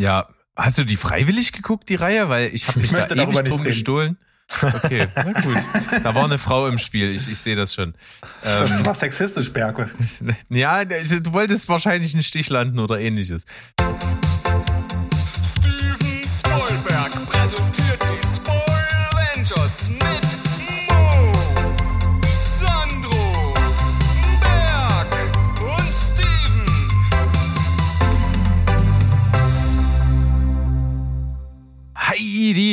Ja, hast du die freiwillig geguckt, die Reihe? Weil ich habe mich da ewig drum gestohlen. Okay, na gut. Da war eine Frau im Spiel, ich, ich sehe das schon. Das ähm, war sexistisch, Berge. Ja, du wolltest wahrscheinlich einen Stich landen oder ähnliches. die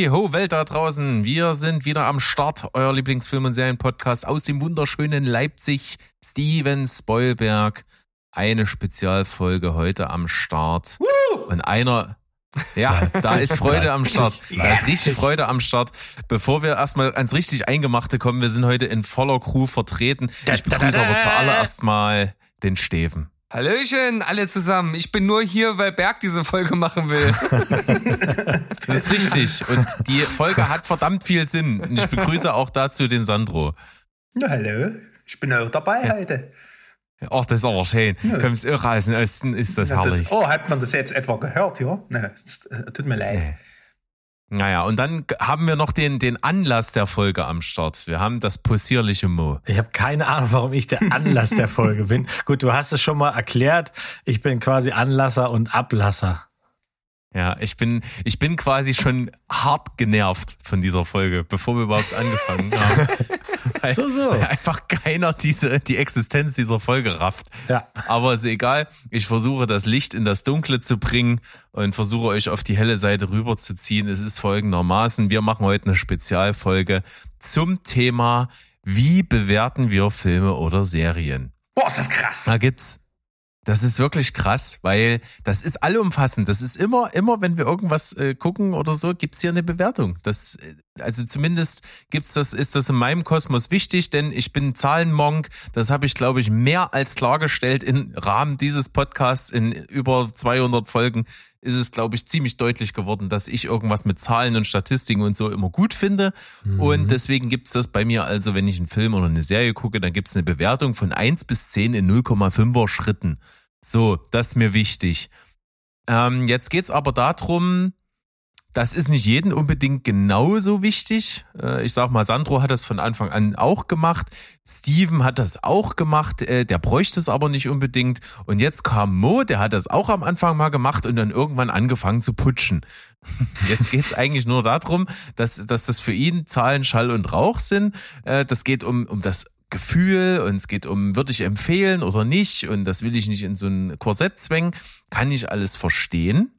ho Welt da draußen. Wir sind wieder am Start, euer Lieblingsfilm- und Serienpodcast aus dem wunderschönen Leipzig. Steven Spoilberg. Eine Spezialfolge heute am Start. Woo! Und einer, ja, da ist Freude am Start. Da ist richtig Freude am Start. Bevor wir erstmal ans richtig Eingemachte kommen, wir sind heute in voller Crew vertreten. Ich begrüße aber zuallererst mal den Steven. Hallöchen, alle zusammen. Ich bin nur hier, weil Berg diese Folge machen will. das ist richtig. Und die Folge hat verdammt viel Sinn. Und ich begrüße auch dazu den Sandro. Ja, hallo. Ich bin auch dabei ja. heute. Ach, das ist aber schön. Ja. Kommst irre aus dem Osten, ist das ja, herrlich. Das, oh, hat man das jetzt etwa gehört, ja? Ne, tut mir leid. Nee. Naja, und dann haben wir noch den, den Anlass der Folge am Start. Wir haben das possierliche Mo. Ich habe keine Ahnung, warum ich der Anlass der Folge bin. Gut, du hast es schon mal erklärt. Ich bin quasi Anlasser und Ablasser. Ja, ich bin, ich bin quasi schon hart genervt von dieser Folge, bevor wir überhaupt angefangen haben. weil, so, so. Weil einfach keiner diese, die Existenz dieser Folge rafft. Ja. Aber ist egal. Ich versuche das Licht in das Dunkle zu bringen und versuche euch auf die helle Seite rüberzuziehen. Es ist folgendermaßen. Wir machen heute eine Spezialfolge zum Thema, wie bewerten wir Filme oder Serien? Boah, ist das krass. Da gibt's, das ist wirklich krass, weil das ist allumfassend. Das ist immer, immer, wenn wir irgendwas äh, gucken oder so, gibt's hier eine Bewertung. Das, äh, also zumindest gibt's das, ist das in meinem Kosmos wichtig, denn ich bin Zahlenmonk. Das habe ich, glaube ich, mehr als klargestellt im Rahmen dieses Podcasts in über 200 Folgen. Ist es, glaube ich, ziemlich deutlich geworden, dass ich irgendwas mit Zahlen und Statistiken und so immer gut finde. Mhm. Und deswegen gibt's das bei mir also, wenn ich einen Film oder eine Serie gucke, dann gibt's eine Bewertung von eins bis zehn in 0,5er Schritten. So, das ist mir wichtig. Ähm, jetzt geht's aber darum, das ist nicht jeden unbedingt genauso wichtig. Äh, ich sag mal, Sandro hat das von Anfang an auch gemacht. Steven hat das auch gemacht. Äh, der bräuchte es aber nicht unbedingt. Und jetzt kam Mo, der hat das auch am Anfang mal gemacht und dann irgendwann angefangen zu putschen. Jetzt geht's eigentlich nur darum, dass, dass das für ihn Zahlen, Schall und Rauch sind. Äh, das geht um, um das Gefühl und es geht um, würde ich empfehlen oder nicht und das will ich nicht in so ein Korsett zwängen, kann ich alles verstehen.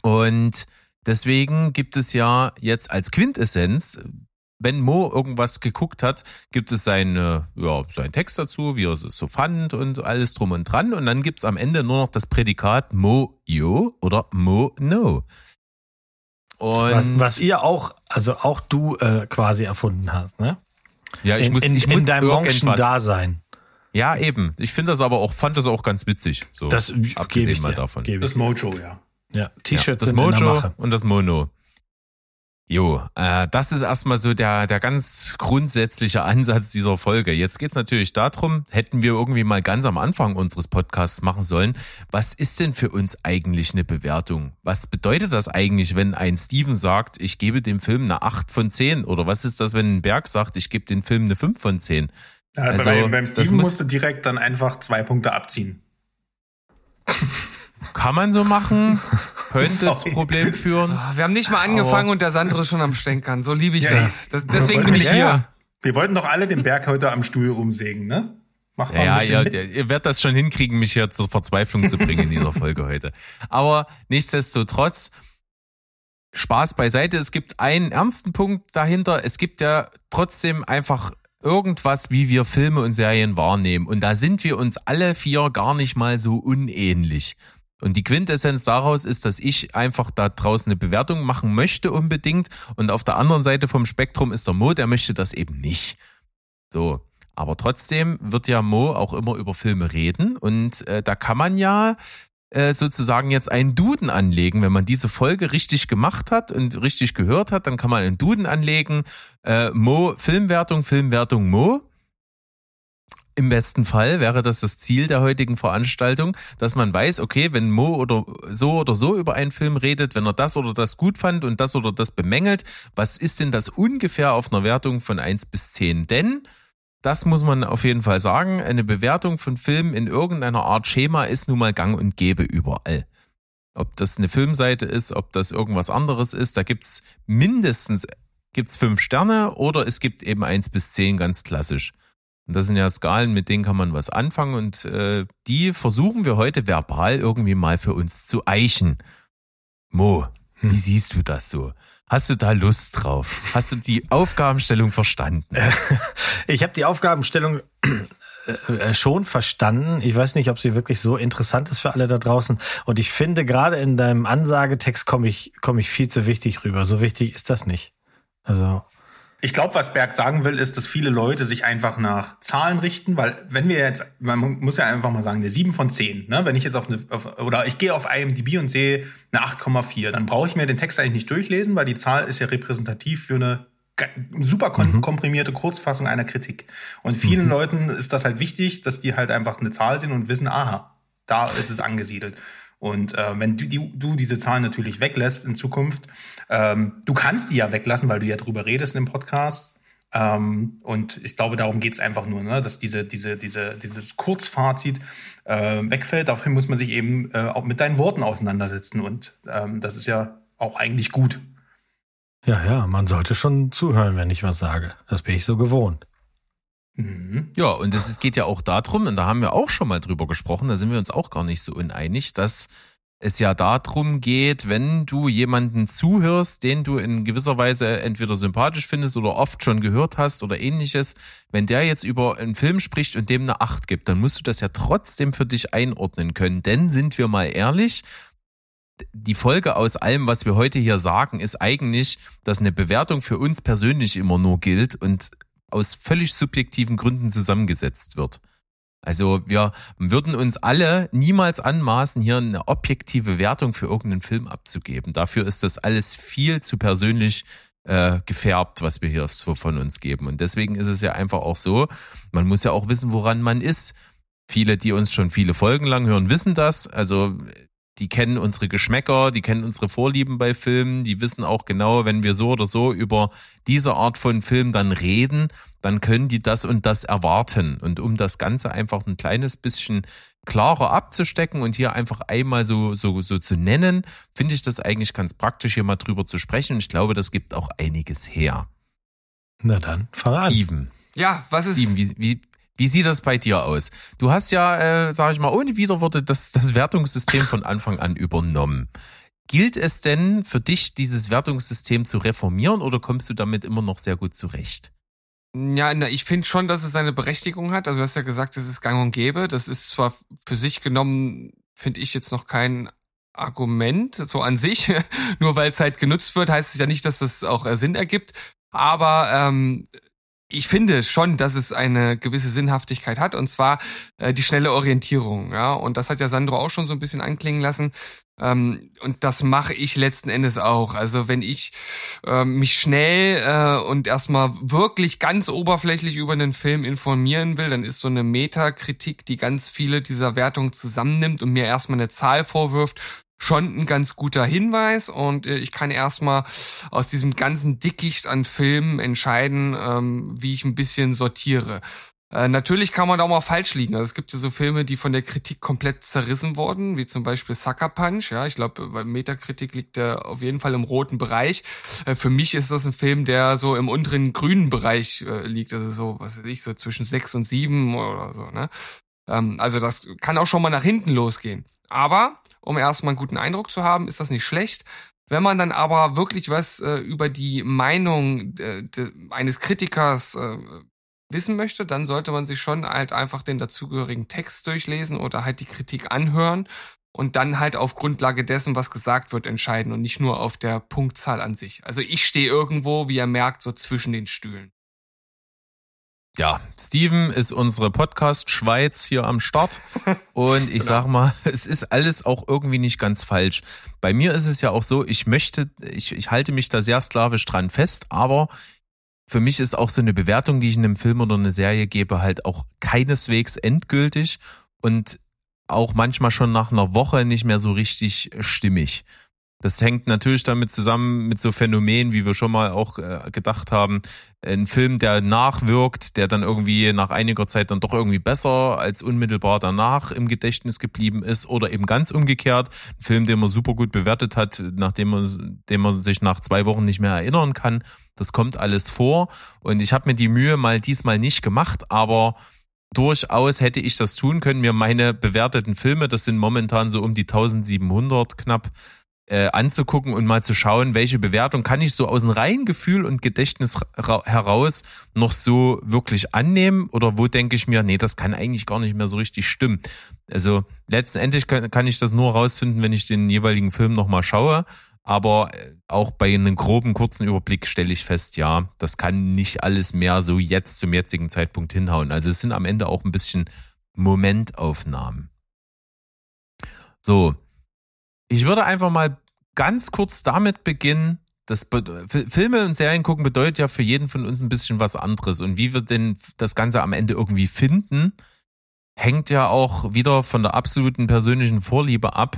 Und deswegen gibt es ja jetzt als Quintessenz, wenn Mo irgendwas geguckt hat, gibt es seine, ja, seinen Text dazu, wie er es so fand und alles drum und dran. Und dann gibt's am Ende nur noch das Prädikat Mo yo oder Mo no. Und was, was ihr auch, also auch du äh, quasi erfunden hast, ne? Ja, ich muss, in, ich muss in deinem Monschen Dasein. Ja, eben. Ich finde das aber auch, fand das auch ganz witzig. So, das abgesehen mal davon. Das Mojo, ja. Ja, T-Shirts ja, das Mojo und das Mono. Jo, äh, das ist erstmal so der, der ganz grundsätzliche Ansatz dieser Folge. Jetzt geht's natürlich darum, hätten wir irgendwie mal ganz am Anfang unseres Podcasts machen sollen, was ist denn für uns eigentlich eine Bewertung? Was bedeutet das eigentlich, wenn ein Steven sagt, ich gebe dem Film eine 8 von 10? Oder was ist das, wenn ein Berg sagt, ich gebe dem Film eine 5 von 10? Ja, also, beim, beim Steven musste direkt dann einfach zwei Punkte abziehen. Kann man so machen, könnte Sorry. zu Problemen führen. Ah, wir haben nicht mal angefangen und der Sandro ist schon am Stänkern. So liebe ich ja, das. das. Deswegen bin ich hier. Ja. Wir wollten doch alle den Berg heute am Stuhl rumsägen, ne? Macht mal ja, ja, ihr, ihr werdet das schon hinkriegen, mich hier zur Verzweiflung zu bringen in dieser Folge heute. Aber nichtsdestotrotz, Spaß beiseite. Es gibt einen ernsten Punkt dahinter. Es gibt ja trotzdem einfach irgendwas, wie wir Filme und Serien wahrnehmen. Und da sind wir uns alle vier gar nicht mal so unähnlich. Und die Quintessenz daraus ist, dass ich einfach da draußen eine Bewertung machen möchte unbedingt. Und auf der anderen Seite vom Spektrum ist der Mo, der möchte das eben nicht. So. Aber trotzdem wird ja Mo auch immer über Filme reden. Und äh, da kann man ja äh, sozusagen jetzt einen Duden anlegen. Wenn man diese Folge richtig gemacht hat und richtig gehört hat, dann kann man einen Duden anlegen. Äh, Mo, Filmwertung, Filmwertung Mo Im besten Fall wäre das das Ziel der heutigen Veranstaltung, dass man weiß, okay, wenn Mo oder so oder so über einen Film redet, wenn er das oder das gut fand und das oder das bemängelt, was ist denn das ungefähr auf einer Wertung von eins bis zehn? Denn das muss man auf jeden Fall sagen. Eine Bewertung von Filmen in irgendeiner Art Schema ist nun mal gang und gäbe überall. Ob das eine Filmseite ist, ob das irgendwas anderes ist, da gibt's mindestens gibt's fünf Sterne oder es gibt eben eins bis zehn ganz klassisch. Und das sind ja Skalen, mit denen kann man was anfangen und äh, die versuchen wir heute verbal irgendwie mal für uns zu eichen. Mo, hm. wie siehst du das so? Hast du da Lust drauf? Hast du die Aufgabenstellung verstanden? Ich habe die Aufgabenstellung äh, äh, schon verstanden. Ich weiß nicht, ob sie wirklich so interessant ist für alle da draußen. Und ich finde, gerade in deinem Ansagetext komme ich, komme ich viel zu wichtig rüber. So wichtig ist das nicht. Also. Ich glaube, was Berg sagen will, ist, dass viele Leute sich einfach nach Zahlen richten, weil wenn wir jetzt, man muss ja einfach mal sagen, eine 7 von 10, ne? wenn ich jetzt auf eine, auf, oder ich gehe auf IMDb und sehe eine 8,4, dann brauche ich mir den Text eigentlich nicht durchlesen, weil die Zahl ist ja repräsentativ für eine super mhm. komprimierte Kurzfassung einer Kritik. Und vielen mhm. Leuten ist das halt wichtig, dass die halt einfach eine Zahl sehen und wissen, aha, da ist es angesiedelt. Und äh, wenn du, die, du diese Zahlen natürlich weglässt in Zukunft, ähm, du kannst die ja weglassen, weil du ja drüber redest im Podcast. Ähm, und ich glaube, darum geht's einfach nur, ne? dass diese, diese, diese, dieses Kurzfazit äh, wegfällt. Dafür muss man sich eben äh, auch mit deinen Worten auseinandersetzen. Und ähm, das ist ja auch eigentlich gut. Ja, ja, man sollte schon zuhören, wenn ich was sage. Das bin ich so gewohnt. Ja, und es geht ja auch darum, und da haben wir auch schon mal drüber gesprochen, da sind wir uns auch gar nicht so uneinig, dass es ja darum geht, wenn du jemanden zuhörst, den du in gewisser Weise entweder sympathisch findest oder oft schon gehört hast oder ähnliches, wenn der jetzt über einen Film spricht und dem eine Acht gibt, dann musst du das ja trotzdem für dich einordnen können. Denn sind wir mal ehrlich, die Folge aus allem, was wir heute hier sagen, ist eigentlich, dass eine Bewertung für uns persönlich immer nur gilt und aus völlig subjektiven Gründen zusammengesetzt wird. Also wir würden uns alle niemals anmaßen, hier eine objektive Wertung für irgendeinen Film abzugeben. Dafür ist das alles viel zu persönlich äh, gefärbt, was wir hier von uns geben. Und deswegen ist es ja einfach auch so, man muss ja auch wissen, woran man ist. Viele, die uns schon viele Folgen lang hören, wissen das. Also die kennen unsere Geschmäcker, die kennen unsere Vorlieben bei Filmen, die wissen auch genau, wenn wir so oder so über diese Art von Film dann reden, dann können die das und das erwarten. Und um das Ganze einfach ein kleines bisschen klarer abzustecken und hier einfach einmal so, so, so zu nennen, finde ich das eigentlich ganz praktisch, hier mal drüber zu sprechen. Und ich glaube, das gibt auch einiges her. Na dann, fang an. Steven. Ja, was ist. Steven, wie, wie, wie sieht das bei dir aus? Du hast ja, äh, sage ich mal, ohne Widerworte das, das Wertungssystem von Anfang an übernommen. Gilt es denn für dich, dieses Wertungssystem zu reformieren oder kommst du damit immer noch sehr gut zurecht? Ja, na, ich finde schon, dass es seine Berechtigung hat. Also du hast ja gesagt, es ist gang und gäbe. Das ist zwar für sich genommen, finde ich jetzt noch kein Argument so an sich. Nur weil es halt genutzt wird, heißt es ja nicht, dass das auch Sinn ergibt. Aber ähm, ich finde schon, dass es eine gewisse Sinnhaftigkeit hat, und zwar äh, die schnelle Orientierung. Ja, und das hat ja Sandro auch schon so ein bisschen anklingen lassen. Ähm, und das mache ich letzten Endes auch. Also wenn ich äh, mich schnell äh, und erstmal wirklich ganz oberflächlich über einen Film informieren will, dann ist so eine Metakritik, die ganz viele dieser Wertungen zusammennimmt und mir erstmal eine Zahl vorwirft, schon ein ganz guter Hinweis und äh, ich kann erstmal aus diesem ganzen Dickicht an Filmen entscheiden, ähm, wie ich ein bisschen sortiere. Äh, natürlich kann man da auch mal falsch liegen. Also es gibt ja so Filme, die von der Kritik komplett zerrissen wurden, wie zum Beispiel Sucker Punch. Ja, ich glaube, bei Metakritik liegt der auf jeden Fall im roten Bereich. Äh, für mich ist das ein Film, der so im unteren grünen Bereich liegt. Also so, was weiß ich, so zwischen sechs und sieben oder so. Ne? Ähm, also das kann auch schon mal nach hinten losgehen. Aber um erstmal einen guten Eindruck zu haben, ist das nicht schlecht. Wenn man dann aber wirklich was äh, über die Meinung äh, eines Kritikers äh, wissen möchte, dann sollte man sich schon halt einfach den dazugehörigen Text durchlesen oder halt die Kritik anhören und dann halt auf Grundlage dessen, was gesagt wird, entscheiden und nicht nur auf der Punktzahl an sich. Also ich stehe irgendwo, wie ihr merkt, so zwischen den Stühlen. Ja, Steven ist unsere Podcast-Schweiz hier am Start. Und ich genau. sag mal, es ist alles auch irgendwie nicht ganz falsch. Bei mir ist es ja auch so, ich möchte, ich, ich halte mich da sehr sklavisch dran fest, aber für mich ist auch so eine Bewertung, die ich in einem Film oder eine Serie gebe, halt auch keineswegs endgültig und auch manchmal schon nach einer Woche nicht mehr so richtig stimmig. Das hängt natürlich damit zusammen mit so Phänomenen, wie wir schon mal auch äh, gedacht haben. Ein Film, der nachwirkt, der dann irgendwie nach einiger Zeit dann doch irgendwie besser als unmittelbar danach im Gedächtnis geblieben ist oder eben ganz umgekehrt. Ein Film, den man super gut bewertet hat, nachdem man, den man sich nach zwei Wochen nicht mehr erinnern kann. Das kommt alles vor. Und ich habe mir die Mühe mal diesmal nicht gemacht, aber durchaus hätte ich das tun können, mir meine bewerteten Filme, das sind momentan so um die 1700 knapp, äh, anzugucken und mal zu schauen, welche Bewertung kann ich so aus dem reinen Gefühl und Gedächtnis heraus noch so wirklich annehmen oder wo denke ich mir, nee, das kann eigentlich gar nicht mehr so richtig stimmen. Also letztendlich kann, ich das nur rausfinden, wenn ich den jeweiligen Film nochmal schaue. Aber äh, auch bei einem groben, kurzen Überblick stelle ich fest, ja, das kann nicht alles mehr so jetzt zum jetzigen Zeitpunkt hinhauen. Also es sind am Ende auch ein bisschen Momentaufnahmen. So, ich würde einfach mal ganz kurz damit beginnen, das Filme und Serien gucken bedeutet ja für jeden von uns ein bisschen was anderes. Und wie wir denn das Ganze am Ende irgendwie finden, hängt ja auch wieder von der absoluten persönlichen Vorliebe ab.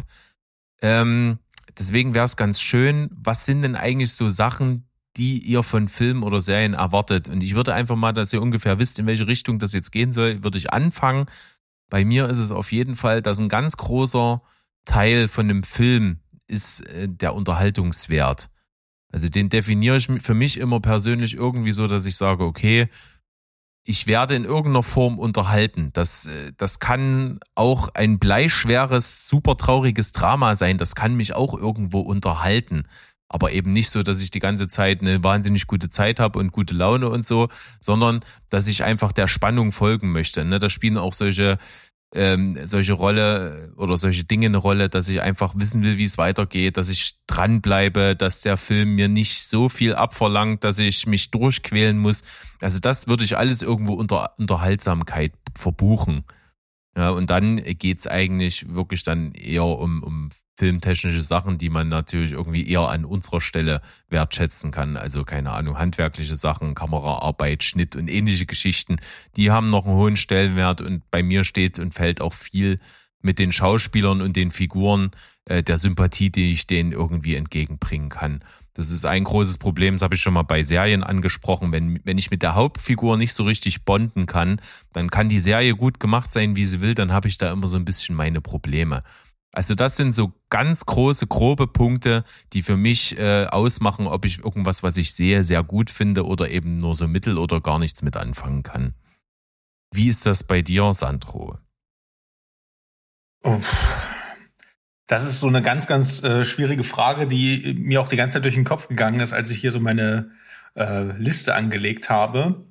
Ähm, deswegen wäre es ganz schön, was sind denn eigentlich so Sachen, die ihr von Filmen oder Serien erwartet? Und ich würde einfach mal, dass ihr ungefähr wisst, in welche Richtung das jetzt gehen soll, würde ich anfangen. Bei mir ist es auf jeden Fall, dass ein ganz großer Teil von einem Film ist äh, der Unterhaltungswert. Also den definiere ich für mich immer persönlich irgendwie so, dass ich sage, okay, ich werde in irgendeiner Form unterhalten. Das, äh, das kann auch ein bleischweres, super trauriges Drama sein. Das kann mich auch irgendwo unterhalten. Aber eben nicht so, dass ich die ganze Zeit eine wahnsinnig gute Zeit habe und gute Laune und so, sondern dass ich einfach der Spannung folgen möchte. Ne? Da spielen auch solche ähm, solche Rolle oder solche Dinge eine Rolle, dass ich einfach wissen will, wie es weitergeht, dass ich dranbleibe, dass der Film mir nicht so viel abverlangt, dass ich mich durchquälen muss. Also das würde ich alles irgendwo unter Unterhaltsamkeit verbuchen. Ja, und dann geht's eigentlich wirklich dann eher um, um filmtechnische Sachen, die man natürlich irgendwie eher an unserer Stelle wertschätzen kann. Also keine Ahnung, handwerkliche Sachen, Kameraarbeit, Schnitt und ähnliche Geschichten, die haben noch einen hohen Stellenwert und bei mir steht und fällt auch viel mit den Schauspielern und den Figuren äh, der Sympathie, die ich denen irgendwie entgegenbringen kann. Das ist ein großes Problem, das habe ich schon mal bei Serien angesprochen. Wenn, wenn ich mit der Hauptfigur nicht so richtig bonden kann, dann kann die Serie gut gemacht sein, wie sie will, dann habe ich da immer so ein bisschen meine Probleme. Also das sind so ganz große, grobe Punkte, die für mich äh, ausmachen, ob ich irgendwas, was ich sehe, sehr gut finde oder eben nur so mittel oder gar nichts mit anfangen kann. Wie ist das bei dir, Sandro? Oh, das ist so eine ganz, ganz äh, schwierige Frage, die mir auch die ganze Zeit durch den Kopf gegangen ist, als ich hier so meine äh, Liste angelegt habe.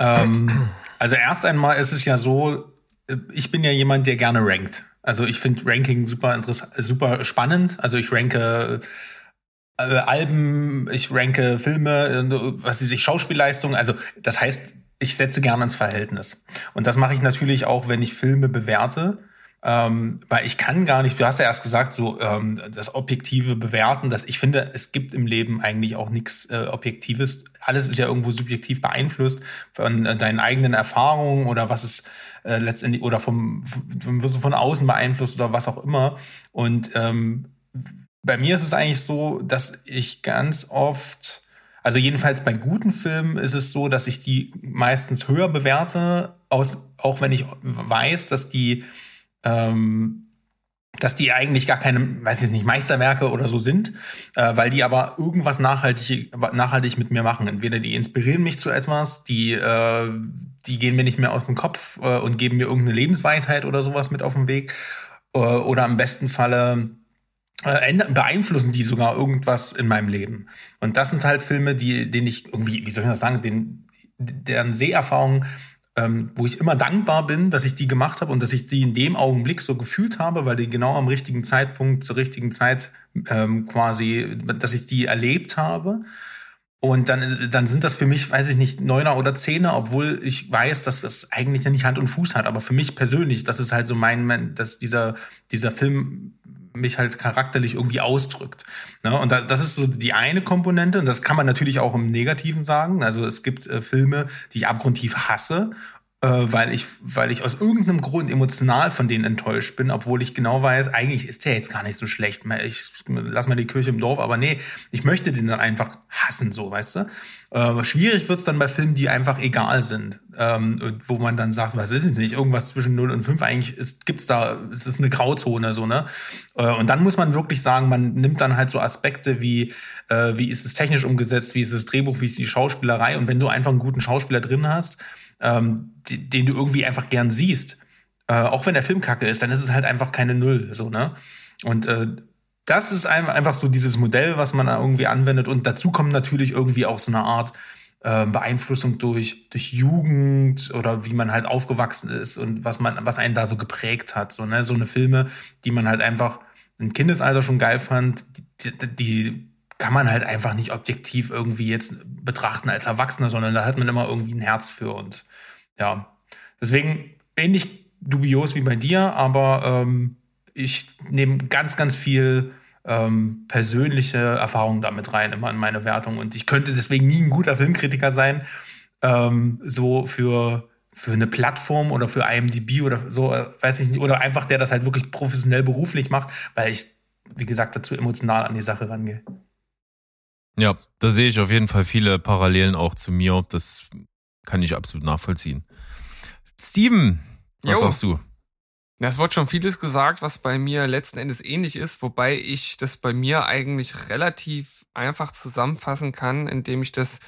Ähm, also erst einmal ist es ja so, äh, ich bin ja jemand, der gerne rankt. Also ich finde Ranking super interessant, super spannend. Also ich ranke äh, Alben, ich ranke Filme, was sie sich Schauspielleistungen. Also das heißt, ich setze gerne ins Verhältnis. Und das mache ich natürlich auch, wenn ich Filme bewerte. Ähm, weil ich kann gar nicht, du hast ja erst gesagt, so ähm, das objektive Bewerten, dass ich finde, es gibt im Leben eigentlich auch nichts äh, Objektives. Alles ist ja irgendwo subjektiv beeinflusst von äh, deinen eigenen Erfahrungen oder was es äh, letztendlich oder vom, vom wirst von außen beeinflusst oder was auch immer. Und ähm, bei mir ist es eigentlich so, dass ich ganz oft, also jedenfalls bei guten Filmen ist es so, dass ich die meistens höher bewerte, aus, auch wenn ich weiß, dass die ähm, dass die eigentlich gar keine, weiß ich nicht, Meisterwerke oder so sind, äh, weil die aber irgendwas nachhaltig, nachhaltig mit mir machen. Entweder die inspirieren mich zu etwas, die, äh, die gehen mir nicht mehr aus dem Kopf äh, und geben mir irgendeine Lebensweisheit oder sowas mit auf den Weg. Äh, oder im besten Falle äh, beeinflussen die sogar irgendwas in meinem Leben. Und das sind halt Filme, die, denen ich irgendwie, wie soll ich das sagen, den, deren Seherfahrung ähm, wo ich immer dankbar bin, dass ich die gemacht habe und dass ich die in dem Augenblick so gefühlt habe, weil die genau am richtigen Zeitpunkt, zur richtigen Zeit ähm, quasi, dass ich die erlebt habe. Und dann, dann sind das für mich, weiß ich nicht, Neuner oder Zehner, obwohl ich weiß, dass das eigentlich ja nicht Hand und Fuß hat. Aber für mich persönlich, das ist halt so mein, dass dieser, dieser Film mich halt charakterlich irgendwie ausdrückt. Ne? Und das ist so die eine Komponente und das kann man natürlich auch im Negativen sagen. Also es gibt äh, Filme, die ich abgrundtief hasse weil ich, weil ich aus irgendeinem Grund emotional von denen enttäuscht bin, obwohl ich genau weiß, eigentlich ist der jetzt gar nicht so schlecht. Ich lass mal die Kirche im Dorf, aber nee, ich möchte den dann einfach hassen, so, weißt du? Äh, schwierig wird's dann bei Filmen, die einfach egal sind, ähm, wo man dann sagt, was ist es nicht? Irgendwas zwischen 0 und 5, eigentlich ist, gibt's da, es ist eine Grauzone, so, ne? Äh, und dann muss man wirklich sagen, man nimmt dann halt so Aspekte wie, äh, wie ist es technisch umgesetzt, wie ist das Drehbuch, wie ist die Schauspielerei und wenn du einfach einen guten Schauspieler drin hast, ähm, die, den du irgendwie einfach gern siehst, äh, auch wenn der Film kacke ist, dann ist es halt einfach keine Null, so, ne? Und äh, das ist einfach so dieses Modell, was man irgendwie anwendet. Und dazu kommt natürlich irgendwie auch so eine Art äh, Beeinflussung durch, durch Jugend oder wie man halt aufgewachsen ist und was man, was einen da so geprägt hat. So, ne? so eine Filme, die man halt einfach im Kindesalter schon geil fand, die, die kann man halt einfach nicht objektiv irgendwie jetzt betrachten als Erwachsener, sondern da hat man immer irgendwie ein Herz für und ja, deswegen ähnlich dubios wie bei dir, aber ähm, ich nehme ganz, ganz viel ähm, persönliche Erfahrungen damit rein, immer in meine Wertung. Und ich könnte deswegen nie ein guter Filmkritiker sein, ähm, so für, für eine Plattform oder für IMDb oder so, äh, weiß ich nicht, oder einfach der das halt wirklich professionell beruflich macht, weil ich, wie gesagt, dazu emotional an die Sache rangehe. Ja, da sehe ich auf jeden Fall viele Parallelen auch zu mir. Das kann ich absolut nachvollziehen. Steven, was jo. sagst du? Ja, es wurde schon vieles gesagt, was bei mir letzten Endes ähnlich ist, wobei ich das bei mir eigentlich relativ einfach zusammenfassen kann, indem ich das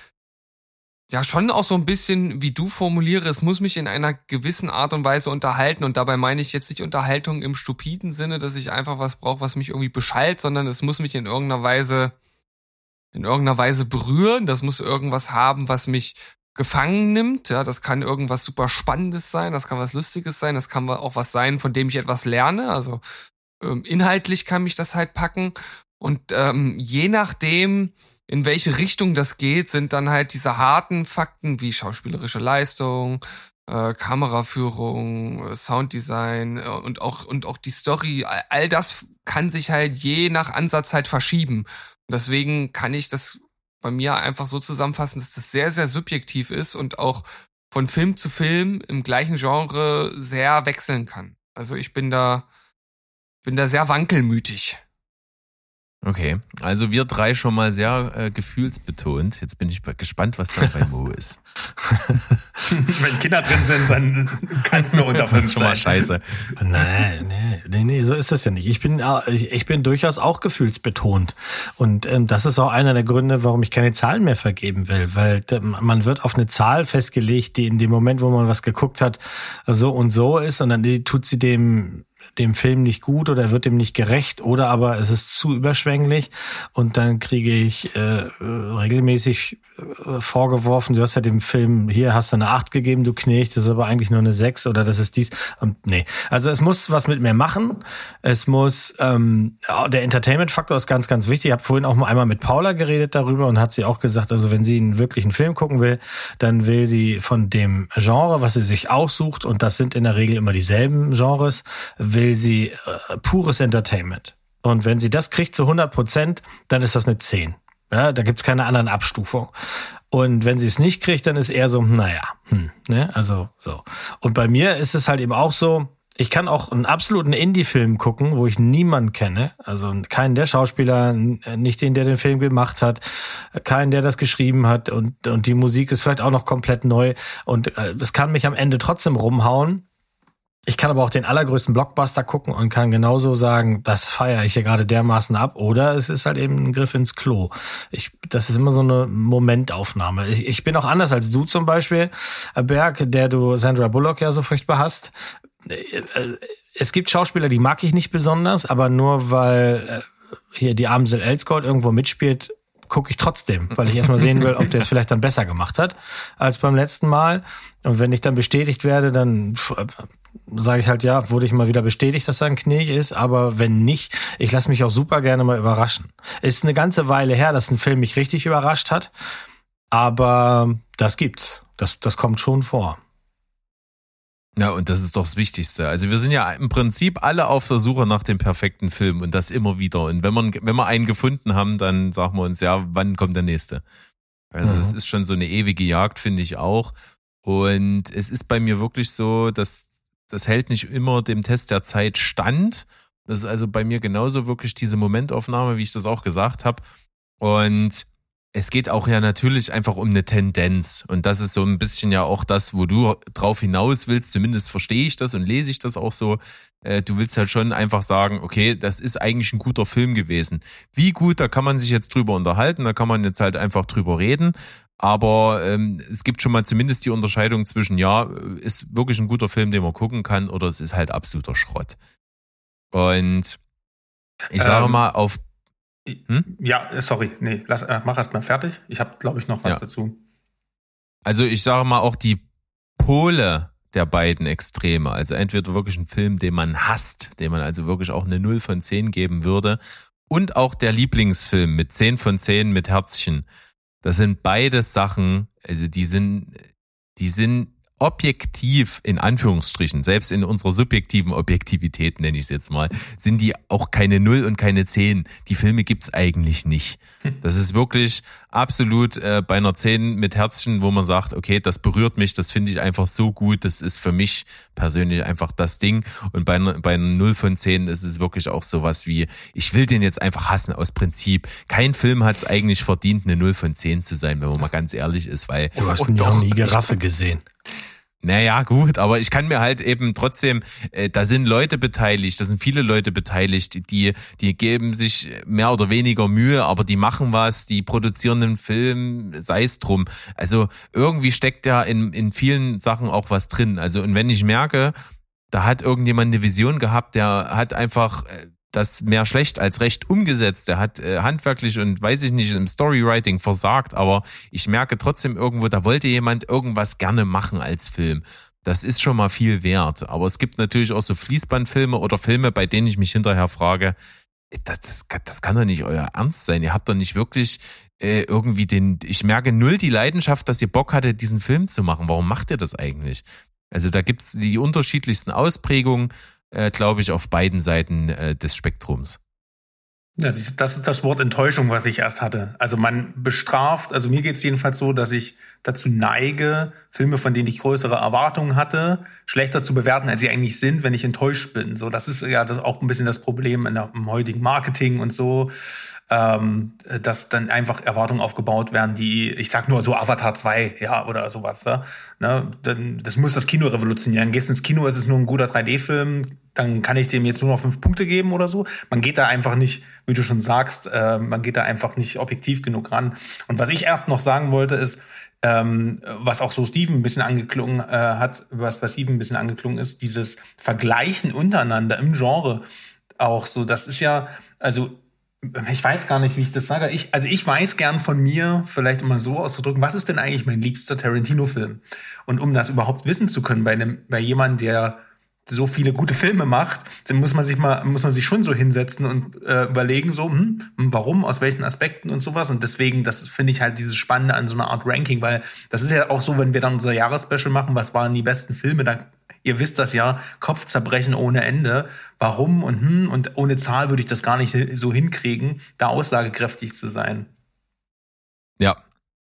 ja schon auch so ein bisschen wie du formuliere, es muss mich in einer gewissen Art und Weise unterhalten und dabei meine ich jetzt nicht Unterhaltung im stupiden Sinne, dass ich einfach was brauche, was mich irgendwie beschallt, sondern es muss mich in irgendeiner Weise in irgendeiner Weise berühren, das muss irgendwas haben, was mich gefangen nimmt. Ja, das kann irgendwas super Spannendes sein, das kann was Lustiges sein, das kann auch was sein, von dem ich etwas lerne. Also ähm, inhaltlich kann mich das halt packen. Und ähm, je nachdem, in welche Richtung das geht, sind dann halt diese harten Fakten wie schauspielerische Leistung, äh, Kameraführung, äh, Sounddesign äh, und auch und auch die Story. All, all das kann sich halt je nach Ansatz halt verschieben. Deswegen kann ich das bei mir einfach so zusammenfassen, dass das sehr, sehr subjektiv ist und auch von Film zu Film im gleichen Genre sehr wechseln kann. Also ich bin da, bin da sehr wankelmütig. Okay, also wir drei schon mal sehr äh, gefühlsbetont. Jetzt bin ich gespannt, was da bei Mo ist. Wenn Kinder drin sind, dann kann es nur unter fünf Das ist schon mal scheiße. Nein, nee, nee, nee, so ist das ja nicht. Ich bin, ich, ich bin durchaus auch gefühlsbetont. Und ähm, das ist auch einer der Gründe, warum ich keine Zahlen mehr vergeben will. Weil man wird auf eine Zahl festgelegt, die in dem Moment, wo man was geguckt hat, so und so ist. Und dann tut sie dem dem Film nicht gut oder er wird dem nicht gerecht oder aber es ist zu überschwänglich und dann kriege ich äh, regelmäßig äh, vorgeworfen, du hast ja dem Film, hier hast du eine 8 gegeben, du Knecht, das ist aber eigentlich nur eine 6 oder das ist dies. Und nee. Also es muss was mit mir machen. Es muss, ähm, der Entertainment-Faktor ist ganz, ganz wichtig. Ich habe vorhin auch mal einmal mit Paula geredet darüber und hat sie auch gesagt, also wenn sie einen wirklichen Film gucken will, dann will sie von dem Genre, was sie sich aussucht, und das sind in der Regel immer dieselben Genres, will sie äh, pures Entertainment. Und wenn sie das kriegt zu 100 Prozent, dann ist das eine 10. Ja, da gibt's keine anderen Abstufung. Und wenn sie es nicht kriegt, dann ist eher so, naja, hm, ne, also so. Und bei mir ist es halt eben auch so, ich kann auch einen absoluten Indie-Film gucken, wo ich niemanden kenne. Also keinen der Schauspieler, nicht den, der den Film gemacht hat, keinen, der das geschrieben hat und, und die Musik ist vielleicht auch noch komplett neu. Und äh, es kann mich am Ende trotzdem rumhauen, ich kann aber auch den allergrößten Blockbuster gucken und kann genauso sagen, das feiere ich hier gerade dermaßen ab. Oder es ist halt eben ein Griff ins Klo. Ich, das ist immer so eine Momentaufnahme. Ich, ich bin auch anders als du zum Beispiel, Berg, der du Sandra Bullock ja so furchtbar hast. Es gibt Schauspieler, die mag ich nicht besonders, aber nur weil äh, hier die Amsel Elsgold irgendwo mitspielt, gucke ich trotzdem, weil ich erstmal sehen will, ob der es vielleicht dann besser gemacht hat als beim letzten Mal. Und wenn ich dann bestätigt werde, dann sage ich halt, ja, wurde ich mal wieder bestätigt, dass er ein Knirch ist, aber wenn nicht, ich lasse mich auch super gerne mal überraschen. Ist eine ganze Weile her, dass ein Film mich richtig überrascht hat, aber das gibt's. Das, das kommt schon vor. Ja, und das ist doch das Wichtigste. Also wir sind ja im Prinzip alle auf der Suche nach dem perfekten Film und das immer wieder. Und wenn man, wenn wir einen gefunden haben, dann sagen wir uns, ja, wann kommt der nächste? Also mhm. das ist schon so eine ewige Jagd, finde ich auch. Und es ist bei mir wirklich so, dass das hält nicht immer dem Test der Zeit stand. Das ist also bei mir genauso wirklich diese Momentaufnahme, wie ich das auch gesagt habe. Und es geht auch ja natürlich einfach um eine Tendenz. Und das ist so ein bisschen ja auch das, wo du drauf hinaus willst. Zumindest verstehe ich das und lese ich das auch so. Äh, du willst halt schon einfach sagen, okay, das ist eigentlich ein guter Film gewesen. Wie gut, da kann man sich jetzt drüber unterhalten, da kann man jetzt halt einfach drüber reden. Aber ähm, es gibt schon mal zumindest die Unterscheidung zwischen, ja, ist wirklich ein guter Film, den man gucken kann, oder es ist halt absoluter Schrott. Und ich sage ähm, mal, auf hm? Ja, sorry, nee, lass, äh, mach erst mal fertig. Ich habe, glaube ich, noch was ja. dazu. Also ich sage mal auch die Pole der beiden Extreme. Also entweder wirklich ein Film, den man hasst, dem man also wirklich auch eine 0 von 10 geben würde. Und auch der Lieblingsfilm mit 10 von 10 mit Herzchen. Das sind beide Sachen, also die sind, die sind objektiv, in Anführungsstrichen, selbst in unserer subjektiven Objektivität, nenne ich es jetzt mal, sind die auch keine Null und keine Zehn. Die Filme gibt's eigentlich nicht. Das ist wirklich absolut äh, bei einer Zehn mit Herzchen, wo man sagt, okay, das berührt mich, das finde ich einfach so gut, das ist für mich persönlich einfach das Ding. Und bei einer, bei einer Null von Zehn ist es wirklich auch sowas wie, ich will den jetzt einfach hassen aus Prinzip. Kein Film hat es eigentlich verdient, eine Null von Zehn zu sein, wenn man mal ganz ehrlich ist, weil... Du hast oh, doch nie Giraffe gesehen. Naja, gut, aber ich kann mir halt eben trotzdem, äh, da sind Leute beteiligt, da sind viele Leute beteiligt, die, die geben sich mehr oder weniger Mühe, aber die machen was, die produzieren einen Film, sei es drum. Also irgendwie steckt ja in, in vielen Sachen auch was drin. Also und wenn ich merke, da hat irgendjemand eine Vision gehabt, der hat einfach äh, das mehr schlecht als recht umgesetzt. Er hat äh, handwerklich und weiß ich nicht im Storywriting versagt, aber ich merke trotzdem irgendwo, da wollte jemand irgendwas gerne machen als Film. Das ist schon mal viel wert. Aber es gibt natürlich auch so Fließbandfilme oder Filme, bei denen ich mich hinterher frage, das, das, das kann doch nicht euer Ernst sein. Ihr habt doch nicht wirklich äh, irgendwie den, ich merke null die Leidenschaft, dass ihr Bock hattet, diesen Film zu machen. Warum macht ihr das eigentlich? Also da gibt's die unterschiedlichsten Ausprägungen äh, glaube ich, auf beiden Seiten äh, des Spektrums. Ja, das ist das Wort Enttäuschung, was ich erst hatte. Also man bestraft, also mir geht es jedenfalls so, dass ich dazu neige, Filme, von denen ich größere Erwartungen hatte, schlechter zu bewerten, als sie eigentlich sind, wenn ich enttäuscht bin. So, das ist ja das auch ein bisschen das Problem in der, im heutigen Marketing und so ähm, dass dann einfach Erwartungen aufgebaut werden, die, ich sag nur so Avatar 2, ja, oder sowas. Ja? Ne? Dann, das muss das Kino revolutionieren. Gehst ins Kino, ist es nur ein guter 3D-Film, dann kann ich dem jetzt nur noch fünf Punkte geben oder so. Man geht da einfach nicht, wie du schon sagst, äh, man geht da einfach nicht objektiv genug ran. Und was ich erst noch sagen wollte, ist, ähm, was auch so Steven ein bisschen angeklungen äh, hat, was bei Steven ein bisschen angeklungen ist, dieses Vergleichen untereinander im Genre auch so, das ist ja, also ich weiß gar nicht, wie ich das sage. Ich, also ich weiß gern von mir, vielleicht immer so auszudrücken, was ist denn eigentlich mein liebster Tarantino-Film? Und um das überhaupt wissen zu können bei einem, bei jemandem, der so viele gute Filme macht, dann muss man sich mal, muss man sich schon so hinsetzen und äh, überlegen, so, hm, warum, aus welchen Aspekten und sowas. Und deswegen, das finde ich halt dieses Spannende an so einer Art Ranking, weil das ist ja auch so, wenn wir dann unser Jahresspecial machen, was waren die besten Filme, dann ihr wisst das ja, Kopfzerbrechen ohne Ende. Warum und hm, und ohne Zahl würde ich das gar nicht so hinkriegen, da aussagekräftig zu sein. Ja.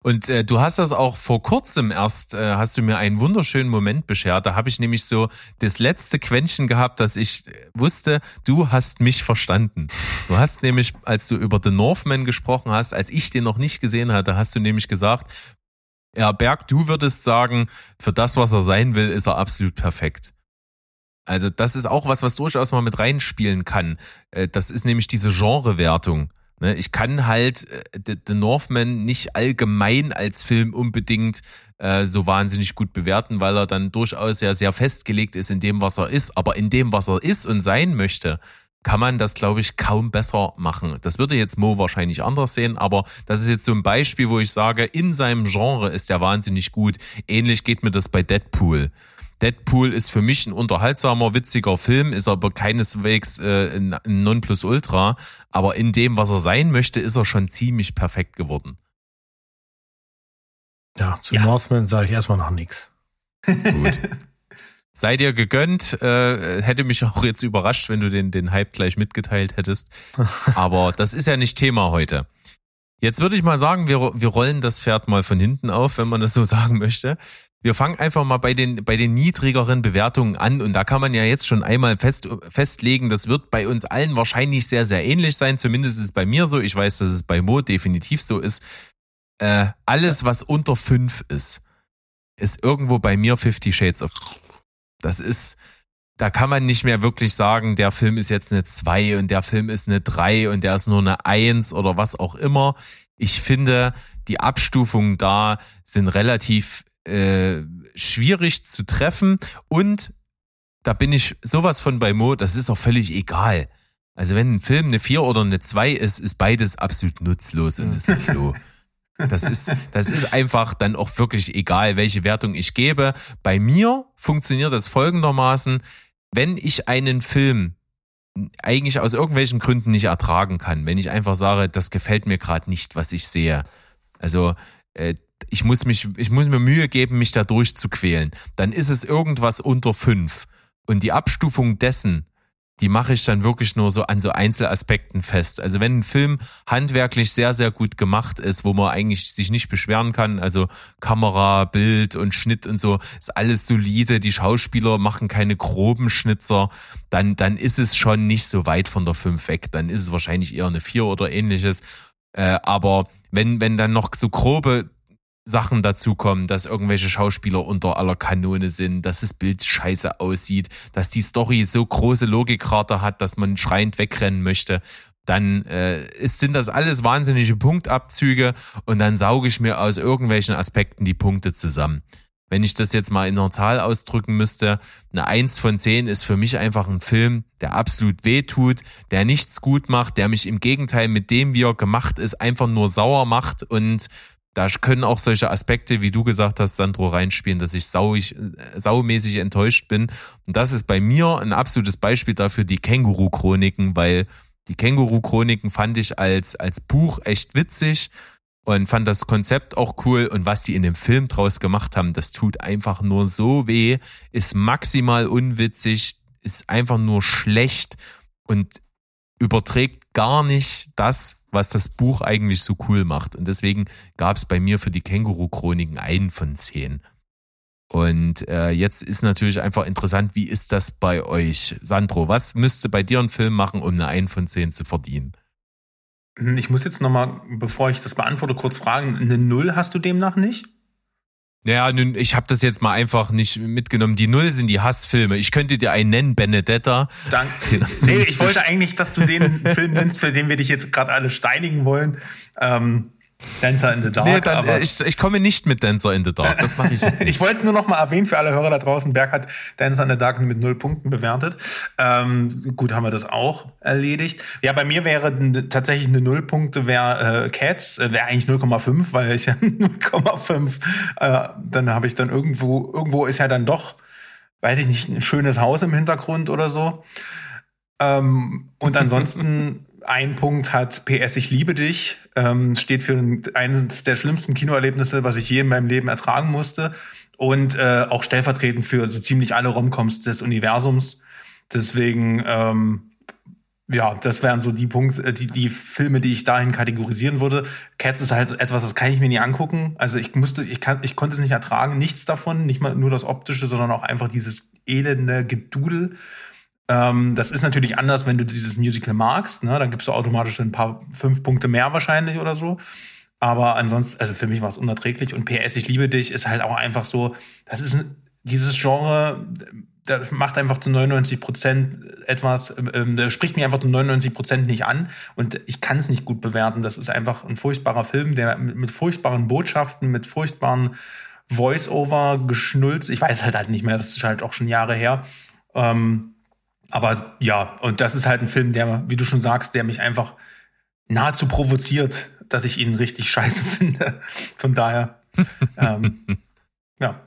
Und äh, du hast das auch vor kurzem erst, äh, hast du mir einen wunderschönen Moment beschert. Da habe ich nämlich so das letzte Quäntchen gehabt, dass ich wusste, du hast mich verstanden. Du hast nämlich, als du über The Northman gesprochen hast, als ich den noch nicht gesehen hatte, hast du nämlich gesagt, ja, Berg, du würdest sagen, für das, was er sein will, ist er absolut perfekt. Also das ist auch was, was durchaus mal mit reinspielen kann. Äh, das ist nämlich diese Genrewertung. Ne, ich kann halt äh, The Northman nicht allgemein als Film unbedingt äh, so wahnsinnig gut bewerten, weil er dann durchaus ja sehr festgelegt ist in dem, was er ist. Aber in dem, was er ist und sein möchte, kann man das, glaube ich, kaum besser machen. Das würde jetzt Mo wahrscheinlich anders sehen, aber das ist jetzt so ein Beispiel, wo ich sage, in seinem Genre ist er wahnsinnig gut. Ähnlich geht mir das bei Deadpool. Deadpool ist für mich ein unterhaltsamer, witziger Film, ist aber keineswegs äh, ein Nonplusultra. Aber in dem, was er sein möchte, ist er schon ziemlich perfekt geworden. Ja, zu ja. Northman sage ich erstmal noch nichts. Gut. sei dir gegönnt. Äh, hätte mich auch jetzt überrascht, wenn du den, den Hype gleich mitgeteilt hättest. Aber das ist ja nicht Thema heute. Jetzt würde ich mal sagen, wir, wir rollen das Pferd mal von hinten auf, wenn man das so sagen möchte. Wir fangen einfach mal bei den, bei den niedrigeren Bewertungen an und da kann man ja jetzt schon einmal fest, festlegen, das wird bei uns allen wahrscheinlich sehr, sehr ähnlich sein. Zumindest ist es bei mir so. Ich weiß, dass es bei Mo definitiv so ist. Äh, alles, was unter fünf ist, ist irgendwo bei mir Fifty Shades of. Das ist, da kann man nicht mehr wirklich sagen, der Film ist jetzt eine zwei und der Film ist eine drei und der ist nur eine eins oder was auch immer. Ich finde, die Abstufungen da sind relativ äh, schwierig zu treffen und da bin ich sowas von bei Mo, das ist auch völlig egal. Also wenn ein Film eine 4 oder eine 2 ist, ist beides absolut nutzlos und ist ein Klo. Das ist, das ist einfach dann auch wirklich egal, welche Wertung ich gebe. Bei mir funktioniert das folgendermaßen, wenn ich einen Film eigentlich aus irgendwelchen Gründen nicht ertragen kann, wenn ich einfach sage, das gefällt mir gerade nicht, was ich sehe. Also äh, ich muss mich, ich muss mir Mühe geben, mich da durchzuquälen. Dann ist es irgendwas unter fünf. Und die Abstufung dessen, die mache ich dann wirklich nur so an so Einzelaspekten fest. Also wenn ein Film handwerklich sehr, sehr gut gemacht ist, wo man eigentlich sich nicht beschweren kann, also Kamera, Bild und Schnitt und so, ist alles solide, die Schauspieler machen keine groben Schnitzer, dann, dann ist es schon nicht so weit von der 5 weg. Dann ist es wahrscheinlich eher eine 4 oder ähnliches. Äh, aber wenn, wenn dann noch so grobe Sachen dazukommen, dass irgendwelche Schauspieler unter aller Kanone sind, dass das Bild scheiße aussieht, dass die Story so große Logikrate hat, dass man schreiend wegrennen möchte, dann äh, ist, sind das alles wahnsinnige Punktabzüge und dann sauge ich mir aus irgendwelchen Aspekten die Punkte zusammen. Wenn ich das jetzt mal in einer Zahl ausdrücken müsste, eine Eins von zehn ist für mich einfach ein Film, der absolut weh tut, der nichts gut macht, der mich im Gegenteil mit dem, wie er gemacht ist, einfach nur sauer macht und da können auch solche Aspekte, wie du gesagt hast, Sandro, reinspielen, dass ich sauig, saumäßig enttäuscht bin. Und das ist bei mir ein absolutes Beispiel dafür, die Känguru-Chroniken, weil die Känguru-Chroniken fand ich als, als Buch echt witzig und fand das Konzept auch cool. Und was die in dem Film draus gemacht haben, das tut einfach nur so weh, ist maximal unwitzig, ist einfach nur schlecht und überträgt gar nicht das, was das Buch eigentlich so cool macht. Und deswegen gab es bei mir für die Känguru-Chroniken einen von zehn. Und äh, jetzt ist natürlich einfach interessant, wie ist das bei euch? Sandro, was müsste bei dir ein Film machen, um eine 1 von 10 zu verdienen? Ich muss jetzt nochmal, bevor ich das beantworte, kurz fragen, eine Null hast du demnach nicht? Naja, nun, ich habe das jetzt mal einfach nicht mitgenommen. Die Null sind die Hassfilme. Ich könnte dir einen nennen, Benedetta. Danke. Nee, ich wollte eigentlich, dass du den Film nennst, für den wir dich jetzt gerade alle steinigen wollen. Ähm, Dancer in the Dark. Nee, dann, aber ich, ich komme nicht mit Dancer in the Dark. Das mache ich jetzt nicht. ich wollte es nur noch mal erwähnen für alle Hörer da draußen. Berg hat Dancer in the Dark mit null Punkten bewertet. Ähm, gut, haben wir das auch erledigt. Ja, bei mir wäre tatsächlich eine Null Punkte wäre äh, Cats, äh, wäre eigentlich 0,5, weil ich ja 0,5. Äh, dann habe ich dann irgendwo, irgendwo ist ja dann doch, weiß ich nicht, ein schönes Haus im Hintergrund oder so. Ähm, und ansonsten ein Punkt hat PS Ich liebe dich, ähm, steht für eines der schlimmsten Kinoerlebnisse, was ich je in meinem Leben ertragen musste. Und äh, auch stellvertretend für so ziemlich alle Romcoms des Universums. Deswegen, ähm, ja, das wären so die Punkte, äh, die, die Filme, die ich dahin kategorisieren würde. Cats ist halt etwas, das kann ich mir nie angucken. Also ich musste, ich kann, ich konnte es nicht ertragen, nichts davon, nicht mal nur das Optische, sondern auch einfach dieses elende Gedudel. Ähm, das ist natürlich anders, wenn du dieses Musical magst. Ne? Dann gibst du automatisch ein paar fünf Punkte mehr wahrscheinlich oder so. Aber ansonsten, also für mich war es unerträglich. Und PS, ich liebe dich, ist halt auch einfach so, das ist dieses Genre, das macht einfach zu 99 Prozent etwas, ähm, der spricht mich einfach zu 99 Prozent nicht an und ich kann es nicht gut bewerten. Das ist einfach ein furchtbarer Film, der mit, mit furchtbaren Botschaften, mit furchtbaren Voice-Over geschnulzt. Ich weiß halt halt nicht mehr, das ist halt auch schon Jahre her. Ähm, aber ja, und das ist halt ein Film, der, wie du schon sagst, der mich einfach nahezu provoziert, dass ich ihn richtig scheiße finde. Von daher, ähm, ja.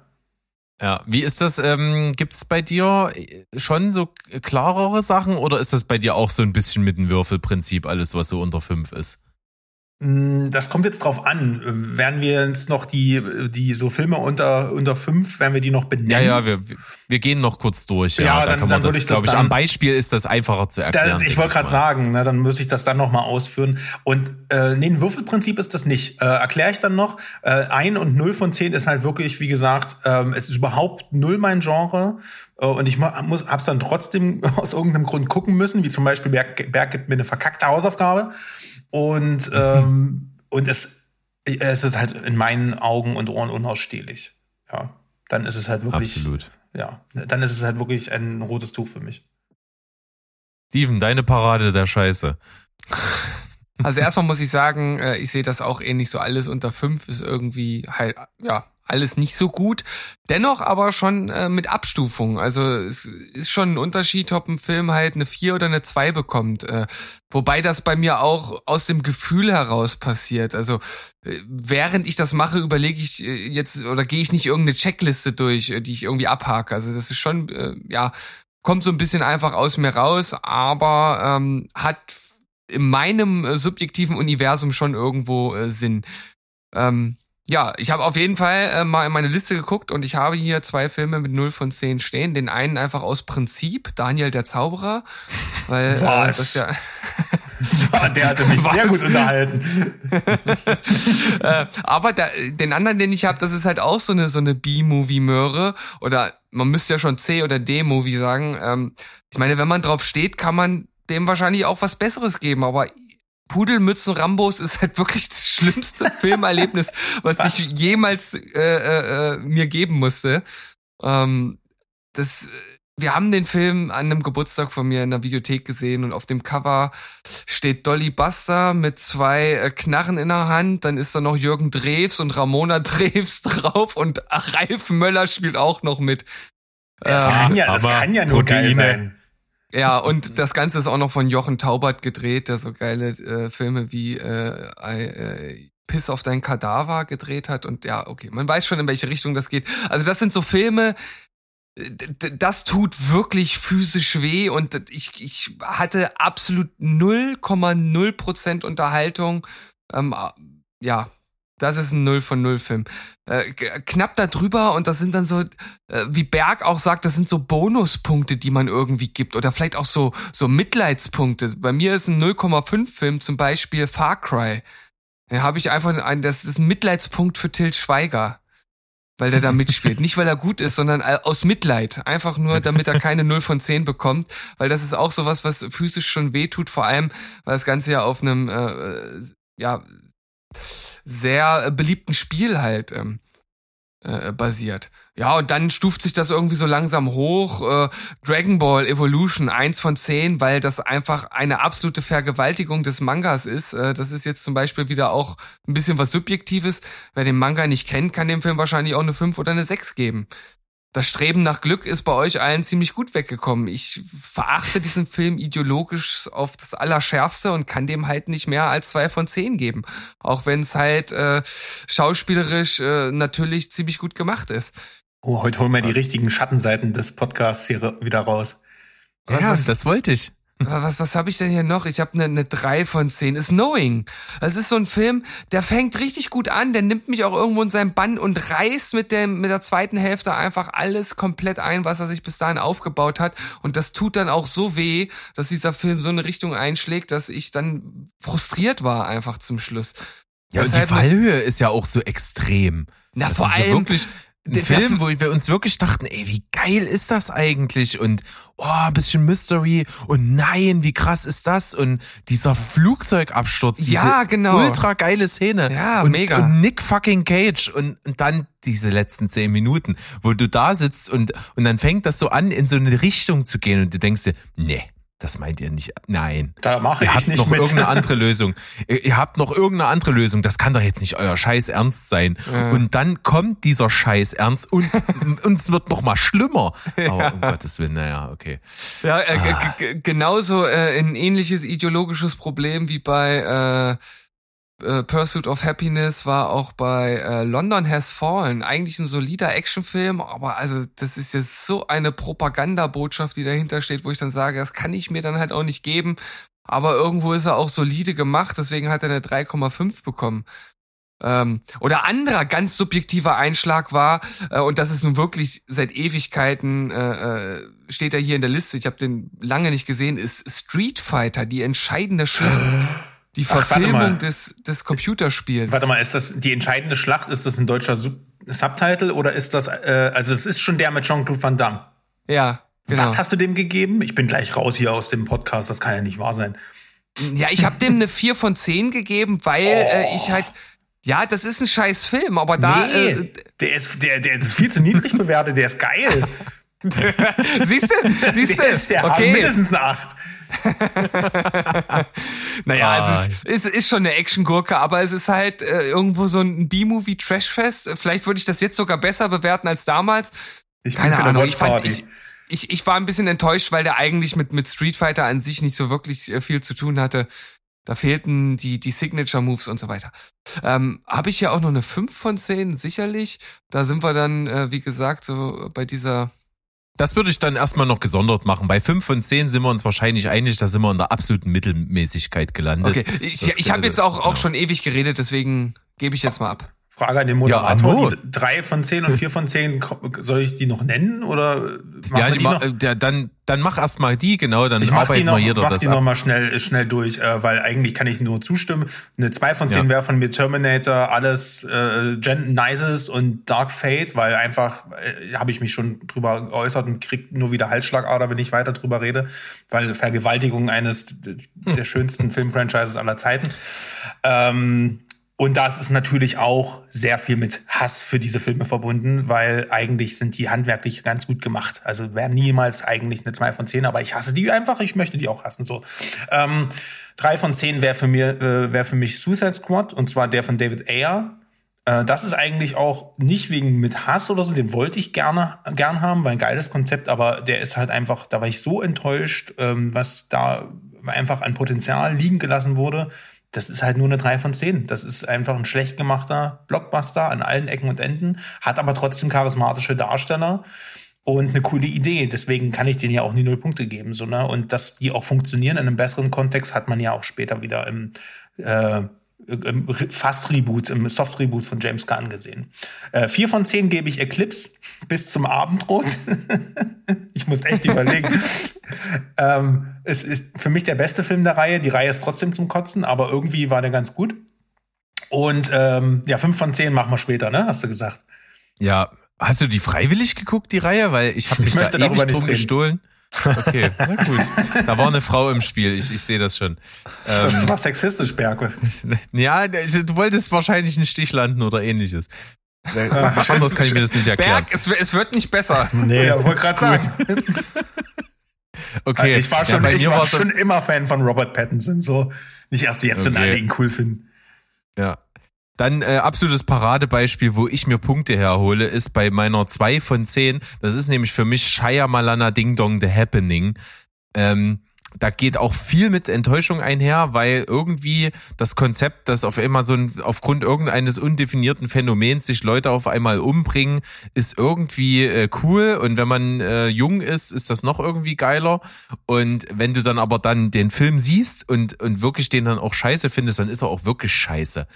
Ja, wie ist das? Ähm, Gibt es bei dir schon so klarere Sachen oder ist das bei dir auch so ein bisschen mit dem Würfelprinzip alles, was so unter fünf ist? Mm, das kommt jetzt drauf an. Werden wir uns noch die, die so Filme unter, unter fünf, werden wir die noch benennen? Ja, ja, wir, wir gehen noch kurz durch. Ja, ja da dann, dann würde ich das, glaube ich, am Beispiel ist das einfacher zu erklären. Da, ich wollte gerade sagen, ne, dann muss ich das dann noch mal ausführen. Und äh, nee, ein Würfelprinzip ist das nicht. Äh, Erkläre ich dann noch. Äh, ein und null von zehn ist halt wirklich, wie gesagt, ähm, es ist überhaupt null mein Genre. Äh, und ich muss, hab's dann trotzdem aus irgendeinem Grund gucken müssen, wie zum Beispiel Berg, Berg gibt mir eine verkackte Hausaufgabe. Und, mhm. ähm, und es, es ist halt in meinen Augen und Ohren unausstehlich. Ja, dann ist es halt wirklich. Absolut. Ja, dann ist es halt wirklich ein rotes Tuch für mich. Steven, deine Parade der Scheiße. Also erstmal muss ich sagen, äh, ich sehe das auch ähnlich so alles unter fünf ist irgendwie halt, ja, alles nicht so gut. Dennoch aber schon äh, mit Abstufung. Also es ist schon ein Unterschied, ob ein Film halt eine 4 oder eine 2 bekommt. Äh, wobei das bei mir auch aus dem Gefühl heraus passiert. Also äh, während ich das mache, überlege ich äh, jetzt oder gehe ich nicht irgendeine Checkliste durch, äh, die ich irgendwie abhake. Also das ist schon, ja, kommt so ein bisschen einfach aus mir raus, aber ähm, hat in meinem subjektiven Universum schon irgendwo Sinn. Ähm, ja, ich habe auf jeden Fall äh, mal in meine Liste geguckt und ich habe hier zwei Filme mit 0 von 10 stehen. Den einen einfach aus Prinzip, Daniel der Zauberer. Weil, äh, Was? Äh, das ja ja, der hatte mich Was? sehr gut unterhalten. äh, aber da, den anderen, den ich habe, das ist halt auch so eine so eine B-Movie-Möhre oder man müsste ja schon C oder D-Movie sagen. Ähm, ich meine, wenn man drauf steht, kann man dem wahrscheinlich auch was Besseres geben, aber Pudelmützen Rambos ist halt wirklich das schlimmste Filmerlebnis, was, was, ich jemals äh, äh, äh, mir geben musste. Ähm, das, wir haben den Film an einem Geburtstag von mir in der Videothek gesehen und auf dem Cover steht Dolly Buster mit zwei äh, Knarren in der Hand. Dann ist da noch Jürgen Drews und Ramona Drews drauf und Ralf Möller spielt auch noch mit. Das, ähm, kann, ja, das kann ja nur Proteine. geil sein. Ja, und das Ganze ist auch noch von Jochen Taubert gedreht, der so geile äh, Filme wie äh, äh, Piss auf dein Kadaver gedreht hat. Und ja, okay, man weiß schon, in welche Richtung das geht. Also das sind so Filme, das tut wirklich physisch weh und ich, ich hatte absolut 0,0 Prozent Unterhaltung. Ähm, ja, das ist ein Null von Null Film. Äh, knapp da drüber und das sind dann so, äh, wie Berg auch sagt, das sind so Bonuspunkte, die man irgendwie gibt oder vielleicht auch so, so Mitleidspunkte. Bei mir ist ein 0,5 Film zum Beispiel Far Cry. Da habe ich einfach ein, das ist ein Mitleidspunkt für Til Schweiger. Weil der da mitspielt. Nicht, weil er gut ist, sondern aus Mitleid. Einfach nur, damit er keine 0 von 10 bekommt. Weil das ist auch sowas, was physisch schon wehtut. Vor allem, weil das Ganze ja auf einem, äh, ja, sehr beliebten Spiel halt ähm, äh, basiert. Ja, und dann stuft sich das irgendwie so langsam hoch. Äh, Dragon Ball Evolution, eins von zehn, weil das einfach eine absolute Vergewaltigung des Mangas ist. Äh, das ist jetzt zum Beispiel wieder auch ein bisschen was Subjektives. Wer den Manga nicht kennt, kann dem Film wahrscheinlich auch eine fünf oder eine sechs geben das Streben nach Glück ist bei euch allen ziemlich gut weggekommen. Ich verachte diesen Film ideologisch auf das Allerschärfste und kann dem halt nicht mehr als zwei von zehn geben. Auch wenn es halt äh, schauspielerisch äh, natürlich ziemlich gut gemacht ist. Oh, heute holen wir die richtigen Schattenseiten des Podcasts hier wieder raus. Ja, was, das wollte ich. Was, was habe ich denn hier noch? Ich habe eine, eine 3 von 10. Ist Knowing. Das ist so ein Film, der fängt richtig gut an, der nimmt mich auch irgendwo in seinen Bann und reißt mit, dem, mit der zweiten Hälfte einfach alles komplett ein, was er sich bis dahin aufgebaut hat. Und das tut dann auch so weh, dass dieser Film so eine Richtung einschlägt, dass ich dann frustriert war einfach zum Schluss. Ja, und die Fallhöhe ist ja auch so extrem. Na, das vor allem, ja wirklich, ein der, Film, wo wir uns wirklich dachten, ey, wie geil ist das eigentlich? Und oh, ein bisschen Mystery und nein, wie krass ist das? Und dieser Flugzeugabsturz, diese ja, genau. ultra geile Szene. Ja, und, mega. Und Nick fucking Cage und, und dann diese letzten zehn Minuten, wo du da sitzt und, und dann fängt das so an, in so eine Richtung zu gehen und du denkst dir, nee, das meint ihr nicht? Nein. Da mache ich habt nicht noch mit. irgendeine andere Lösung. Ihr habt noch irgendeine andere Lösung. Das kann doch jetzt nicht euer Scheiß Ernst sein. Ja. Und dann kommt dieser Scheiß Ernst und uns wird noch mal schlimmer. Ja. Aber um Gottes Willen, naja, okay. Ja, äh, ah. genauso äh, ein ähnliches ideologisches Problem wie bei äh, äh, Pursuit of Happiness war auch bei äh, London Has Fallen. Eigentlich ein solider Actionfilm, aber also das ist jetzt so eine Propagandabotschaft, die dahinter steht, wo ich dann sage, das kann ich mir dann halt auch nicht geben. aber irgendwo ist er auch solide gemacht, deswegen hat er eine 3,5 bekommen. Ähm, oder anderer ganz subjektiver Einschlag war, äh, und das ist nun wirklich seit Ewigkeiten, äh, äh steht er hier in der Liste, ich habe den lange nicht gesehen, ist Street Fighter, die entscheidende Schlacht. Die Verfilmung des, des Computerspiels. Warte mal, ist das die entscheidende Schlacht? Ist das ein deutscher Sub Subtitle oder ist das, äh, also es ist schon der mit Jean-Claude Van Damme? Ja, genau. Was hast du dem gegeben? Ich bin gleich raus hier aus dem Podcast, das kann ja nicht wahr sein. Ja, ich habe dem eine 4 von 10 gegeben, weil oh. äh, ich halt ja, das ist ein scheiß Film, aber da. Nee, äh, der, ist, der, der ist viel zu niedrig bewertet, der ist geil. siehst du? Siehst du? Der, der okay. mindestens eine 8. naja, ah. es, ist, es ist schon eine Action-Gurke, aber es ist halt äh, irgendwo so ein B-Movie-Trash-Fest. Vielleicht würde ich das jetzt sogar besser bewerten als damals. Ich bin Keine für Ahnung, ich, fand, ich, ich, ich war ein bisschen enttäuscht, weil der eigentlich mit, mit Street Fighter an sich nicht so wirklich äh, viel zu tun hatte. Da fehlten die, die Signature Moves und so weiter. Ähm, Habe ich ja auch noch eine 5 von 10, sicherlich. Da sind wir dann, äh, wie gesagt, so bei dieser das würde ich dann erstmal noch gesondert machen. Bei 5 von 10 sind wir uns wahrscheinlich einig, da sind wir in der absoluten Mittelmäßigkeit gelandet. Okay, ich, ich habe jetzt auch, auch schon ewig geredet, deswegen gebe ich jetzt mal ab. Frage an den Moderator. Ja, die drei von zehn und vier von zehn, soll ich die noch nennen oder ja, die, die noch? Der, dann dann mach erst mal die genau, dann ich mach die noch, jeder mach das die ab. noch mal schnell schnell durch, äh, weil eigentlich kann ich nur zustimmen. Eine zwei von zehn ja. wäre von mir Terminator, alles äh, Gen Nices und Dark Fate, weil einfach äh, habe ich mich schon drüber geäußert und krieg nur wieder Halsschlagader, wenn ich weiter drüber rede, weil Vergewaltigung eines der hm. schönsten Filmfranchises aller Zeiten. Ähm, und das ist natürlich auch sehr viel mit Hass für diese Filme verbunden, weil eigentlich sind die handwerklich ganz gut gemacht. Also wäre niemals eigentlich eine 2 von 10, aber ich hasse die einfach, ich möchte die auch hassen. So. Ähm, 3 von 10 wäre für, äh, wär für mich Suicide Squad, und zwar der von David Ayer. Äh, das ist eigentlich auch nicht wegen mit Hass oder so, den wollte ich gerne gern haben, weil ein geiles Konzept, aber der ist halt einfach, da war ich so enttäuscht, ähm, was da einfach an Potenzial liegen gelassen wurde das ist halt nur eine 3 von 10. Das ist einfach ein schlecht gemachter Blockbuster an allen Ecken und Enden, hat aber trotzdem charismatische Darsteller und eine coole Idee. Deswegen kann ich denen ja auch nie null Punkte geben. So, ne? Und dass die auch funktionieren in einem besseren Kontext, hat man ja auch später wieder im äh, im Fast-Reboot, im Soft-Reboot von James Gunn gesehen. Äh, vier von zehn gebe ich Eclipse bis zum Abendrot. ich muss echt überlegen. ähm, es ist für mich der beste Film der Reihe. Die Reihe ist trotzdem zum Kotzen, aber irgendwie war der ganz gut. Und ähm, ja, fünf von zehn machen wir später, ne? Hast du gesagt? Ja, hast du die freiwillig geguckt, die Reihe? Weil ich habe mich ich da ewig drum gestohlen. Okay, na gut. Da war eine Frau im Spiel, ich, ich sehe das schon. Das ähm, war sexistisch, Berg. Ja, du wolltest wahrscheinlich einen Stich landen oder ähnliches. Anders kann ich mir das nicht erklären. Berg, es, es wird nicht besser. Nee, ja, wollte gerade sagen. Okay. Ich war schon, ja, ich war schon immer Fan von Robert Pattinson, so. Nicht erst jetzt, wenn alle ihn cool finden. Ja. Dann äh, absolutes Paradebeispiel, wo ich mir Punkte herhole, ist bei meiner 2 von 10. Das ist nämlich für mich Shia Malana Ding Dong The Happening. Ähm, da geht auch viel mit Enttäuschung einher, weil irgendwie das Konzept, dass auf einmal so ein, aufgrund irgendeines undefinierten Phänomens sich Leute auf einmal umbringen, ist irgendwie äh, cool und wenn man äh, jung ist, ist das noch irgendwie geiler und wenn du dann aber dann den Film siehst und, und wirklich den dann auch scheiße findest, dann ist er auch wirklich scheiße.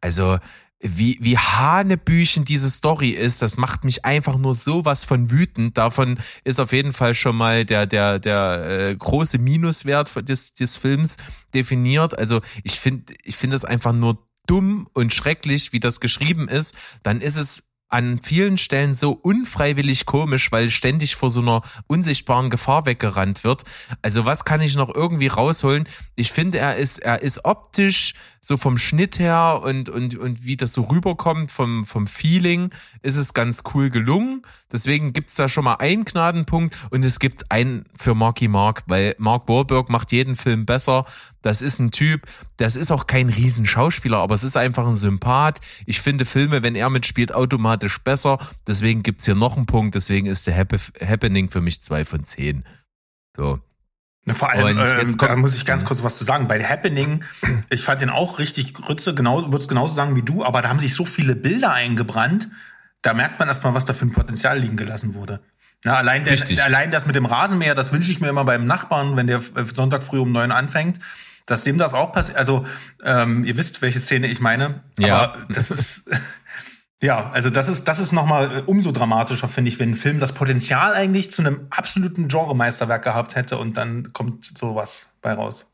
Also wie, wie Hanebüchen diese Story ist, das macht mich einfach nur sowas von wütend. Davon ist auf jeden Fall schon mal der, der, der äh, große Minuswert des, des Films definiert. Also ich finde, ich finde es einfach nur dumm und schrecklich, wie das geschrieben ist. Dann ist es an vielen Stellen so unfreiwillig komisch, weil ständig vor so einer unsichtbaren Gefahr weggerannt wird. Also was kann ich noch irgendwie rausholen? Ich finde, er ist, er ist optisch so vom Schnitt her und, und, und wie das so rüberkommt, vom, vom Feeling, ist es ganz cool gelungen. Deswegen gibt's da schon mal einen Gnadenpunkt und es gibt einen für Marky Mark, weil Mark Wahlberg macht jeden Film besser. Das ist ein Typ, das ist auch kein Riesenschauspieler, aber es ist einfach ein Sympath. Ich finde Filme, wenn er mitspielt, automatisch besser. Deswegen gibt's hier noch einen Punkt. Deswegen ist der Happening für mich zwei von zehn. So. Ne, vor allem, äh, jetzt da muss ich ganz kurz was zu sagen. Bei Happening, ich fand den auch richtig Grütze, genau, würde es genauso sagen wie du, aber da haben sich so viele Bilder eingebrannt, da merkt man erstmal, was da für ein Potenzial liegen gelassen wurde. Ja, allein, der, allein das mit dem Rasenmäher, das wünsche ich mir immer beim Nachbarn, wenn der Sonntag früh um neun anfängt, dass dem das auch passiert. Also, ähm, ihr wisst, welche Szene ich meine. Ja. Aber das ist, ja, also das ist, das ist nochmal umso dramatischer, finde ich, wenn ein Film das Potenzial eigentlich zu einem absoluten Genremeisterwerk gehabt hätte und dann kommt sowas bei raus.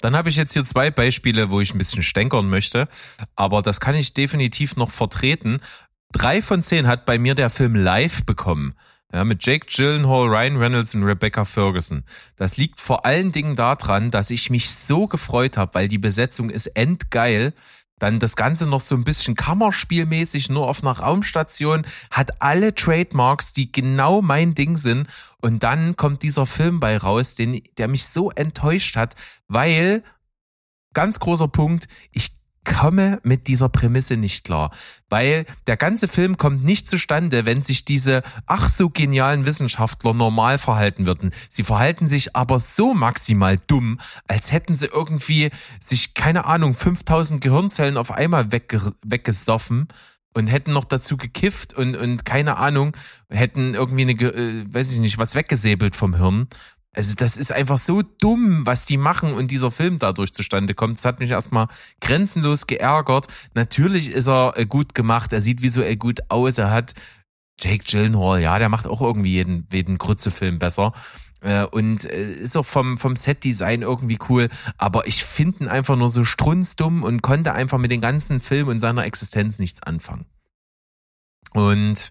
Dann habe ich jetzt hier zwei Beispiele, wo ich ein bisschen stänkern möchte, aber das kann ich definitiv noch vertreten. Drei von zehn hat bei mir der Film Live bekommen. Ja, mit Jake Gyllenhaal, Ryan Reynolds und Rebecca Ferguson. Das liegt vor allen Dingen daran, dass ich mich so gefreut habe, weil die Besetzung ist endgeil. Dann das Ganze noch so ein bisschen Kammerspielmäßig, nur auf einer Raumstation, hat alle Trademarks, die genau mein Ding sind. Und dann kommt dieser Film bei raus, den, der mich so enttäuscht hat, weil, ganz großer Punkt, ich komme mit dieser Prämisse nicht klar, weil der ganze Film kommt nicht zustande, wenn sich diese ach so genialen Wissenschaftler normal verhalten würden. Sie verhalten sich aber so maximal dumm, als hätten sie irgendwie sich, keine Ahnung, 5000 Gehirnzellen auf einmal wegge weggesoffen und hätten noch dazu gekifft und, und keine Ahnung, hätten irgendwie eine, äh, weiß ich nicht, was weggesäbelt vom Hirn. Also das ist einfach so dumm, was die machen und dieser Film dadurch zustande kommt. Das hat mich erstmal grenzenlos geärgert. Natürlich ist er äh, gut gemacht, er sieht visuell gut aus, er hat Jake Gyllenhaal, ja, der macht auch irgendwie jeden, jeden Grützefilm besser. Äh, Und äh, ist auch vom, vom Set-Design irgendwie cool, aber ich finde ihn einfach nur so strunzdumm und konnte einfach mit dem ganzen Film und seiner Existenz nichts anfangen. Und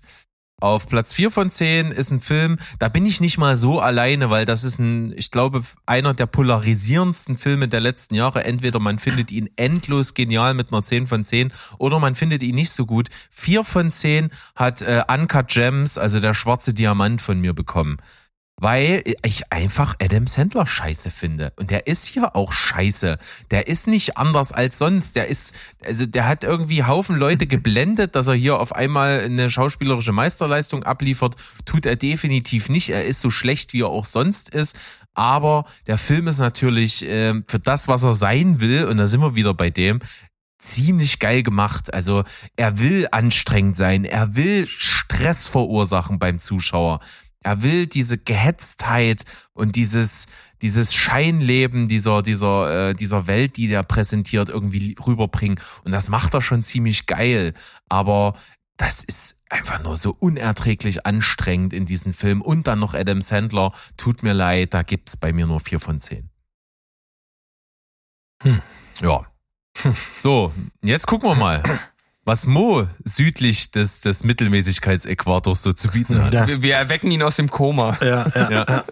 auf Platz 4 von 10 ist ein Film, da bin ich nicht mal so alleine, weil das ist ein, ich glaube, einer der polarisierendsten Filme der letzten Jahre. Entweder man findet ihn endlos genial mit einer 10 von 10 oder man findet ihn nicht so gut. 4 von 10 hat äh, Uncut Gems, also der schwarze Diamant von mir bekommen. Weil ich einfach Adam Sandler scheiße finde. Und der ist hier auch scheiße. Der ist nicht anders als sonst. Der ist, also der hat irgendwie Haufen Leute geblendet, dass er hier auf einmal eine schauspielerische Meisterleistung abliefert. Tut er definitiv nicht. Er ist so schlecht, wie er auch sonst ist. Aber der Film ist natürlich äh, für das, was er sein will, und da sind wir wieder bei dem, ziemlich geil gemacht. Also er will anstrengend sein, er will Stress verursachen beim Zuschauer. Er will diese Gehetztheit und dieses dieses Scheinleben dieser dieser äh, dieser Welt, die der präsentiert, irgendwie rüberbringen. Und das macht er schon ziemlich geil. Aber das ist einfach nur so unerträglich anstrengend in diesem Film. Und dann noch Adam Sandler. Tut mir leid, da gibt's bei mir nur vier von zehn. Hm. Ja. So, jetzt gucken wir mal, was Mo südlich des, des Mittelmäßigkeitsäquators so zu bieten hat. Ja. Wir, wir erwecken ihn aus dem Koma. Ja, ja, Ja. ja.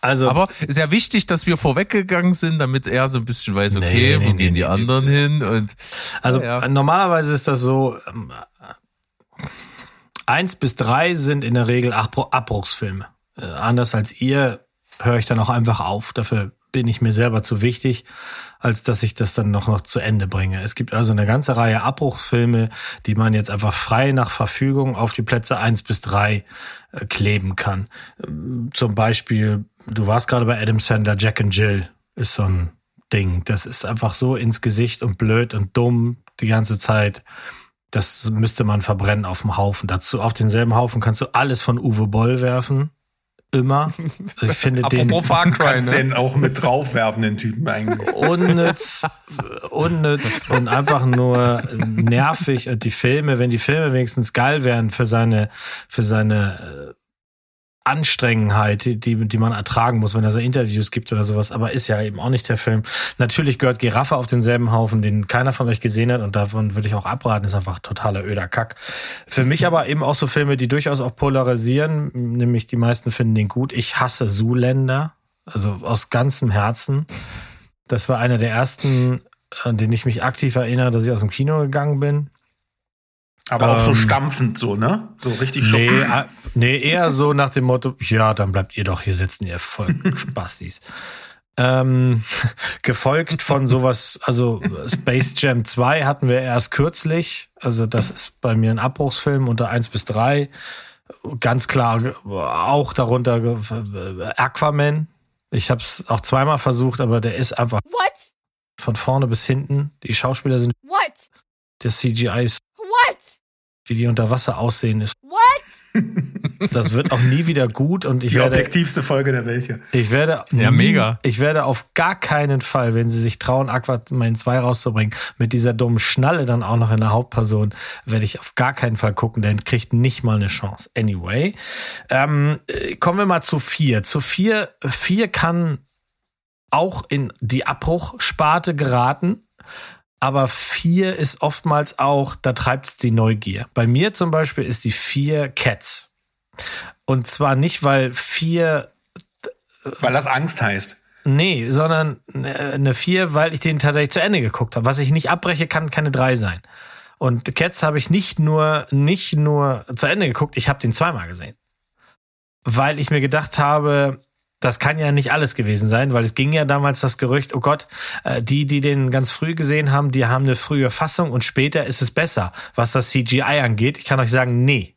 Also, Aber ist ja wichtig, dass wir vorweggegangen sind, damit er so ein bisschen weiß, okay, Nee, nee, wo nee, gehen nee, die nee. anderen hin und also ja. normalerweise ist das so, ähm, eins bis drei sind in der Regel Abbru- Abbruchsfilme. Äh, anders als ihr höre ich dann auch einfach auf. Dafür bin ich mir selber zu wichtig, als dass ich das dann noch, noch zu Ende bringe. Es gibt also eine ganze Reihe Abbruchsfilme, die man jetzt einfach frei nach Verfügung auf die Plätze eins bis drei äh, kleben kann. Ähm, Zum Beispiel, du warst gerade bei Adam Sandler, Jack and Jill ist so ein Ding. Das ist einfach so ins Gesicht und blöd und dumm die ganze Zeit. Das müsste man verbrennen auf dem Haufen. Dazu auf denselben Haufen kannst du alles von Uwe Boll werfen. Immer. Also ich finde den Far Cry, kannst ne? den auch mit draufwerfen, den Typen eigentlich. unnütz, unnütz und einfach nur nervig. Und die Filme, wenn die Filme wenigstens geil wären für seine, für seine Anstrengendheit, die, die man ertragen muss, wenn so Interviews gibt oder sowas, aber ist ja eben auch nicht der Film. Natürlich gehört Giraffe auf denselben Haufen, den keiner von euch gesehen hat und davon würde ich auch abraten, ist einfach totaler öder Kack. Für mich aber eben auch so Filme, die durchaus auch polarisieren, nämlich die meisten finden den gut. Ich hasse Zuländer, also aus ganzem Herzen. Das war einer der ersten, an den ich mich aktiv erinnere, dass ich aus dem Kino gegangen bin. Aber auch so Ähm, stampfend so, ne? So richtig Nee, schock. äh, nee, eher so nach dem Motto, ja, dann bleibt ihr doch hier sitzen, ihr voll Spastis. Ähm, gefolgt von sowas, also Space Jam 2 hatten wir erst kürzlich. Also das ist bei mir ein Abbruchsfilm unter 1 bis 3. Ganz klar auch darunter ge- Aquaman. Ich habe es auch zweimal versucht, aber der ist einfach What? von vorne bis hinten. Die Schauspieler sind, What? das CGI ist? Wie die unter Wasser aussehen, ist What? Das wird auch nie wieder gut und ich Die werde, objektivste Folge der Welt hier. ich werde, Ja, nie, mega. Ich werde auf gar keinen Fall, wenn sie sich trauen, Aquaman 2 rauszubringen, mit dieser dummen Schnalle dann auch noch in der Hauptperson, werde ich auf gar keinen Fall gucken, denn kriegt nicht mal eine Chance. Anyway, ähm, äh, kommen wir mal zu vier. Zu vier, vier kann auch in die Abbruchsparte geraten. Aber vier ist oftmals auch, da treibt es die Neugier. Bei mir zum Beispiel ist die vier Cats. Und zwar nicht, weil vier, Weil das Angst heißt. nee, sondern äh, eine vier, weil ich den tatsächlich zu Ende geguckt habe. Was ich nicht abbreche, kann keine drei sein. Und Cats habe ich nicht nur, nicht nur zu Ende geguckt, ich habe den zweimal gesehen. Weil ich mir gedacht habe, das kann ja nicht alles gewesen sein, weil es ging ja damals das Gerücht, oh Gott, äh, die, die den ganz früh gesehen haben, die haben eine frühe Fassung und später ist es besser, was das CGI angeht. Ich kann euch sagen, nee.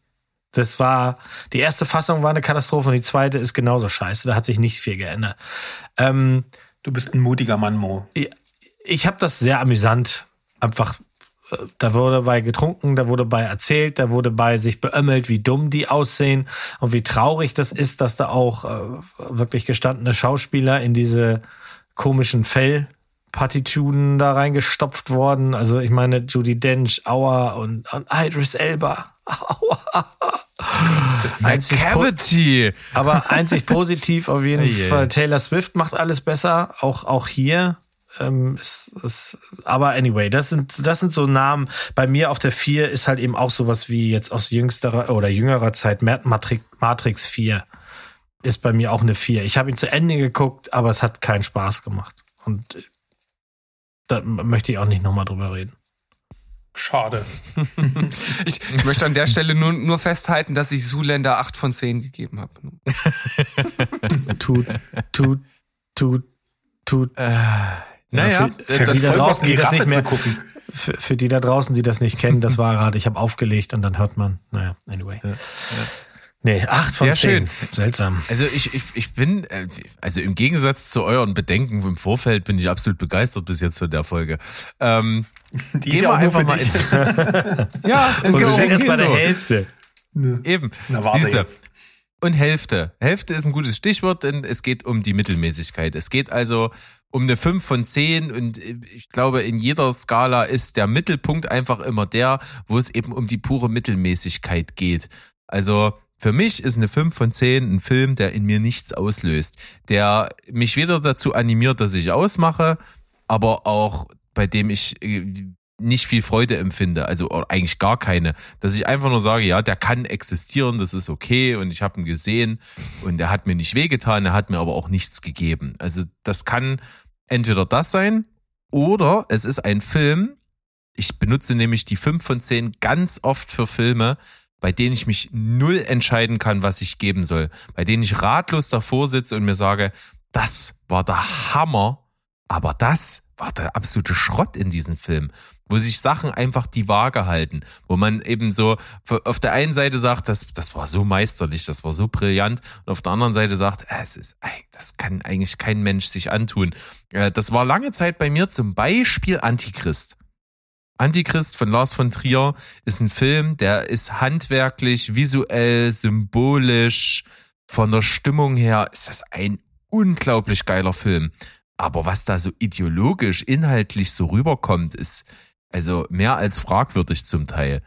Das war, die erste Fassung war eine Katastrophe und die zweite ist genauso scheiße. Da hat sich nicht viel geändert. Ähm, Du bist ein mutiger Mann, Mo. ich habe das sehr amüsant einfach da wurde bei getrunken, da wurde bei erzählt, da wurde bei sich beömmelt, wie dumm die aussehen und wie traurig das ist, dass da auch äh, wirklich gestandene Schauspieler in diese komischen Fellpartituden da reingestopft worden. Also ich meine Judy Dench, Aua und, und Idris Elba. Aua. Einzig po- Cavity. aber einzig positiv auf jeden. Fall. Taylor Swift macht alles besser, auch, auch hier. Ähm, ist, ist, aber anyway, das sind, das sind so Namen. Bei mir auf der 4 ist halt eben auch sowas wie jetzt aus jüngsterer oder jüngerer Zeit Matrix, Matrix 4 ist bei mir auch eine 4. Ich habe ihn zu Ende geguckt, aber es hat keinen Spaß gemacht. Und äh, da möchte ich auch nicht nochmal drüber reden. Schade. Ich, ich möchte an der Stelle nur, nur festhalten, dass ich Zuländer 8 von 10 gegeben habe. Tut, tut, tut, tut. Naja, für- für das die da draußen, die das nicht mehr, gucken. für, für die da draußen, die das nicht kennen, das war gerade, ich habe aufgelegt und dann hört man, naja, anyway. Nee, acht von Sehr zehn. schön. Seltsam. Also ich, ich, ich bin, äh, also im Gegensatz zu euren Bedenken im Vorfeld bin ich absolut begeistert bis jetzt von der Folge. Ähm, Die ist ja auch nur für einfach mal ins- Ja, ist Und ja wir auch sind erst okay bei der so. Hälfte. Eben. Na, warte Siehste. jetzt. Und Hälfte. Hälfte ist ein gutes Stichwort, denn es geht um die Mittelmäßigkeit. Es geht also um eine 5 von 10 und ich glaube, in jeder Skala ist der Mittelpunkt einfach immer der, wo es eben um die pure Mittelmäßigkeit geht. Also für mich ist eine 5 von 10 ein Film, der in mir nichts auslöst, der mich weder dazu animiert, dass ich ausmache, aber auch bei dem ich äh, nicht viel Freude empfinde, also eigentlich gar keine, dass ich einfach nur sage, ja, der kann existieren, das ist okay und ich habe ihn gesehen und er hat mir nicht wehgetan, er hat mir aber auch nichts gegeben. Also das kann entweder das sein oder es ist ein Film, ich benutze nämlich die 5 von 10 ganz oft für Filme, bei denen ich mich null entscheiden kann, was ich geben soll, bei denen ich ratlos davor sitze und mir sage, das war der Hammer, aber das war der absolute Schrott in diesem Film, wo sich Sachen einfach die Waage halten, wo man eben so auf der einen Seite sagt, das, das war so meisterlich, das war so brillant und auf der anderen Seite sagt, äh, es ist, das kann eigentlich kein Mensch sich antun. Äh, Das war lange Zeit bei mir zum Beispiel Antichrist. Antichrist von Lars von Trier ist ein Film, der ist handwerklich, visuell, symbolisch, von der Stimmung her ist das ein unglaublich geiler Film. Aber was da so ideologisch, inhaltlich so rüberkommt, ist also mehr als fragwürdig zum Teil.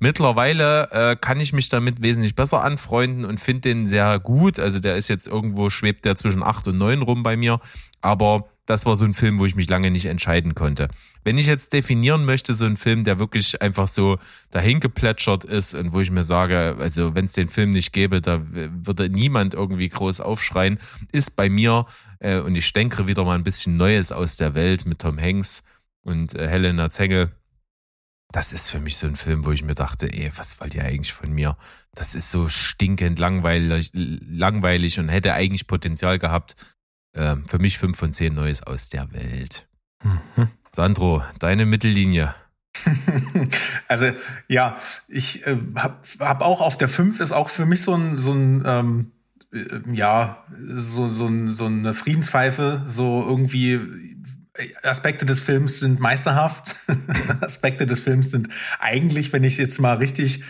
Mittlerweile äh, kann ich mich damit wesentlich besser anfreunden und finde den sehr gut. Also der ist jetzt irgendwo, schwebt der zwischen acht und neun rum bei mir. Aber das war so ein Film, wo ich mich lange nicht entscheiden konnte. Wenn ich jetzt definieren möchte, so ein Film, der wirklich einfach so dahin geplätschert ist und wo ich mir sage, also wenn es den Film nicht gäbe, da würde niemand irgendwie groß aufschreien, ist bei mir, äh, und ich denke wieder mal ein bisschen Neues aus der Welt mit Tom Hanks und äh, Helena Zengel. Das ist für mich so ein Film, wo ich mir dachte, ey, was wollt ihr eigentlich von mir? Das ist so stinkend langweilig, langweilig und hätte eigentlich Potenzial gehabt. Ähm, für mich 5 von 10 Neues aus der Welt. Mhm. Sandro, deine Mittellinie. Also ja, ich äh, habe hab auch auf der 5 ist auch für mich so ein, so ein ähm, äh, ja, so, so, so eine Friedenspfeife, so irgendwie Aspekte des Films sind meisterhaft. Aspekte des Films sind eigentlich, wenn ich jetzt mal richtig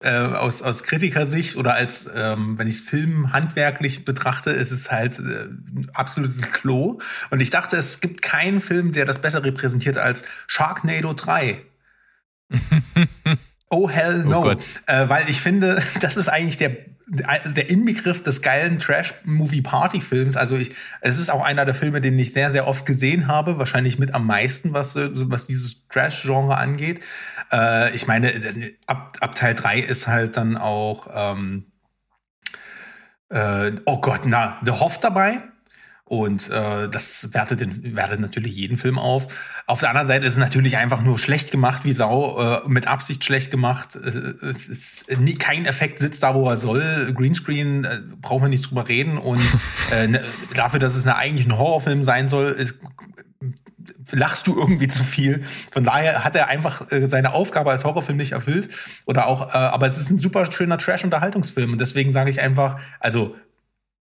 äh, aus, aus Kritikersicht oder als, ähm, wenn ich es filmhandwerklich betrachte, ist es halt äh, absolutes Klo. Und ich dachte, es gibt keinen Film, der das besser repräsentiert als Sharknado 3. oh hell no. Oh äh, weil ich finde, das ist eigentlich der der Inbegriff des geilen Trash-Movie-Party-Films. Also ich, es ist auch einer der Filme, den ich sehr, sehr oft gesehen habe. Wahrscheinlich mit am meisten, was, was dieses Trash-Genre angeht. Äh, ich meine, ab, ab Teil 3 ist halt dann auch, ähm, äh, oh Gott, na, The Hoff dabei. Und äh, das wertet, den, wertet natürlich jeden Film auf. Auf der anderen Seite ist es natürlich einfach nur schlecht gemacht wie Sau, äh, mit Absicht schlecht gemacht. Äh, es ist nie, kein Effekt sitzt da, wo er soll. Greenscreen äh, brauchen wir nicht drüber reden. Und äh, ne, dafür, dass es eine, eigentlich ein Horrorfilm sein soll, ist, lachst du irgendwie zu viel. Von daher hat er einfach äh, seine Aufgabe als Horrorfilm nicht erfüllt. Oder auch, äh, aber es ist ein super schöner Trash-Unterhaltungsfilm. Und deswegen sage ich einfach, also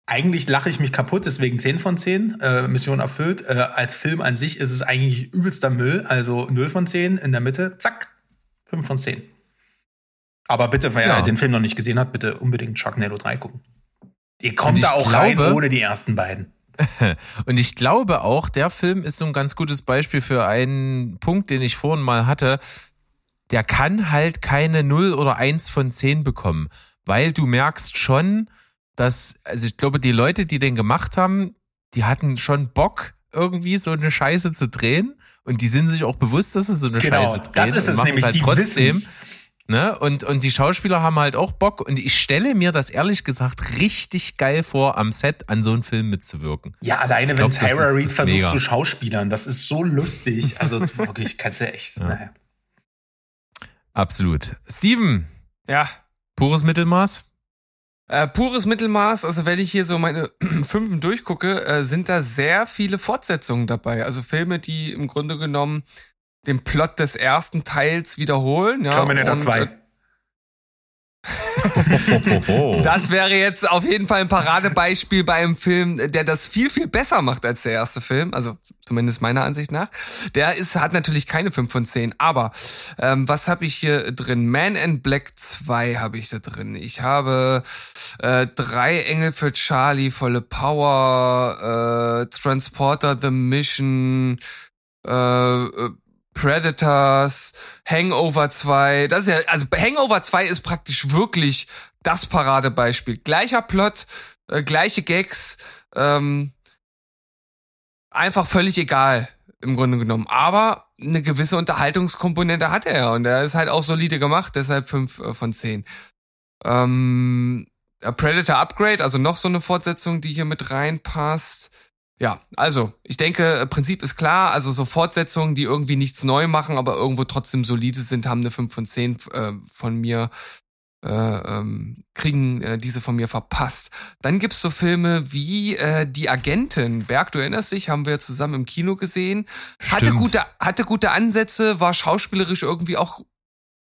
eigentlich lache ich mich kaputt, deswegen 10 von 10, äh, Mission erfüllt. Äh, als Film an sich ist es eigentlich übelster Müll, also 0 von 10, in der Mitte, zack, 5 von 10. Aber bitte, wer ja. den Film noch nicht gesehen hat, bitte unbedingt Sharknado 3 gucken. Ihr kommt da auch glaube, rein ohne die ersten beiden. Und ich glaube auch, der Film ist so ein ganz gutes Beispiel für einen Punkt, den ich vorhin mal hatte. Der kann halt keine 0 oder 1 von 10 bekommen, weil du merkst schon, dass, also ich glaube, die Leute, die den gemacht haben, die hatten schon Bock, irgendwie so eine Scheiße zu drehen. Und die sind sich auch bewusst, dass sie so eine genau, Scheiße drehen. Das ist es nämlich, halt die trotzdem. Wissen's. Ne? Und, und die Schauspieler haben halt auch Bock. Und ich stelle mir das ehrlich gesagt richtig geil vor, am Set an so einem Film mitzuwirken. Ja, alleine glaub, wenn Tyra Reed versucht mega. zu schauspielern, das ist so lustig. Also wirklich, kannst du echt. Ja. Naja. Absolut. Steven. Ja. Pures Mittelmaß? Äh, pures Mittelmaß, also wenn ich hier so meine Fünfen durchgucke, äh, sind da sehr viele Fortsetzungen dabei. Also Filme, die im Grunde genommen den Plot des ersten Teils wiederholen. Ja, Terminator 2. das wäre jetzt auf jeden Fall ein Paradebeispiel bei einem Film, der das viel, viel besser macht als der erste Film. Also zumindest meiner Ansicht nach. Der ist, hat natürlich keine 5 von 10. Aber ähm, was habe ich hier drin? Man in Black 2 habe ich da drin. Ich habe äh, drei Engel für Charlie, volle Power, äh, Transporter The Mission, äh, äh Predators, Hangover 2. Das ist ja, also Hangover 2 ist praktisch wirklich das Paradebeispiel. Gleicher Plot, äh, gleiche Gags, ähm, einfach völlig egal im Grunde genommen. Aber eine gewisse Unterhaltungskomponente hat er und er ist halt auch solide gemacht, deshalb 5 äh, von 10. Ähm, Predator Upgrade, also noch so eine Fortsetzung, die hier mit reinpasst. Ja, also ich denke, Prinzip ist klar. Also so Fortsetzungen, die irgendwie nichts neu machen, aber irgendwo trotzdem solide sind, haben eine 5 von 10 äh, von mir, äh, ähm, kriegen äh, diese von mir verpasst. Dann gibt's so Filme wie äh, Die Agentin. Berg, du erinnerst dich, haben wir zusammen im Kino gesehen. Hatte gute, hatte gute Ansätze, war schauspielerisch irgendwie auch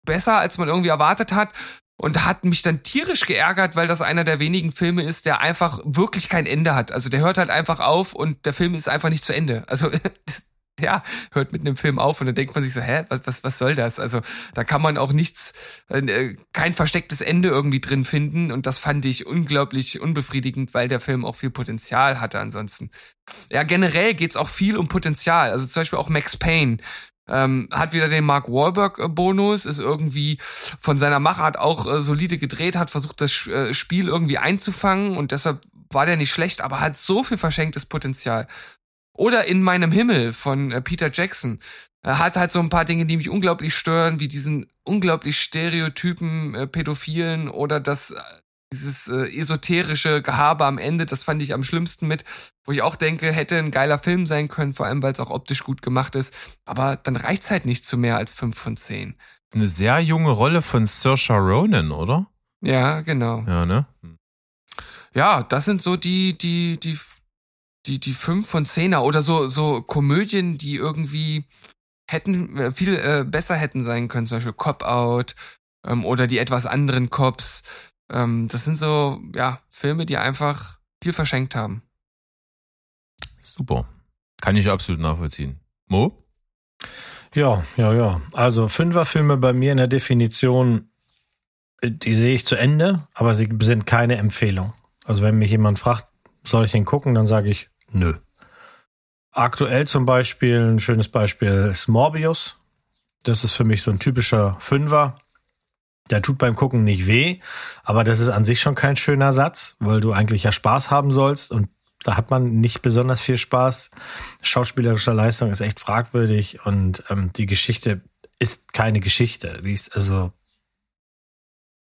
besser, als man irgendwie erwartet hat und hat mich dann tierisch geärgert, weil das einer der wenigen Filme ist, der einfach wirklich kein Ende hat. Also der hört halt einfach auf und der Film ist einfach nicht zu Ende. Also ja, hört mit einem Film auf und dann denkt man sich so, hä, was, was, was soll das? Also da kann man auch nichts, äh, kein verstecktes Ende irgendwie drin finden und das fand ich unglaublich unbefriedigend, weil der Film auch viel Potenzial hatte ansonsten. Ja, generell geht's auch viel um Potenzial. Also zum Beispiel auch Max Payne ähm, hat wieder den Mark Wahlberg-Bonus, ist irgendwie von seiner Machart auch äh, solide gedreht, hat versucht, das äh, Spiel irgendwie einzufangen und deshalb war der nicht schlecht, aber hat so viel verschenktes Potenzial. Oder In meinem Himmel von äh, Peter Jackson. Er hat halt so ein paar Dinge, die mich unglaublich stören, wie diesen unglaublich stereotypen äh, Pädophilen oder das äh, dieses äh, esoterische Gehabe am Ende, das fand ich am schlimmsten mit, wo ich auch denke, hätte ein geiler Film sein können, vor allem weil es auch optisch gut gemacht ist. Aber dann reicht's halt nicht zu mehr als fünf von zehn. Eine sehr junge Rolle von Saoirse Ronan, oder? Ja, genau. Ja, ne? Ja, das sind so die, die, die, die, die fünf von zehner oder so, so Komödien, die irgendwie hätten, äh, viel äh, besser hätten sein können, zum Beispiel Cop Out ähm, oder die etwas anderen Cops. Ähm, das sind so, ja, Filme, die einfach viel verschenkt haben. Super. Kann ich absolut nachvollziehen. Mo? Ja, ja, ja. Also Fünferfilme bei mir in der Definition Die sehe ich zu Ende, aber sie sind keine Empfehlung. Also wenn mich jemand fragt, soll ich den gucken, dann sage ich nö. Aktuell zum Beispiel, ein schönes Beispiel ist Morbius. Das ist für mich so ein typischer Fünfer. Der tut beim Gucken nicht weh, aber das ist an sich schon kein schöner Satz, weil du eigentlich ja Spaß haben sollst und da hat man nicht besonders viel Spaß. Schauspielerische Leistung ist echt fragwürdig und ähm, die Geschichte ist keine Geschichte. Die ist also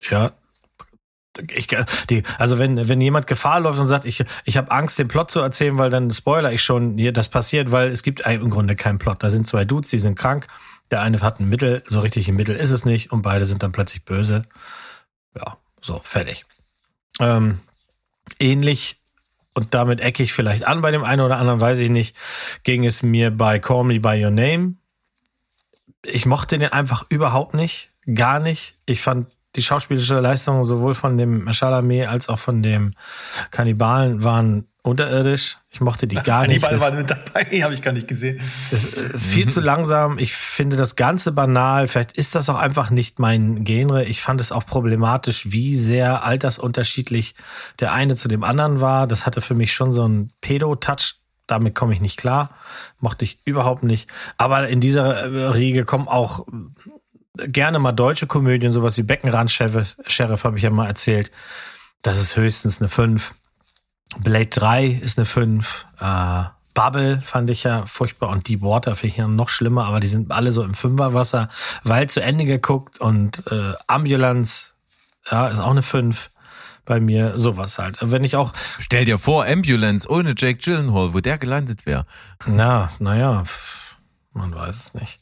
ja ich, die, also wenn, wenn jemand Gefahr läuft und sagt, ich, ich habe Angst, den Plot zu erzählen, weil dann spoiler ich schon, hier, das passiert, weil es gibt im Grunde keinen Plot. Da sind zwei Dudes, die sind krank. Der eine hat ein Mittel, so richtig ein Mittel ist es nicht und beide sind dann plötzlich böse. Ja, so, fertig. Ähm, ähnlich und damit ecke ich vielleicht an bei dem einen oder anderen, weiß ich nicht, ging es mir bei Call Me By Your Name. Ich mochte den einfach überhaupt nicht, gar nicht. Ich fand die schauspielische Leistung sowohl von dem Chalamet als auch von dem Kannibalen waren unterirdisch. Ich mochte die gar nicht. Kannibal war mit dabei, habe ich gar nicht gesehen. Ist äh, viel mhm. zu langsam. Ich finde das Ganze banal. Vielleicht ist das auch einfach nicht mein Genre. Ich fand es auch problematisch, wie sehr altersunterschiedlich der eine zu dem anderen war. Das hatte für mich schon so einen Pedo-Touch. Damit komme ich nicht klar. Mochte ich überhaupt nicht. Aber in dieser äh, Riege kommen auch gerne mal deutsche Komödien, sowas wie Beckenrand Sheriff, Sheriff habe ich ja mal erzählt. Das ist höchstens eine 5. Blade 3 ist eine 5. Äh, Bubble fand ich ja furchtbar und Deep Water finde ich ja noch schlimmer, aber die sind alle so im Fünferwasser, weil zu Ende geguckt und äh, Ambulance, ja, ist auch eine 5 bei mir, sowas halt. Wenn ich auch. Stell dir vor, Ambulance ohne Jake Gyllenhaal, wo der gelandet wäre. Na, naja, man weiß es nicht.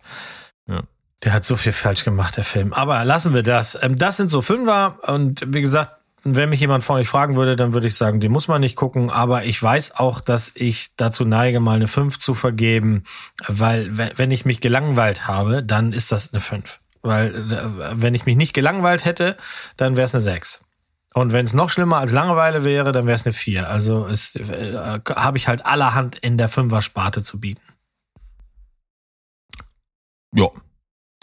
Ja. Der hat so viel falsch gemacht, der Film. Aber lassen wir das. Ähm, das sind so Fünfer und wie gesagt, wenn mich jemand von euch fragen würde, dann würde ich sagen, den muss man nicht gucken. Aber ich weiß auch, dass ich dazu neige, mal eine 5 zu vergeben, weil wenn ich mich gelangweilt habe, dann ist das eine 5. Weil äh, wenn ich mich nicht gelangweilt hätte, dann wäre es eine 6. Und wenn es noch schlimmer als Langeweile wäre, dann wäre es eine 4. Also äh, habe ich halt allerhand in der Fünfer-Sparte zu bieten. Ja,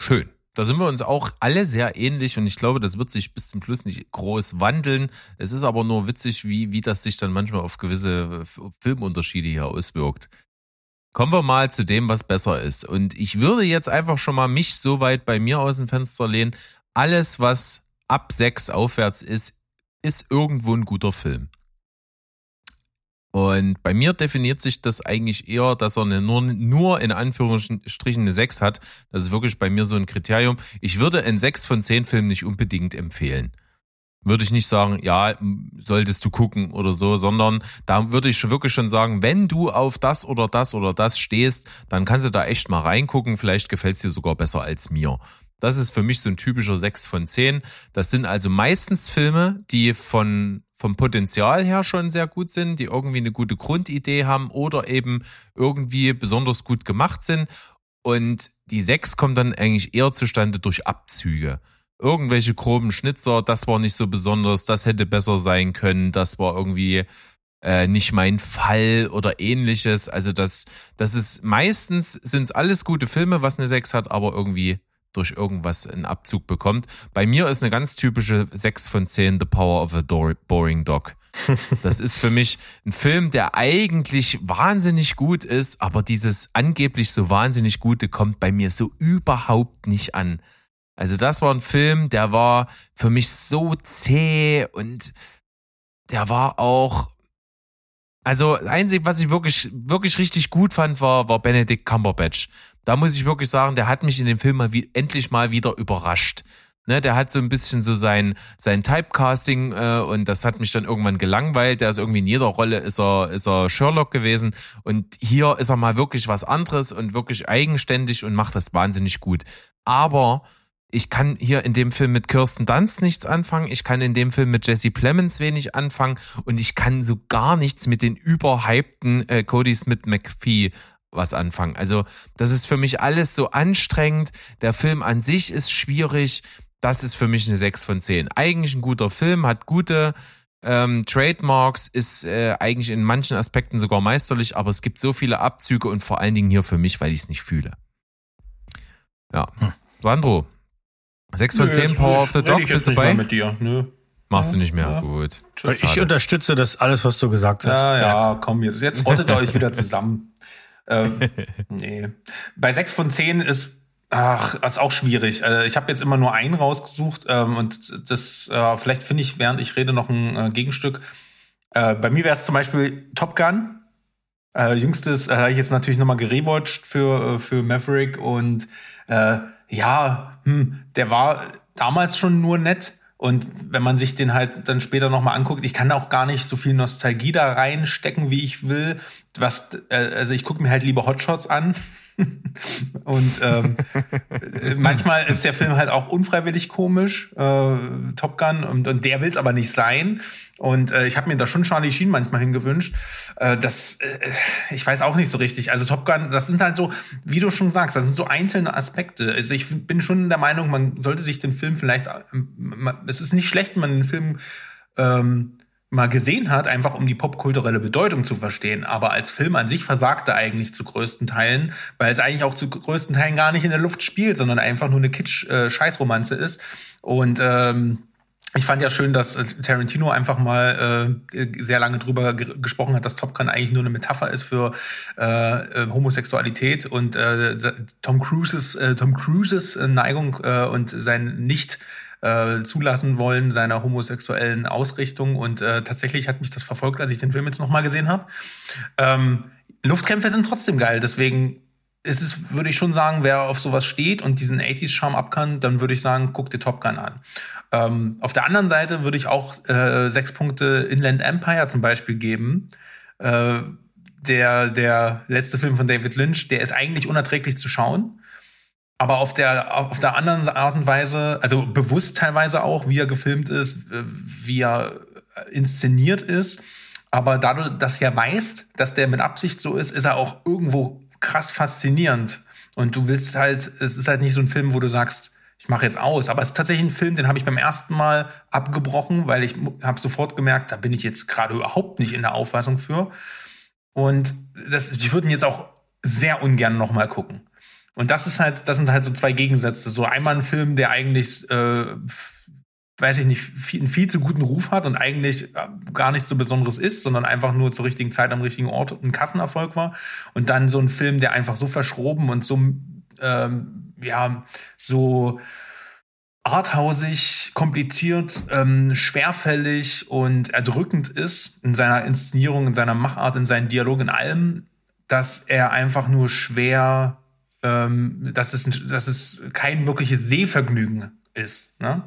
schön. Da sind wir uns auch alle sehr ähnlich und ich glaube, das wird sich bis zum Schluss nicht groß wandeln. Es ist aber nur witzig, wie, wie das sich dann manchmal auf gewisse Filmunterschiede hier auswirkt. Kommen wir mal zu dem, was besser ist. Und ich würde jetzt einfach schon mal mich so weit bei mir aus dem Fenster lehnen. Alles, was ab sechs aufwärts ist, ist irgendwo ein guter Film. Und bei mir definiert sich das eigentlich eher, dass er eine, nur, nur in Anführungsstrichen eine 6 hat. Das ist wirklich bei mir so ein Kriterium. Ich würde einen 6 von 10 Filmen nicht unbedingt empfehlen. Würde ich nicht sagen, ja, solltest du gucken oder so, sondern da würde ich wirklich schon sagen, wenn du auf das oder das oder das stehst, dann kannst du da echt mal reingucken. Vielleicht gefällt es dir sogar besser als mir. Das ist für mich so ein typischer 6 von 10. Das sind also meistens Filme, die von vom Potenzial her schon sehr gut sind, die irgendwie eine gute Grundidee haben oder eben irgendwie besonders gut gemacht sind. Und die sechs kommt dann eigentlich eher zustande durch Abzüge. Irgendwelche groben Schnitzer, das war nicht so besonders, das hätte besser sein können, das war irgendwie äh, nicht mein Fall oder ähnliches. Also das, das ist meistens sind es alles gute Filme, was eine Sechs hat, aber irgendwie durch irgendwas einen Abzug bekommt. Bei mir ist eine ganz typische 6 von 10 The Power of a Boring Dog. Das ist für mich ein Film, der eigentlich wahnsinnig gut ist, aber dieses angeblich so wahnsinnig Gute kommt bei mir so überhaupt nicht an. Also das war ein Film, der war für mich so zäh und der war auch also einzig, was ich wirklich, wirklich richtig gut fand, war, war Benedict Cumberbatch. Da muss ich wirklich sagen, der hat mich in dem Film mal wie, endlich mal wieder überrascht. Ne, der hat so ein bisschen so sein, sein Typecasting äh, und das hat mich dann irgendwann gelangweilt. Der ist irgendwie in jeder Rolle ist er, ist er Sherlock gewesen und hier ist er mal wirklich was anderes und wirklich eigenständig und macht das wahnsinnig gut. Aber ich kann hier in dem Film mit Kirsten Dunst nichts anfangen, ich kann in dem Film mit Jesse Plemons wenig anfangen und ich kann so gar nichts mit den überhypten äh, Cody Smith McPhee was anfangen. Also das ist für mich alles so anstrengend. Der Film an sich ist schwierig. Das ist für mich eine 6 von 10. Eigentlich ein guter Film, hat gute ähm, Trademarks, ist äh, eigentlich in manchen Aspekten sogar meisterlich, aber es gibt so viele Abzüge und vor allen Dingen hier für mich, weil ich es nicht fühle. Ja. Hm. Sandro, 6 von 10 Power of the Dog, ich bist du nicht bei? mit dir. Nö. Machst du nicht mehr? Ja. Gut. Ich Schade. unterstütze das alles, was du gesagt hast. Ja, ja, komm, jetzt, jetzt rottet ihr euch wieder zusammen. ähm, nee. Bei 6 von 10 ist, ach, ist auch schwierig. Äh, ich habe jetzt immer nur einen rausgesucht ähm, und das, äh, vielleicht finde ich, während ich rede, noch ein äh, Gegenstück. Äh, bei mir wäre es zum Beispiel Top Gun. Äh, jüngstes äh, habe ich jetzt natürlich nochmal gerewatcht für, für Maverick und ja, hm, der war damals schon nur nett. Und wenn man sich den halt dann später nochmal anguckt, ich kann auch gar nicht so viel Nostalgie da reinstecken, wie ich will. Was, äh, also ich gucke mir halt lieber Hotshots an. Und ähm, äh, manchmal ist der Film halt auch unfreiwillig komisch, äh, Top Gun, und, und der will es aber nicht sein. Und äh, ich habe mir da schon Charlie Sheen manchmal hingewünscht. Äh, das, äh, ich weiß auch nicht so richtig. Also Top Gun, das sind halt so, wie du schon sagst, das sind so einzelne Aspekte. Also ich bin schon der Meinung, man sollte sich den Film vielleicht, ähm, man- es ist nicht schlecht, wenn man den Film ähm, mal gesehen hat, einfach um die popkulturelle Bedeutung zu verstehen. Aber als Film an sich versagt er eigentlich zu größten Teilen, weil es eigentlich auch zu größten Teilen gar nicht in der Luft spielt, sondern einfach nur eine Kitsch-Scheißromanze ist. Und ähm, ich fand ja schön, dass äh, Tarantino einfach mal äh, sehr lange drüber ge gesprochen hat, dass Top Gun eigentlich nur eine Metapher ist für äh, äh, Homosexualität und äh, Tom Cruises äh, Tom Cruises äh, Neigung äh, und sein nicht äh, zulassen wollen seiner homosexuellen Ausrichtung und äh, tatsächlich hat mich das verfolgt, als ich den Film jetzt noch mal gesehen habe. Ähm, Luftkämpfe sind trotzdem geil, deswegen ist es, würde ich schon sagen, wer auf sowas steht und diesen 80s-Charme ab kann, dann würde ich sagen, guck dir Top Gun an. Ähm, auf der anderen Seite würde ich auch äh, sechs Punkte Inland Empire zum Beispiel geben. Äh, der, der letzte Film von David Lynch, der ist eigentlich unerträglich zu schauen. Aber auf der, auf der anderen Art und Weise, also bewusst teilweise auch, wie er gefilmt ist, äh, wie er inszeniert ist. Aber dadurch, dass er weiß, dass der mit Absicht so ist, ist er auch irgendwo krass faszinierend. Und du willst halt, es ist halt nicht so ein Film, wo du sagst, ich mache jetzt aus. Aber es ist tatsächlich ein Film, den habe ich beim ersten Mal abgebrochen, weil ich habe sofort gemerkt, da bin ich jetzt gerade überhaupt nicht in der Auffassung für. Und das, ich würde ihn jetzt auch sehr ungern noch mal gucken. Und das ist halt, das sind halt so zwei Gegensätze. So einmal ein Film, der eigentlich, äh, weiß ich nicht, viel, einen viel zu guten Ruf hat und eigentlich äh, gar nichts so Besonderes ist, sondern einfach nur zur richtigen Zeit am richtigen Ort ein Kassenerfolg war. Und dann so ein Film, der einfach so verschroben und so, ähm, ja, so arthausig, kompliziert, ähm, schwerfällig und erdrückend ist in seiner Inszenierung, in seiner Machart, in seinen Dialog, in allem, dass er einfach nur schwer, ähm, dass, es, dass es kein wirkliches Sehvergnügen ist. Ne?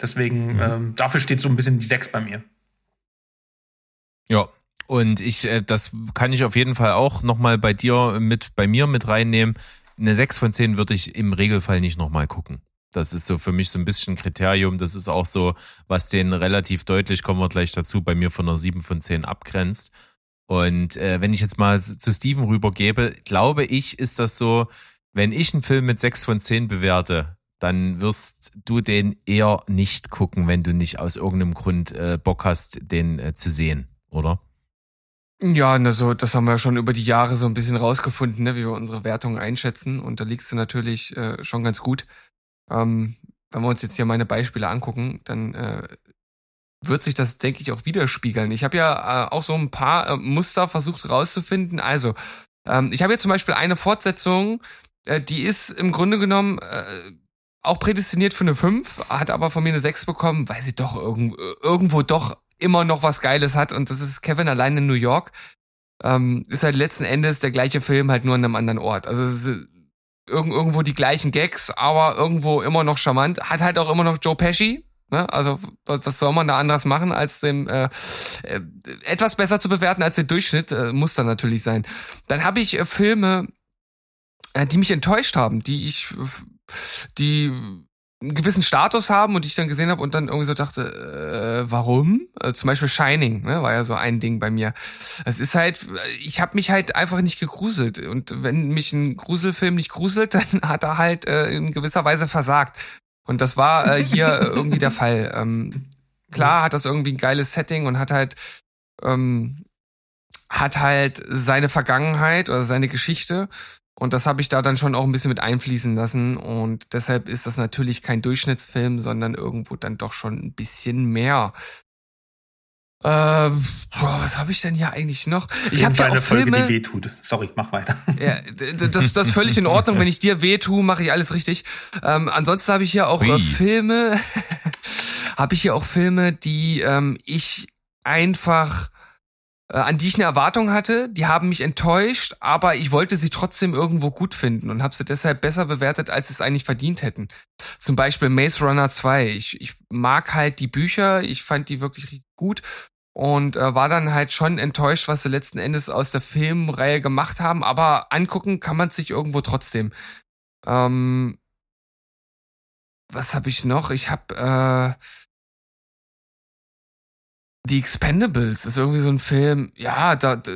Deswegen, Mhm. ähm, dafür steht so ein bisschen die Sechs bei mir. Ja, und ich, äh, das kann ich auf jeden Fall auch nochmal bei dir mit, bei mir mit reinnehmen. Eine 6 von 10 würde ich im Regelfall nicht nochmal gucken. Das ist so für mich so ein bisschen Kriterium. Das ist auch so, was den relativ deutlich, kommen wir gleich dazu, bei mir von einer 7 von 10 abgrenzt. Und äh, wenn ich jetzt mal zu Steven rübergebe, glaube ich, ist das so, wenn ich einen Film mit 6 von 10 bewerte, dann wirst du den eher nicht gucken, wenn du nicht aus irgendeinem Grund äh, Bock hast, den äh, zu sehen, oder? Ja, also das haben wir schon über die Jahre so ein bisschen rausgefunden, ne, wie wir unsere Wertungen einschätzen. Und da liegst du natürlich äh, schon ganz gut. Ähm, wenn wir uns jetzt hier meine Beispiele angucken, dann äh, wird sich das, denke ich, auch widerspiegeln. Ich habe ja äh, auch so ein paar äh, Muster versucht rauszufinden. Also, ähm, ich habe jetzt zum Beispiel eine Fortsetzung, äh, die ist im Grunde genommen äh, auch prädestiniert für eine 5, hat aber von mir eine 6 bekommen, weil sie doch irgend, irgendwo doch immer noch was Geiles hat und das ist Kevin allein in New York. Ähm, ist halt letzten Endes der gleiche Film, halt nur an einem anderen Ort. Also es ist irg irgendwo die gleichen Gags, aber irgendwo immer noch charmant. Hat halt auch immer noch Joe Pesci. Ne? Also was, was soll man da anders machen, als dem äh, äh, etwas besser zu bewerten als den Durchschnitt, äh, muss dann natürlich sein. Dann habe ich äh, Filme, äh, die mich enttäuscht haben, die ich, die einen gewissen Status haben und ich dann gesehen habe und dann irgendwie so dachte, äh, warum? Äh, zum Beispiel Shining, ne, war ja so ein Ding bei mir. Es ist halt, ich habe mich halt einfach nicht gegruselt und wenn mich ein Gruselfilm nicht gruselt, dann hat er halt äh, in gewisser Weise versagt. Und das war äh, hier irgendwie der Fall. Ähm, klar hat das irgendwie ein geiles Setting und hat halt ähm, hat halt seine Vergangenheit oder seine Geschichte Und das habe ich da dann schon auch ein bisschen mit einfließen lassen. Und deshalb ist das natürlich kein Durchschnittsfilm, sondern irgendwo dann doch schon ein bisschen mehr. Ähm, boah, was habe ich denn hier eigentlich noch? Ich habe ja eine Folge, Filme, die wehtut. Sorry, mach weiter. Ja, das, das ist völlig in Ordnung. Wenn ich dir wehtue, mache ich alles richtig. Ähm, ansonsten habe ich hier auch Ui. Filme, habe ich hier auch Filme, die ähm, ich einfach äh, an die ich eine Erwartung hatte, die haben mich enttäuscht, aber ich wollte sie trotzdem irgendwo gut finden und habe sie deshalb besser bewertet, als sie es eigentlich verdient hätten. Zum Beispiel Maze Runner 2. Ich, ich mag halt die Bücher, ich fand die wirklich gut und äh, war dann halt schon enttäuscht, was sie letzten Endes aus der Filmreihe gemacht haben, aber angucken kann man sich irgendwo trotzdem. Ähm, was habe ich noch? Ich habe äh, die Expendables ist irgendwie so ein Film, ja, da, da,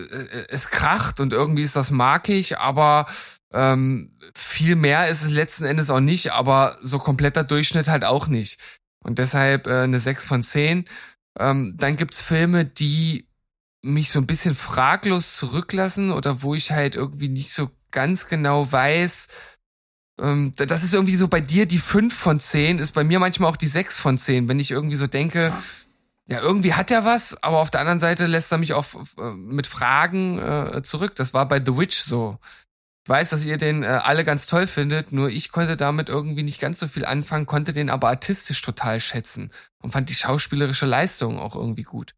es kracht und irgendwie ist das mag ich, aber ähm, viel mehr ist es letzten Endes auch nicht, aber so kompletter Durchschnitt halt auch nicht. Und deshalb äh, eine 6 von 10. Ähm, dann gibt's Filme, die mich so ein bisschen fraglos zurücklassen oder wo ich halt irgendwie nicht so ganz genau weiß, ähm, das ist irgendwie so bei dir die 5 von 10, ist bei mir manchmal auch die 6 von 10, wenn ich irgendwie so denke, ja, irgendwie hat er was, aber auf der anderen Seite lässt er mich auch äh, mit Fragen äh, zurück. Das war bei The Witch so. Weiß, dass ihr den äh, alle ganz toll findet, nur ich konnte damit irgendwie nicht ganz so viel anfangen, konnte den aber artistisch total schätzen und fand die schauspielerische Leistung auch irgendwie gut.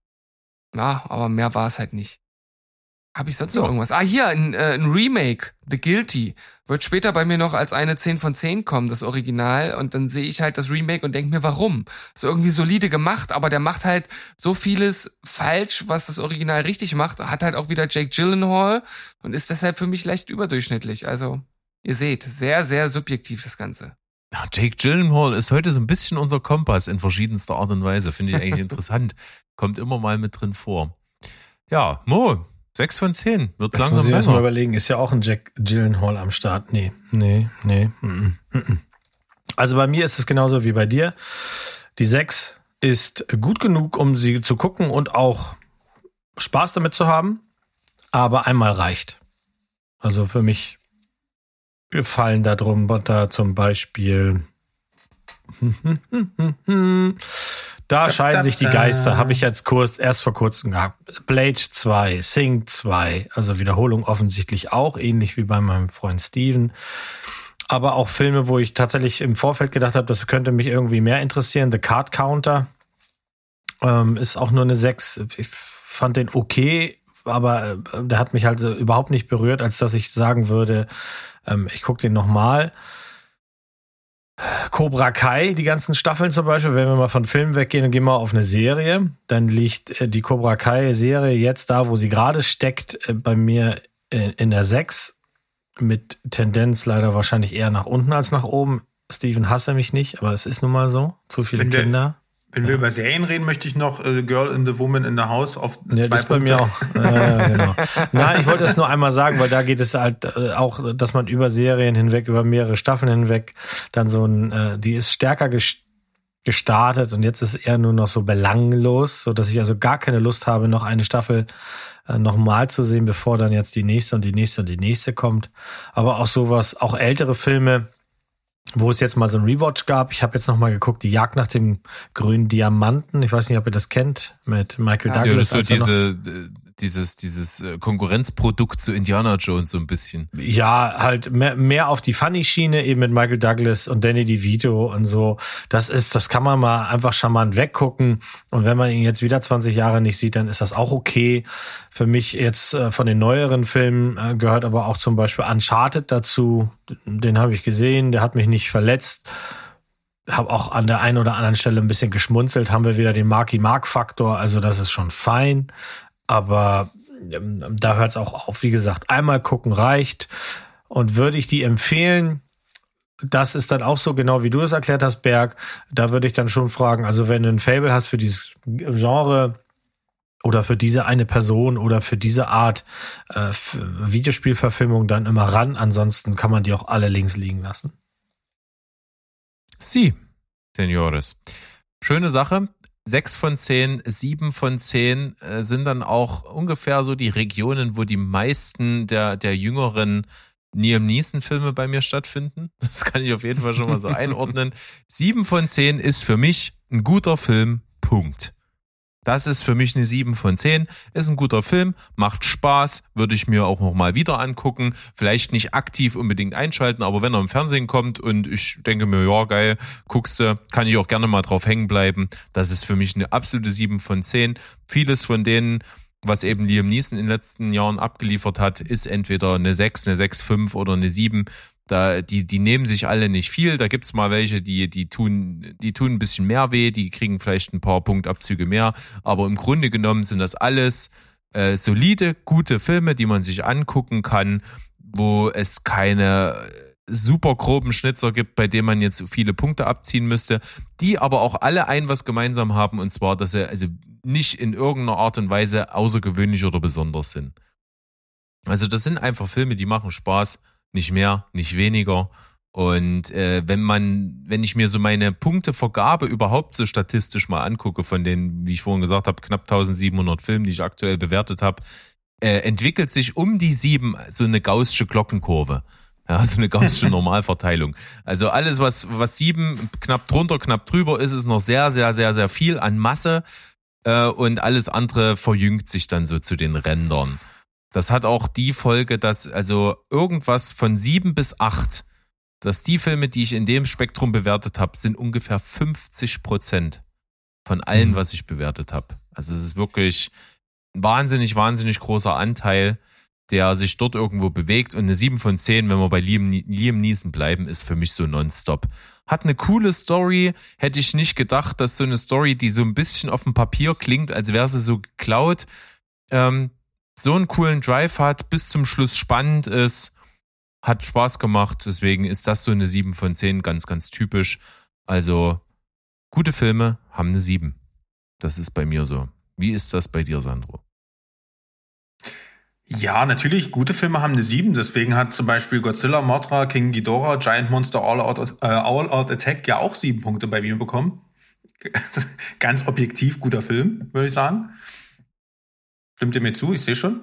Ja, aber mehr war es halt nicht. Habe ich sonst noch irgendwas? Ah, hier, ein, äh, ein Remake, The Guilty. Wird später bei mir noch als eine 10 von 10 kommen, das Original. Und dann sehe ich halt das Remake und denke mir, warum? So irgendwie solide gemacht, aber der macht halt so vieles falsch, was das Original richtig macht. Hat halt auch wieder Jake Gyllenhaal und ist deshalb für mich leicht überdurchschnittlich. Also, ihr seht, sehr, sehr subjektiv das Ganze. Ja, Jake Gyllenhaal ist heute so ein bisschen unser Kompass in verschiedenster Art und Weise. Finde ich eigentlich interessant. Kommt immer mal mit drin vor. Ja, Mo, Sechs von zehn. Wird Jetzt langsam muss ich besser. mal überlegen, ist ja auch ein Jack Gyllenhaal am Start. Nee, nee, nee. Mm, mm, mm. Also bei mir ist es genauso wie bei dir. Die sechs ist gut genug, um sie zu gucken und auch Spaß damit zu haben. Aber einmal reicht. Also für mich fallen da drum da zum Beispiel Da scheiden sich die Geister, habe ich jetzt kurz, erst vor kurzem gehabt. Blade 2, Sing 2, also Wiederholung offensichtlich auch, ähnlich wie bei meinem Freund Steven. Aber auch Filme, wo ich tatsächlich im Vorfeld gedacht habe, das könnte mich irgendwie mehr interessieren. The Card Counter ähm, ist auch nur eine 6. Ich fand den okay, aber äh, der hat mich halt überhaupt nicht berührt, als dass ich sagen würde, ähm, ich gucke den nochmal. mal Cobra Kai, die ganzen Staffeln zum Beispiel, wenn wir mal von Filmen weggehen und gehen mal auf eine Serie, dann liegt äh, die Cobra Kai Serie jetzt da, wo sie gerade steckt, äh, bei mir äh, in der 6 mit Tendenz leider wahrscheinlich eher nach unten als nach oben. Steven hasse mich nicht, aber es ist nun mal so. Zu viele wenn Kinder. Wenn wir über Serien reden, möchte ich noch äh, Girl in the Woman in the House auf ja, zwei das bei mir auch. Ja, genau. Nein, ich wollte das nur einmal sagen, weil da geht es halt äh, auch, dass man über Serien hinweg, über mehrere Staffeln hinweg, dann so ein, äh, die ist stärker gestartet und jetzt ist eher nur noch so belanglos, so dass ich also gar keine Lust habe, noch eine Staffel äh, nochmal zu sehen, bevor dann jetzt die nächste und die nächste und die nächste kommt. Aber auch sowas, auch ältere Filme, wo es jetzt mal so ein Rewatch gab. Ich habe jetzt noch mal geguckt, die Jagd nach dem grünen Diamanten. Ich weiß nicht, ob ihr das kennt mit Michael ja, Douglas. Ja, das wird diese dieses, dieses äh, Konkurrenzprodukt zu Indiana Jones so ein bisschen. Ja, halt mehr, mehr auf die Funny-Schiene, eben mit Michael Douglas und Danny DeVito und so. Das ist, das kann man mal einfach charmant weggucken. Und wenn man ihn jetzt wieder 20 Jahre nicht sieht, dann ist das auch okay. Für mich jetzt äh, von den neueren Filmen äh, gehört aber auch zum Beispiel Uncharted dazu. Den habe ich gesehen, der hat mich nicht verletzt habe auch an der einen oder anderen Stelle ein bisschen geschmunzelt, haben wir wieder den Marky-Mark-Faktor, also das ist schon fein. Aber ähm, da hört es auch auf. Wie gesagt, einmal gucken reicht. Und würde ich die empfehlen, das ist dann auch so genau, wie du es erklärt hast, Berg. Da würde ich dann schon fragen, also wenn du ein Fable hast für dieses Genre oder für diese eine Person oder für diese Art äh, Videospielverfilmung, dann immer ran. Ansonsten kann man die auch alle links liegen lassen. Sie, Senores. Schöne Sache sechs von zehn, sieben von zehn äh, sind dann auch ungefähr so die Regionen, wo die meisten der, der jüngeren Liam Neeson Filme bei mir stattfinden. Das kann ich auf jeden Fall schon mal so einordnen. Sieben von zehn ist für mich ein guter Film. Punkt. Das ist für mich eine 7 von 10. Ist ein guter Film, macht Spaß, würde ich mir auch nochmal wieder angucken. Vielleicht nicht aktiv unbedingt einschalten, aber wenn er im Fernsehen kommt und ich denke mir, ja, geil, guckst du, kann ich auch gerne mal drauf hängen bleiben. Das ist für mich eine absolute 7 von 10. Vieles von denen, was eben Liam Neeson in den letzten Jahren abgeliefert hat, ist entweder eine 6, eine 6,5 oder eine 7. Da, die, die nehmen sich alle nicht viel. Da gibt's mal welche, die, die tun, die tun ein bisschen mehr weh, die kriegen vielleicht ein paar Punktabzüge mehr. Aber im Grunde genommen sind das alles äh, solide, gute Filme, die man sich angucken kann, wo es keine super groben Schnitzer gibt, bei denen man jetzt viele Punkte abziehen müsste, die aber auch alle ein was gemeinsam haben, und zwar, dass sie also nicht in irgendeiner Art und Weise außergewöhnlich oder besonders sind. Also das sind einfach Filme, die machen Spaß nicht mehr, nicht weniger. Und äh, wenn man, wenn ich mir so meine Punktevergabe überhaupt so statistisch mal angucke, von den, wie ich vorhin gesagt habe, knapp 1700 Filmen, die ich aktuell bewertet habe, äh, entwickelt sich um die sieben so eine gaussische Glockenkurve. Ja, so eine gaussische Normalverteilung. Also alles, was, was sieben, knapp drunter, knapp drüber ist, ist noch sehr, sehr, sehr, sehr viel an Masse. Äh, und alles andere verjüngt sich dann so zu den Rändern. Das hat auch die Folge, dass also irgendwas von sieben bis acht, dass die Filme, die ich in dem Spektrum bewertet habe, sind ungefähr 50 Prozent von allen, mhm. was ich bewertet habe. Also es ist wirklich ein wahnsinnig, wahnsinnig großer Anteil, der sich dort irgendwo bewegt. Und eine 7 von 10, wenn wir bei Liam, Liam Neeson bleiben, ist für mich so nonstop. Hat eine coole Story. Hätte ich nicht gedacht, dass so eine Story, die so ein bisschen auf dem Papier klingt, als wäre sie so geklaut, ähm, so einen coolen Drive hat, bis zum Schluss spannend ist, hat Spaß gemacht. Deswegen ist das so eine 7 von 10, ganz, ganz typisch. Also, gute Filme haben eine 7. Das ist bei mir so. Wie ist das bei dir, Sandro? Ja, natürlich, gute Filme haben eine 7. Deswegen hat zum Beispiel Godzilla, Mothra, King Ghidorah, Giant Monster, All Out, äh, All Out Attack ja auch sieben Punkte bei mir bekommen. Ganz objektiv guter Film, würde ich sagen. Stimmt ihr mir zu? Ich sehe schon.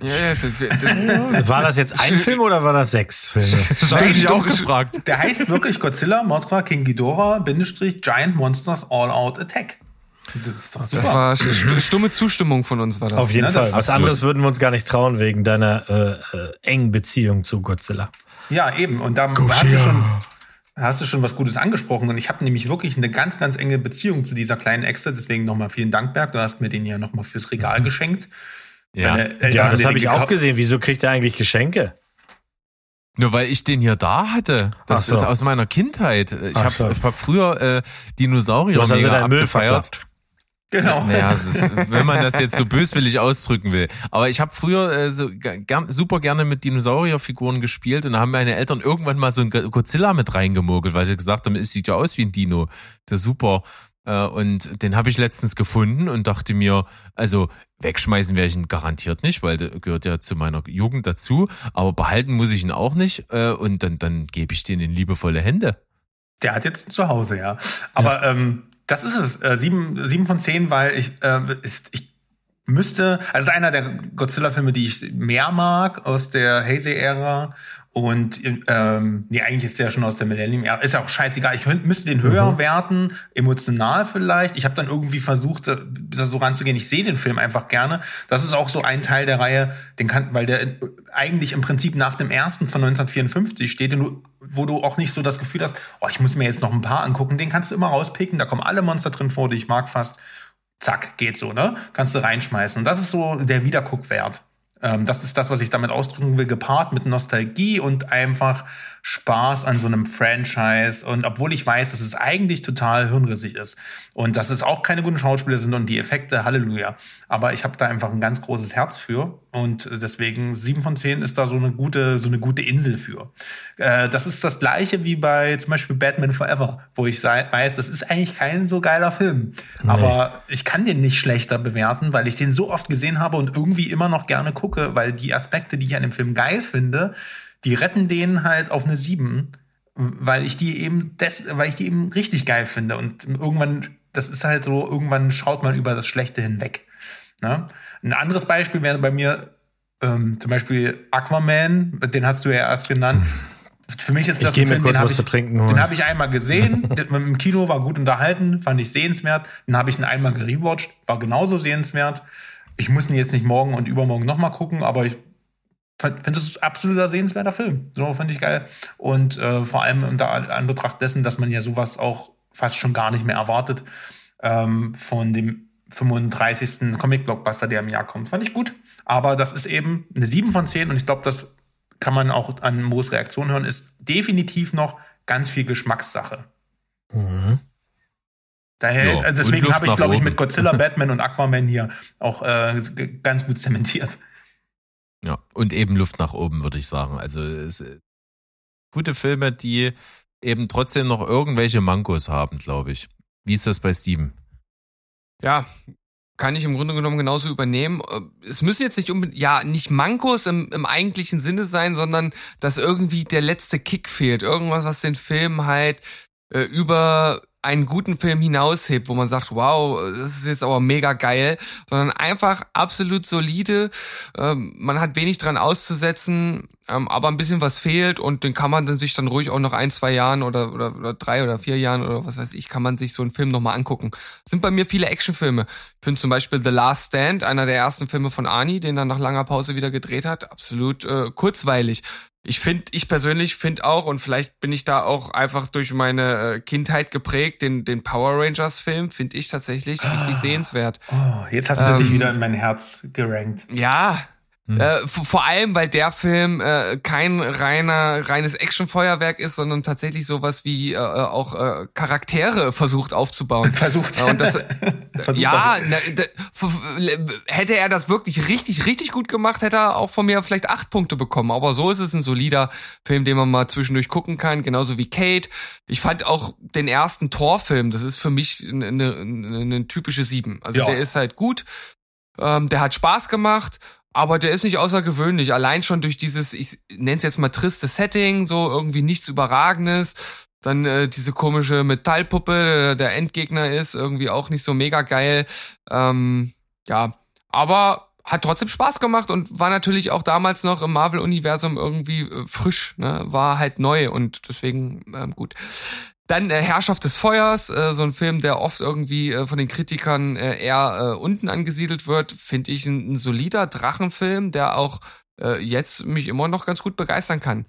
Ja, ja, das, das, war das jetzt ein Film oder war das sechs Filme? Das habe ich auch gefragt. Der heißt wirklich Godzilla, Mothra, King Ghidorah, Bindestrich, Giant Monsters, All Out Attack. Das, das war stumme Zustimmung von uns, war das. Auf jeden ja, Fall. Was anderes würden wir uns gar nicht trauen wegen deiner äh, äh, engen Beziehung zu Godzilla. Ja, eben. Und da hast du schon hast du schon was Gutes angesprochen. Und ich habe nämlich wirklich eine ganz, ganz enge Beziehung zu dieser kleinen Echse. Deswegen nochmal vielen Dank, Berg. Du hast mir den ja nochmal fürs Regal mhm. geschenkt. Ja, ja das habe ich auch gesehen. Wieso kriegt er eigentlich Geschenke? Nur weil ich den hier da hatte. Das so. ist aus meiner Kindheit. Ich habe so. hab früher äh, Dinosaurier du hast also Müll verkauft. Genau. Naja, wenn man das jetzt so böswillig ausdrücken will. Aber ich habe früher äh, so gern, super gerne mit Dinosaurierfiguren gespielt und da haben meine Eltern irgendwann mal so ein Godzilla mit reingemogelt, weil sie gesagt haben, es sieht ja aus wie ein Dino. Der super. Äh, und den habe ich letztens gefunden und dachte mir, also wegschmeißen werde ich ihn garantiert nicht, weil der gehört ja zu meiner Jugend dazu. Aber behalten muss ich ihn auch nicht. Äh, und dann, dann gebe ich den in liebevolle Hände. Der hat jetzt ein Zuhause, ja. Aber ja. ähm, das ist es. Äh, sieben, sieben von zehn, weil ich, äh, ist, ich müsste, also einer der Godzilla-Filme, die ich mehr mag aus der Heisei-Ära. Und ähm, nee, eigentlich ist der schon aus der Millennium-Ära. Ist ja auch scheißegal. Ich könnte, müsste den höher mhm. werten, emotional vielleicht. Ich habe dann irgendwie versucht, da so ranzugehen. Ich sehe den Film einfach gerne. Das ist auch so ein Teil der Reihe, den kann, weil der eigentlich im Prinzip nach dem ersten von 1954 steht, wo du auch nicht so das Gefühl hast, oh, ich muss mir jetzt noch ein paar angucken. Den kannst du immer rauspicken. Da kommen alle Monster drin vor, die ich mag fast. Zack, geht so, ne? Kannst du reinschmeißen. Und das ist so der Wiederguckwert. Ähm, das ist das, was ich damit ausdrücken will, gepaart mit Nostalgie und einfach Spaß an so einem Franchise. Und obwohl ich weiß, dass es eigentlich total hirnrissig ist und dass es auch keine guten Schauspieler sind und die Effekte, Halleluja. Aber ich habe da einfach ein ganz großes Herz für und deswegen sieben von zehn ist da so eine gute, so eine gute Insel für. Äh, das ist das gleiche wie bei zum Beispiel Batman Forever, wo ich weiß, das ist eigentlich kein so geiler Film. Nee. Aber ich kann den nicht schlechter bewerten, weil ich den so oft gesehen habe und irgendwie immer noch gerne gucke, weil die Aspekte, die ich an dem Film geil finde, die retten den halt auf eine 7, weil ich die eben des, weil ich die eben richtig geil finde und irgendwann das ist halt so irgendwann schaut man über das Schlechte hinweg. Ne? Ein anderes Beispiel wäre bei mir ähm, zum Beispiel Aquaman, den hast du ja erst genannt. Für mich ist das ich ein Film, kurz den was ich, zu trinken holen. Den habe ich einmal gesehen, im Kino war gut unterhalten, fand ich sehenswert. Den habe ich ihn einmal gerewatcht, war genauso sehenswert. Ich muss ihn jetzt nicht morgen und übermorgen nochmal gucken, aber ich finde es ein absoluter sehenswerter Film. So finde ich geil. Und äh, vor allem unter Anbetracht dessen, dass man ja sowas auch fast schon gar nicht mehr erwartet ähm, von dem 35. Comic-Blockbuster, der im Jahr kommt. Fand ich gut. Aber das ist eben eine 7 von 10 und ich glaube, das kann man auch an Moos Reaktion hören, ist definitiv noch ganz viel Geschmackssache. Mhm. Daher, jo, also deswegen habe ich, glaube ich, mit Godzilla, Batman und Aquaman hier auch äh, ganz gut zementiert. Ja, und eben Luft nach oben, würde ich sagen. Also es, gute Filme, die eben trotzdem noch irgendwelche Mankos haben, glaube ich. Wie ist das bei Steven? Ja, kann ich im Grunde genommen genauso übernehmen. Es müssen jetzt nicht unbedingt, ja, nicht Mankos im, im eigentlichen Sinne sein, sondern dass irgendwie der letzte Kick fehlt. Irgendwas, was den Film halt äh, über einen guten Film hinaushebt, wo man sagt, wow, das ist jetzt aber mega geil, sondern einfach absolut solide. Ähm, man hat wenig dran auszusetzen, ähm, aber ein bisschen was fehlt und den kann man dann sich dann ruhig auch noch ein, zwei Jahren oder, oder, oder drei oder vier Jahren oder was weiß ich, kann man sich so einen Film nochmal angucken. Das sind bei mir viele Actionfilme. Ich finde zum Beispiel The Last Stand, einer der ersten Filme von Arnie, den er nach langer Pause wieder gedreht hat, absolut äh, kurzweilig ich finde, ich persönlich finde auch, und vielleicht bin ich da auch einfach durch meine äh, Kindheit geprägt, den, den Power Rangers Film finde ich tatsächlich ah, richtig sehenswert. Oh, jetzt hast du ähm, dich wieder in mein Herz gerankt. Ja, hm. Äh, vor allem, weil der Film äh, kein reiner reines Actionfeuerwerk ist, sondern tatsächlich sowas wie äh, auch äh, Charaktere versucht aufzubauen. Versucht. Und das, versucht ja, na, da, hätte er das wirklich richtig richtig gut gemacht, hätte er auch von mir vielleicht acht Punkte bekommen. Aber so ist es ein solider Film, den man mal zwischendurch gucken kann, genauso wie Kate. Ich fand auch den ersten Torfilm, das ist für mich eine, eine, eine typische Sieben. Also ja. der ist halt gut. Ähm, der hat Spaß gemacht aber der ist nicht außergewöhnlich. Allein schon durch dieses, ich nenne es jetzt mal triste Setting, so irgendwie nichts Überragendes. Dann äh, diese komische Metallpuppe, der Endgegner ist, irgendwie auch nicht so mega geil. Ähm, ja, aber hat trotzdem Spaß gemacht und war natürlich auch damals noch im Marvel-Universum irgendwie äh, frisch, ne? war halt neu und deswegen ähm, gut. Dann äh, Herrschaft des Feuers, äh, so ein Film, der oft irgendwie äh, von den Kritikern äh, eher äh, unten angesiedelt wird, finde ich ein, ein, solider Drachenfilm, der auch äh, jetzt mich immer noch ganz gut begeistern kann.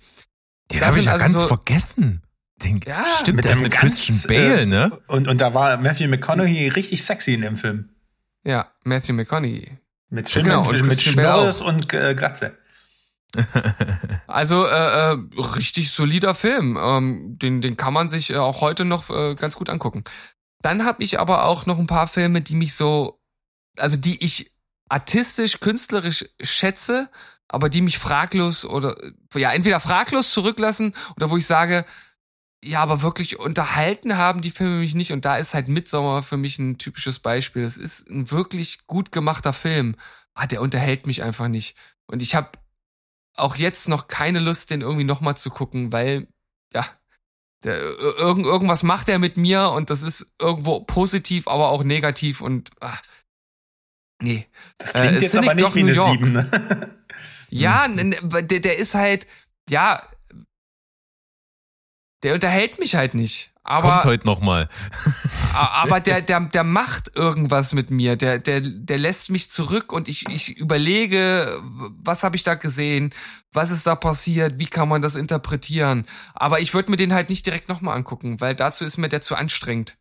Den habe ich ja also ganz so, vergessen. Den, ja, stimmt, mit, dem mit Christian Bale, ne? Und, und da war Matthew McConaughey richtig sexy in dem Film. Ja, Matthew McConaughey. Mit, genau, mit, mit Schnorres und äh, Glatze. also äh, äh, richtig solider Film. Ähm, den, den kann man sich äh, auch heute noch äh, ganz gut angucken. Dann habe ich aber auch noch ein paar Filme, die mich so, also die ich artistisch, künstlerisch schätze, aber die mich fraglos oder ja entweder fraglos zurücklassen oder wo ich sage, ja, aber wirklich unterhalten haben die Filme mich nicht und da ist halt Midsommer für mich ein typisches Beispiel. Es ist ein wirklich gut gemachter Film. Ah, der unterhält mich einfach nicht. Und ich habe auch jetzt noch keine Lust, den irgendwie nochmal zu gucken, weil, ja, der, irgend, irgendwas macht er mit mir und das ist irgendwo positiv, aber auch negativ und ach, nee. Das klingt äh, jetzt aber nicht wie eine York. 7, ne? ja, der, der ist halt, ja, der unterhält mich halt nicht. Aber, Kommt heute nochmal. aber der, der, der macht irgendwas mit mir. Der, der, der lässt mich zurück und ich, ich überlege, was habe ich da gesehen? Was ist da passiert? Wie kann man das interpretieren? Aber ich würde mir den halt nicht direkt nochmal angucken, weil dazu ist mir der zu anstrengend.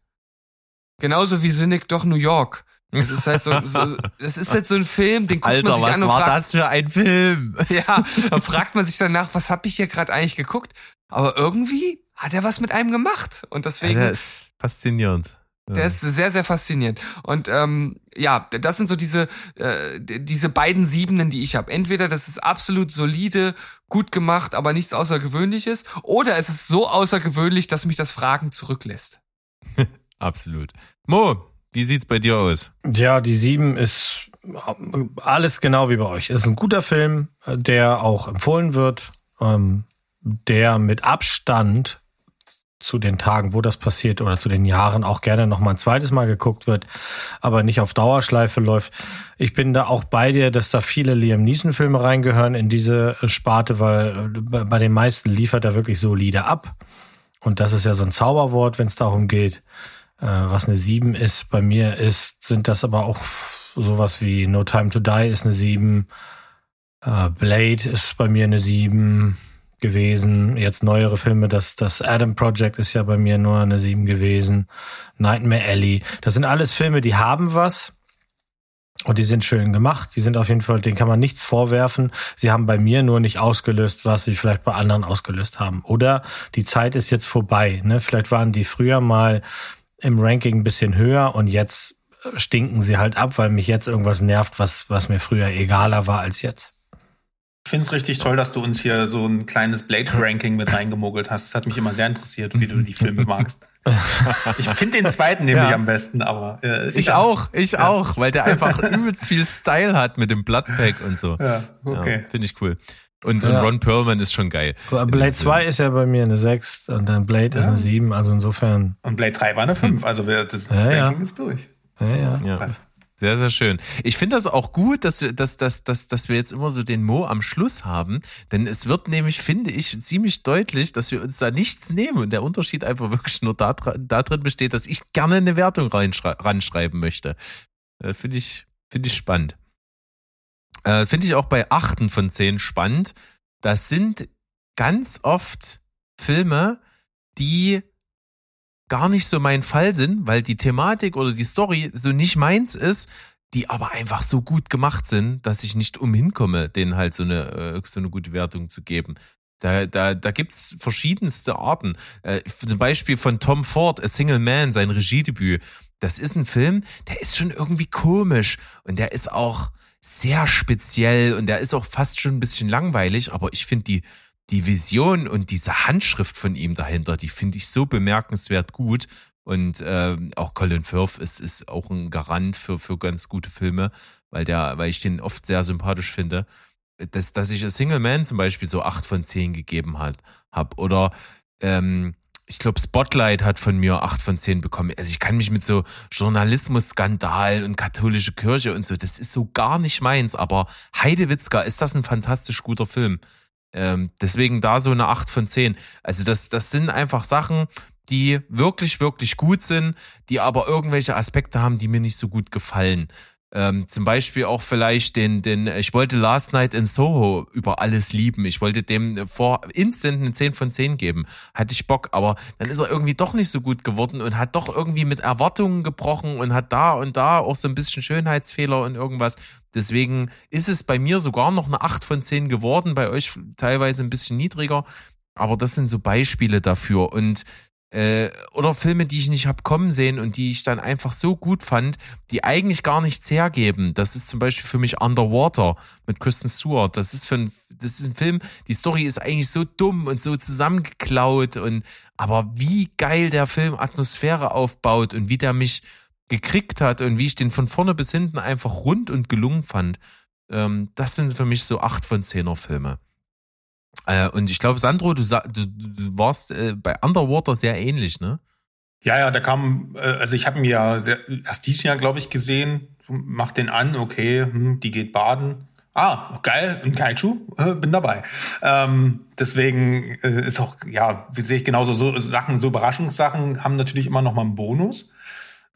Genauso wie Sinnig doch New York. Das ist halt so, so das ist halt so ein Film, den guckt Alter, man sich an und fragt, was war das für ein Film? Ja, dann fragt man sich danach, was habe ich hier gerade eigentlich geguckt? Aber irgendwie hat er was mit einem gemacht. Und deswegen. Ja, der ist faszinierend. Ja. Der ist sehr, sehr faszinierend. Und ähm, ja, das sind so diese, äh, diese beiden Siebenen, die ich habe. Entweder das ist absolut solide, gut gemacht, aber nichts Außergewöhnliches, oder es ist so außergewöhnlich, dass mich das Fragen zurücklässt. absolut. Mo, wie sieht's bei dir aus? Ja, die Sieben ist alles genau wie bei euch. Es ist ein guter Film, der auch empfohlen wird, ähm, der mit Abstand zu den Tagen, wo das passiert oder zu den Jahren auch gerne noch mal ein zweites Mal geguckt wird, aber nicht auf Dauerschleife läuft. Ich bin da auch bei dir, dass da viele Liam Neeson Filme reingehören in diese Sparte, weil äh, bei den meisten liefert er wirklich solide ab. Und das ist ja so ein Zauberwort, wenn es darum geht, äh, was eine 7 ist. Bei mir ist, sind das aber auch sowas wie No Time to Die ist eine 7, äh, Blade ist bei mir eine 7, gewesen. Jetzt neuere Filme, das, das Adam Project ist ja bei mir nur eine 7 gewesen. Nightmare Alley. Das sind alles Filme, die haben was. Und die sind schön gemacht. Die sind auf jeden Fall, denen kann man nichts vorwerfen. Sie haben bei mir nur nicht ausgelöst, was sie vielleicht bei anderen ausgelöst haben. Oder die Zeit ist jetzt vorbei. Ne? Vielleicht waren die früher mal im Ranking ein bisschen höher und jetzt stinken sie halt ab, weil mich jetzt irgendwas nervt, was, was mir früher egaler war als jetzt. Ich finde es richtig toll, dass du uns hier so ein kleines Blade-Ranking mit reingemogelt hast. Das hat mich immer sehr interessiert, wie du die Filme magst. Ich finde den zweiten nämlich ja. am besten, aber äh, ich egal. auch, ich ja. auch, weil der einfach übelst viel Style hat mit dem Bloodpack und so. Ja, okay. Ja, finde ich cool. Und, und Ron Perlman ist schon geil. Blade 2 ist ja bei mir eine 6 und dann Blade ist eine 7, also insofern. Und Blade 3 war eine 5, also das, das Ranking ist durch. Ja, ja. ja. Sehr, sehr schön. Ich finde das auch gut, dass wir, dass, dass, dass, dass wir jetzt immer so den Mo am Schluss haben. Denn es wird nämlich, finde ich, ziemlich deutlich, dass wir uns da nichts nehmen. Und der Unterschied einfach wirklich nur da, drin besteht, dass ich gerne eine Wertung ranschreiben möchte. Äh, finde ich, finde ich spannend. Äh, finde ich auch bei achten von zehn spannend. Das sind ganz oft Filme, die gar nicht so mein Fall sind, weil die Thematik oder die Story so nicht meins ist, die aber einfach so gut gemacht sind, dass ich nicht umhin komme, denen halt so eine, äh, so eine gute Wertung zu geben. Da, da, da gibt's verschiedenste Arten. Äh, zum Beispiel von Tom Ford, A Single Man, sein Regiedebüt. Das ist ein Film, der ist schon irgendwie komisch und der ist auch sehr speziell und der ist auch fast schon ein bisschen langweilig, aber ich finde die, die Vision und diese Handschrift von ihm dahinter, die finde ich so bemerkenswert gut. Und äh, auch Colin Firth ist, ist auch ein Garant für, für ganz gute Filme, weil der, weil ich den oft sehr sympathisch finde. Dass, dass ich A Single Man zum Beispiel so acht von zehn gegeben hat, hab. Oder ähm, ich glaube, Spotlight hat von mir acht von zehn bekommen. Also ich kann mich mit so Journalismus-Skandal und katholische Kirche und so, das ist so gar nicht meins. Aber Heidewitzka, ist das ein fantastisch guter Film. Ähm, deswegen da so eine 8 von 10. Also das, das sind einfach Sachen, die wirklich, wirklich gut sind, die aber irgendwelche Aspekte haben, die mir nicht so gut gefallen. Ähm, zum Beispiel auch vielleicht den, den, ich wollte Last Night in Soho über alles lieben. Ich wollte dem vor instant eine 10 von 10 geben. Hatte ich Bock, aber dann ist er irgendwie doch nicht so gut geworden und hat doch irgendwie mit Erwartungen gebrochen und hat da und da auch so ein bisschen Schönheitsfehler und irgendwas. Deswegen ist es bei mir sogar noch eine 8 von 10 geworden, bei euch teilweise ein bisschen niedriger. Aber das sind so Beispiele dafür. Und äh, oder Filme, die ich nicht hab kommen sehen und die ich dann einfach so gut fand, die eigentlich gar nichts hergeben. Das ist zum Beispiel für mich Underwater mit Kristen Stewart. Das ist für ein, das ist ein Film, die Story ist eigentlich so dumm und so zusammengeklaut und aber wie geil der Film Atmosphäre aufbaut und wie der mich gekriegt hat und wie ich den von vorne bis hinten einfach rund und gelungen fand. Ähm, das sind für mich so acht von zehner Filme. Äh, und ich glaube, Sandro, du, du, du warst äh, bei Underwater sehr ähnlich, ne? Ja, ja, da kam, äh, also ich habe ihn ja sehr, erst dieses Jahr, glaube ich, gesehen. Mach den an, okay, hm, die geht baden. Ah, geil, ein Kaiju, äh, bin dabei. Ähm, deswegen äh, ist auch, ja, wie sehe ich genauso, so Sachen, so Überraschungssachen haben natürlich immer noch mal einen Bonus.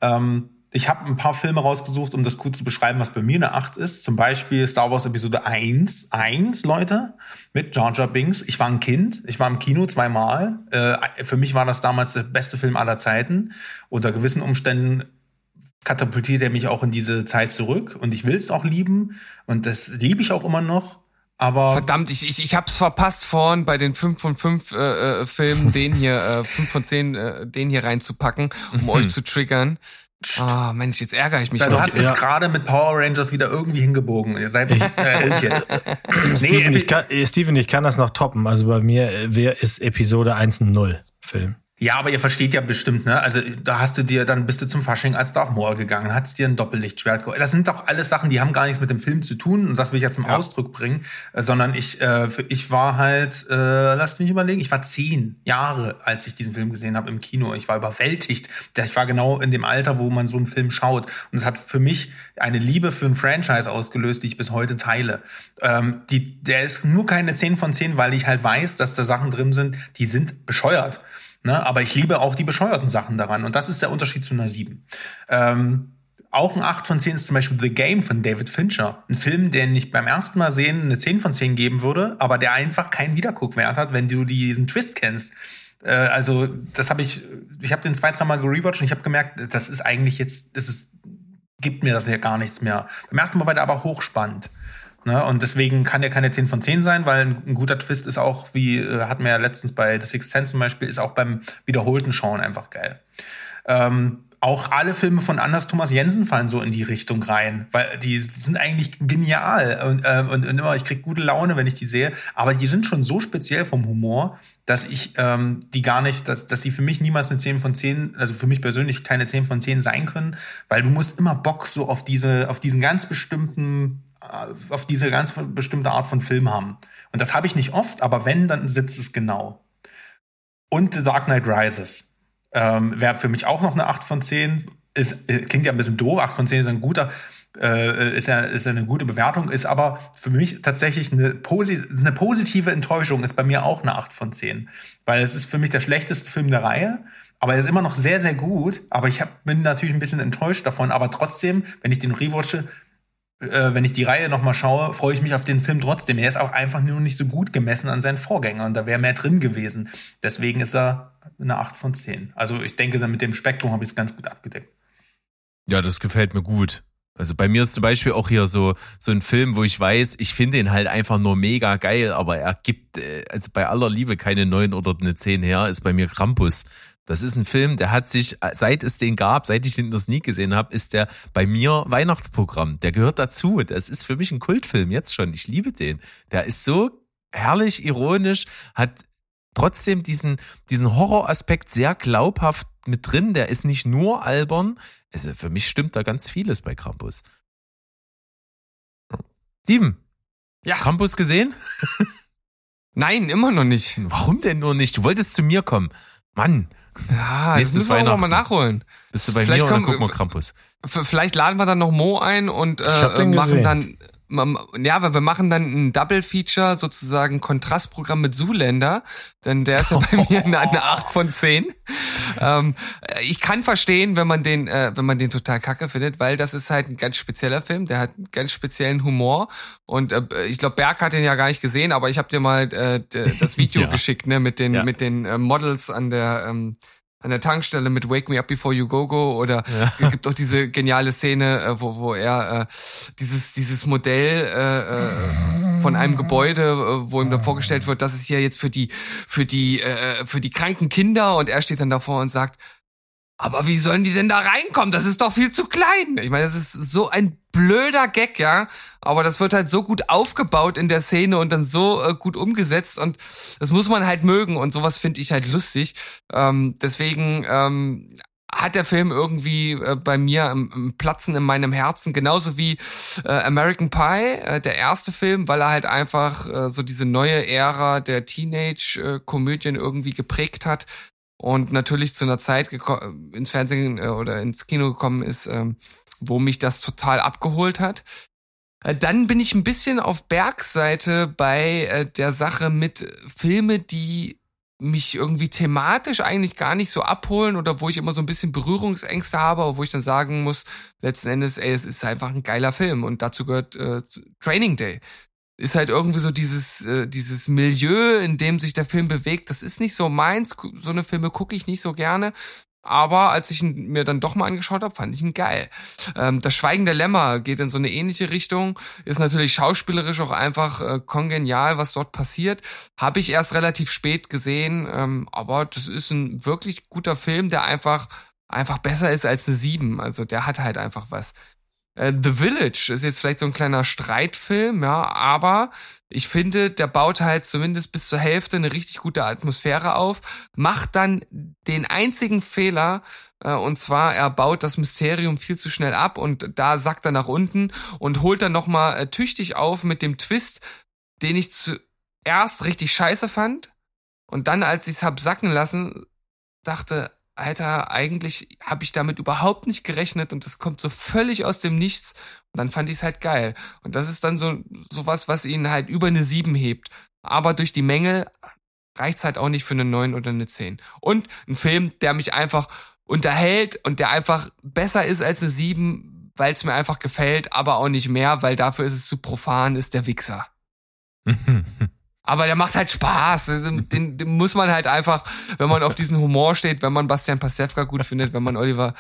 Ähm, ich habe ein paar Filme rausgesucht, um das kurz zu beschreiben, was bei mir eine 8 ist. Zum Beispiel Star Wars Episode 1, 1, Leute, mit Jar Jar Binks. Ich war ein Kind, ich war im Kino zweimal. Äh, für mich war das damals der beste Film aller Zeiten. Unter gewissen Umständen katapultiert er mich auch in diese Zeit zurück und ich will es auch lieben und das liebe ich auch immer noch. Aber Verdammt, ich, ich, ich hab's verpasst vorhin bei den 5 von 5 äh, äh, Filmen, den hier, äh, 5 von 10, äh, den hier reinzupacken, um mhm. euch zu triggern. Ah, oh, Mensch, jetzt ärgere ich mich. Du hast es gerade mit Power Rangers wieder irgendwie hingebogen. Ihr seid nicht äh, jetzt. Steven, ich kann, Steven, ich kann das noch toppen. Also bei mir äh, wer ist Episode 1 ein Null Film. Ja, aber ihr versteht ja bestimmt, ne? Also da hast du dir, dann bist du zum Fasching als Darth Maul gegangen, hast dir ein Doppellichtschwert geholt. Das sind doch alles Sachen, die haben gar nichts mit dem Film zu tun und das will ich jetzt zum ja. Ausdruck bringen, äh, sondern ich, äh, ich war halt, äh, lasst mich überlegen, ich war zehn Jahre, als ich diesen Film gesehen habe im Kino. Ich war überwältigt. Ich war genau in dem Alter, wo man so einen Film schaut. Und es hat für mich eine Liebe für ein Franchise ausgelöst, die ich bis heute teile. Ähm, die, der ist nur keine 10 von 10, weil ich halt weiß, dass da Sachen drin sind, die sind bescheuert. Ne? Aber ich liebe auch die bescheuerten Sachen daran. Und das ist der Unterschied zu einer 7. Ähm, auch ein 8 von 10 ist zum Beispiel The Game von David Fincher. Ein Film, den ich beim ersten Mal sehen eine 10 von 10 geben würde, aber der einfach keinen Wiederguckwert hat, wenn du diesen Twist kennst. Äh, also, das habe ich, ich habe den zwei, dreimal gerewatcht und ich habe gemerkt, das ist eigentlich jetzt, das ist, gibt mir das ja gar nichts mehr. Beim ersten Mal war der aber hochspannend. Ne? Und deswegen kann der keine 10 von 10 sein, weil ein, ein guter Twist ist auch, wie äh, hatten wir ja letztens bei The Sixth Sense zum Beispiel, ist auch beim wiederholten Schauen einfach geil. Ähm, auch alle Filme von Anders Thomas Jensen fallen so in die Richtung rein, weil die, sind eigentlich genial und, ähm, und, und immer ich krieg gute Laune, wenn ich die sehe, aber die sind schon so speziell vom Humor, dass ich ähm, die gar nicht, dass, dass die für mich niemals eine 10 von 10, also für mich persönlich keine 10 von 10 sein können, weil du musst immer Bock so auf diese, auf diesen ganz bestimmten auf diese ganz bestimmte Art von Film haben. Und das habe ich nicht oft, aber wenn, dann sitzt es genau. Und The Dark Knight Rises ähm, wäre für mich auch noch eine 8 von 10. Ist, äh, klingt ja ein bisschen doof, 8 von 10 ist ein guter, äh, ist, ja, ist ja eine gute Bewertung, ist aber für mich tatsächlich eine, posi eine positive Enttäuschung, ist bei mir auch eine 8 von 10. Weil es ist für mich der schlechteste Film der Reihe, aber er ist immer noch sehr, sehr gut. Aber ich hab, bin natürlich ein bisschen enttäuscht davon. Aber trotzdem, wenn ich den rewatche, äh, wenn ich die Reihe nochmal schaue, freue ich mich auf den Film trotzdem. Er ist auch einfach nur nicht so gut gemessen an seinen Vorgängern. Da wäre mehr drin gewesen. Deswegen ist er eine 8 von 10. Also ich denke, mit dem Spektrum habe ich es ganz gut abgedeckt. Ja, das gefällt mir gut. Also bei mir ist zum Beispiel auch hier so, so ein Film, wo ich weiß, ich finde ihn halt einfach nur mega geil, aber er gibt, äh, also bei aller Liebe keine 9 oder eine 10 her, ist bei mir Krampus. Das ist ein Film, der hat sich, seit es den gab, seit ich den das nie gesehen habe, ist der bei mir Weihnachtsprogramm. Der gehört dazu. Das ist für mich ein Kultfilm jetzt schon. Ich liebe den. Der ist so herrlich ironisch, hat trotzdem diesen, diesen Horroraspekt sehr glaubhaft mit drin. Der ist nicht nur albern. Also für mich stimmt da ganz vieles bei Krampus. Steven. Ja. Krampus gesehen? Nein, immer noch nicht. Warum denn nur nicht? Du wolltest zu mir kommen. Mann. Ja, das müssen wir auch mal nachholen. Bist du bei vielleicht mir kommen, oder gucken wir Krampus? Vielleicht laden wir dann noch Mo ein und äh, machen gesehen. dann ja, weil wir machen dann ein Double Feature, sozusagen Kontrastprogramm mit Zuländer, denn der ist ja bei mir eine, eine 8 von 10. Ähm, ich kann verstehen, wenn man den, äh, wenn man den total kacke findet, weil das ist halt ein ganz spezieller Film, der hat einen ganz speziellen Humor und äh, ich glaube, Berg hat den ja gar nicht gesehen, aber ich habe dir mal äh, das Video ja. geschickt, ne, mit den, ja. mit den äh, Models an der, ähm, an der Tankstelle mit Wake Me Up Before You Go Go oder ja. gibt auch diese geniale Szene, äh, wo, wo er äh, dieses, dieses Modell äh, äh, von einem Gebäude, äh, wo ihm dann vorgestellt wird, das ist hier jetzt für die, für die, äh, für die kranken Kinder und er steht dann davor und sagt, aber wie sollen die denn da reinkommen? Das ist doch viel zu klein. Ich meine, das ist so ein blöder Gag, ja. Aber das wird halt so gut aufgebaut in der Szene und dann so äh, gut umgesetzt und das muss man halt mögen und sowas finde ich halt lustig. Ähm, deswegen ähm, hat der Film irgendwie äh, bei mir im, im Platzen in meinem Herzen, genauso wie äh, American Pie, äh, der erste Film, weil er halt einfach äh, so diese neue Ära der Teenage-Komödien irgendwie geprägt hat und natürlich zu einer Zeit ins Fernsehen äh, oder ins Kino gekommen ist, ähm, wo mich das total abgeholt hat. Äh, dann bin ich ein bisschen auf Bergseite bei äh, der Sache mit Filme, die mich irgendwie thematisch eigentlich gar nicht so abholen oder wo ich immer so ein bisschen Berührungsängste habe, aber wo ich dann sagen muss, letzten Endes, ey, es ist einfach ein geiler Film und dazu gehört äh, Training Day ist halt irgendwie so dieses, äh, dieses Milieu, in dem sich der Film bewegt. Das ist nicht so meins. So eine Filme gucke ich nicht so gerne. Aber als ich ihn mir dann doch mal angeschaut habe, fand ich ihn geil. Ähm, das Schweigen der Lämmer geht in so eine ähnliche Richtung. Ist natürlich schauspielerisch auch einfach äh, kongenial, was dort passiert. Habe ich erst relativ spät gesehen. Ähm, aber das ist ein wirklich guter Film, der einfach, einfach besser ist als eine 7. Also der hat halt einfach was. Äh, The Village ist jetzt vielleicht so ein kleiner Streitfilm, ja, aber ich finde, der baut halt zumindest bis zur Hälfte eine richtig gute Atmosphäre auf, macht dann den einzigen Fehler, äh, und zwar er baut das Mysterium viel zu schnell ab und da sackt er nach unten und holt dann nochmal äh, tüchtig auf mit dem Twist, den ich zuerst richtig scheiße fand und dann, als ich es hab sacken lassen, dachte, Alter, eigentlich habe ich damit überhaupt nicht gerechnet und das kommt so völlig aus dem Nichts. Und dann fand ich es halt geil. Und das ist dann so sowas, was ihn halt über eine 7 hebt. Aber durch die Mängel reicht's halt auch nicht für eine 9 oder eine 10. Und ein Film, der mich einfach unterhält und der einfach besser ist als eine 7, weil es mir einfach gefällt, aber auch nicht mehr, weil dafür ist es zu profan, ist der Wichser. Aber der macht halt Spaß. Den, den, muss man halt einfach, wenn man auf diesen Humor steht, wenn man Bastian Pastewka gut findet, wenn man Oliver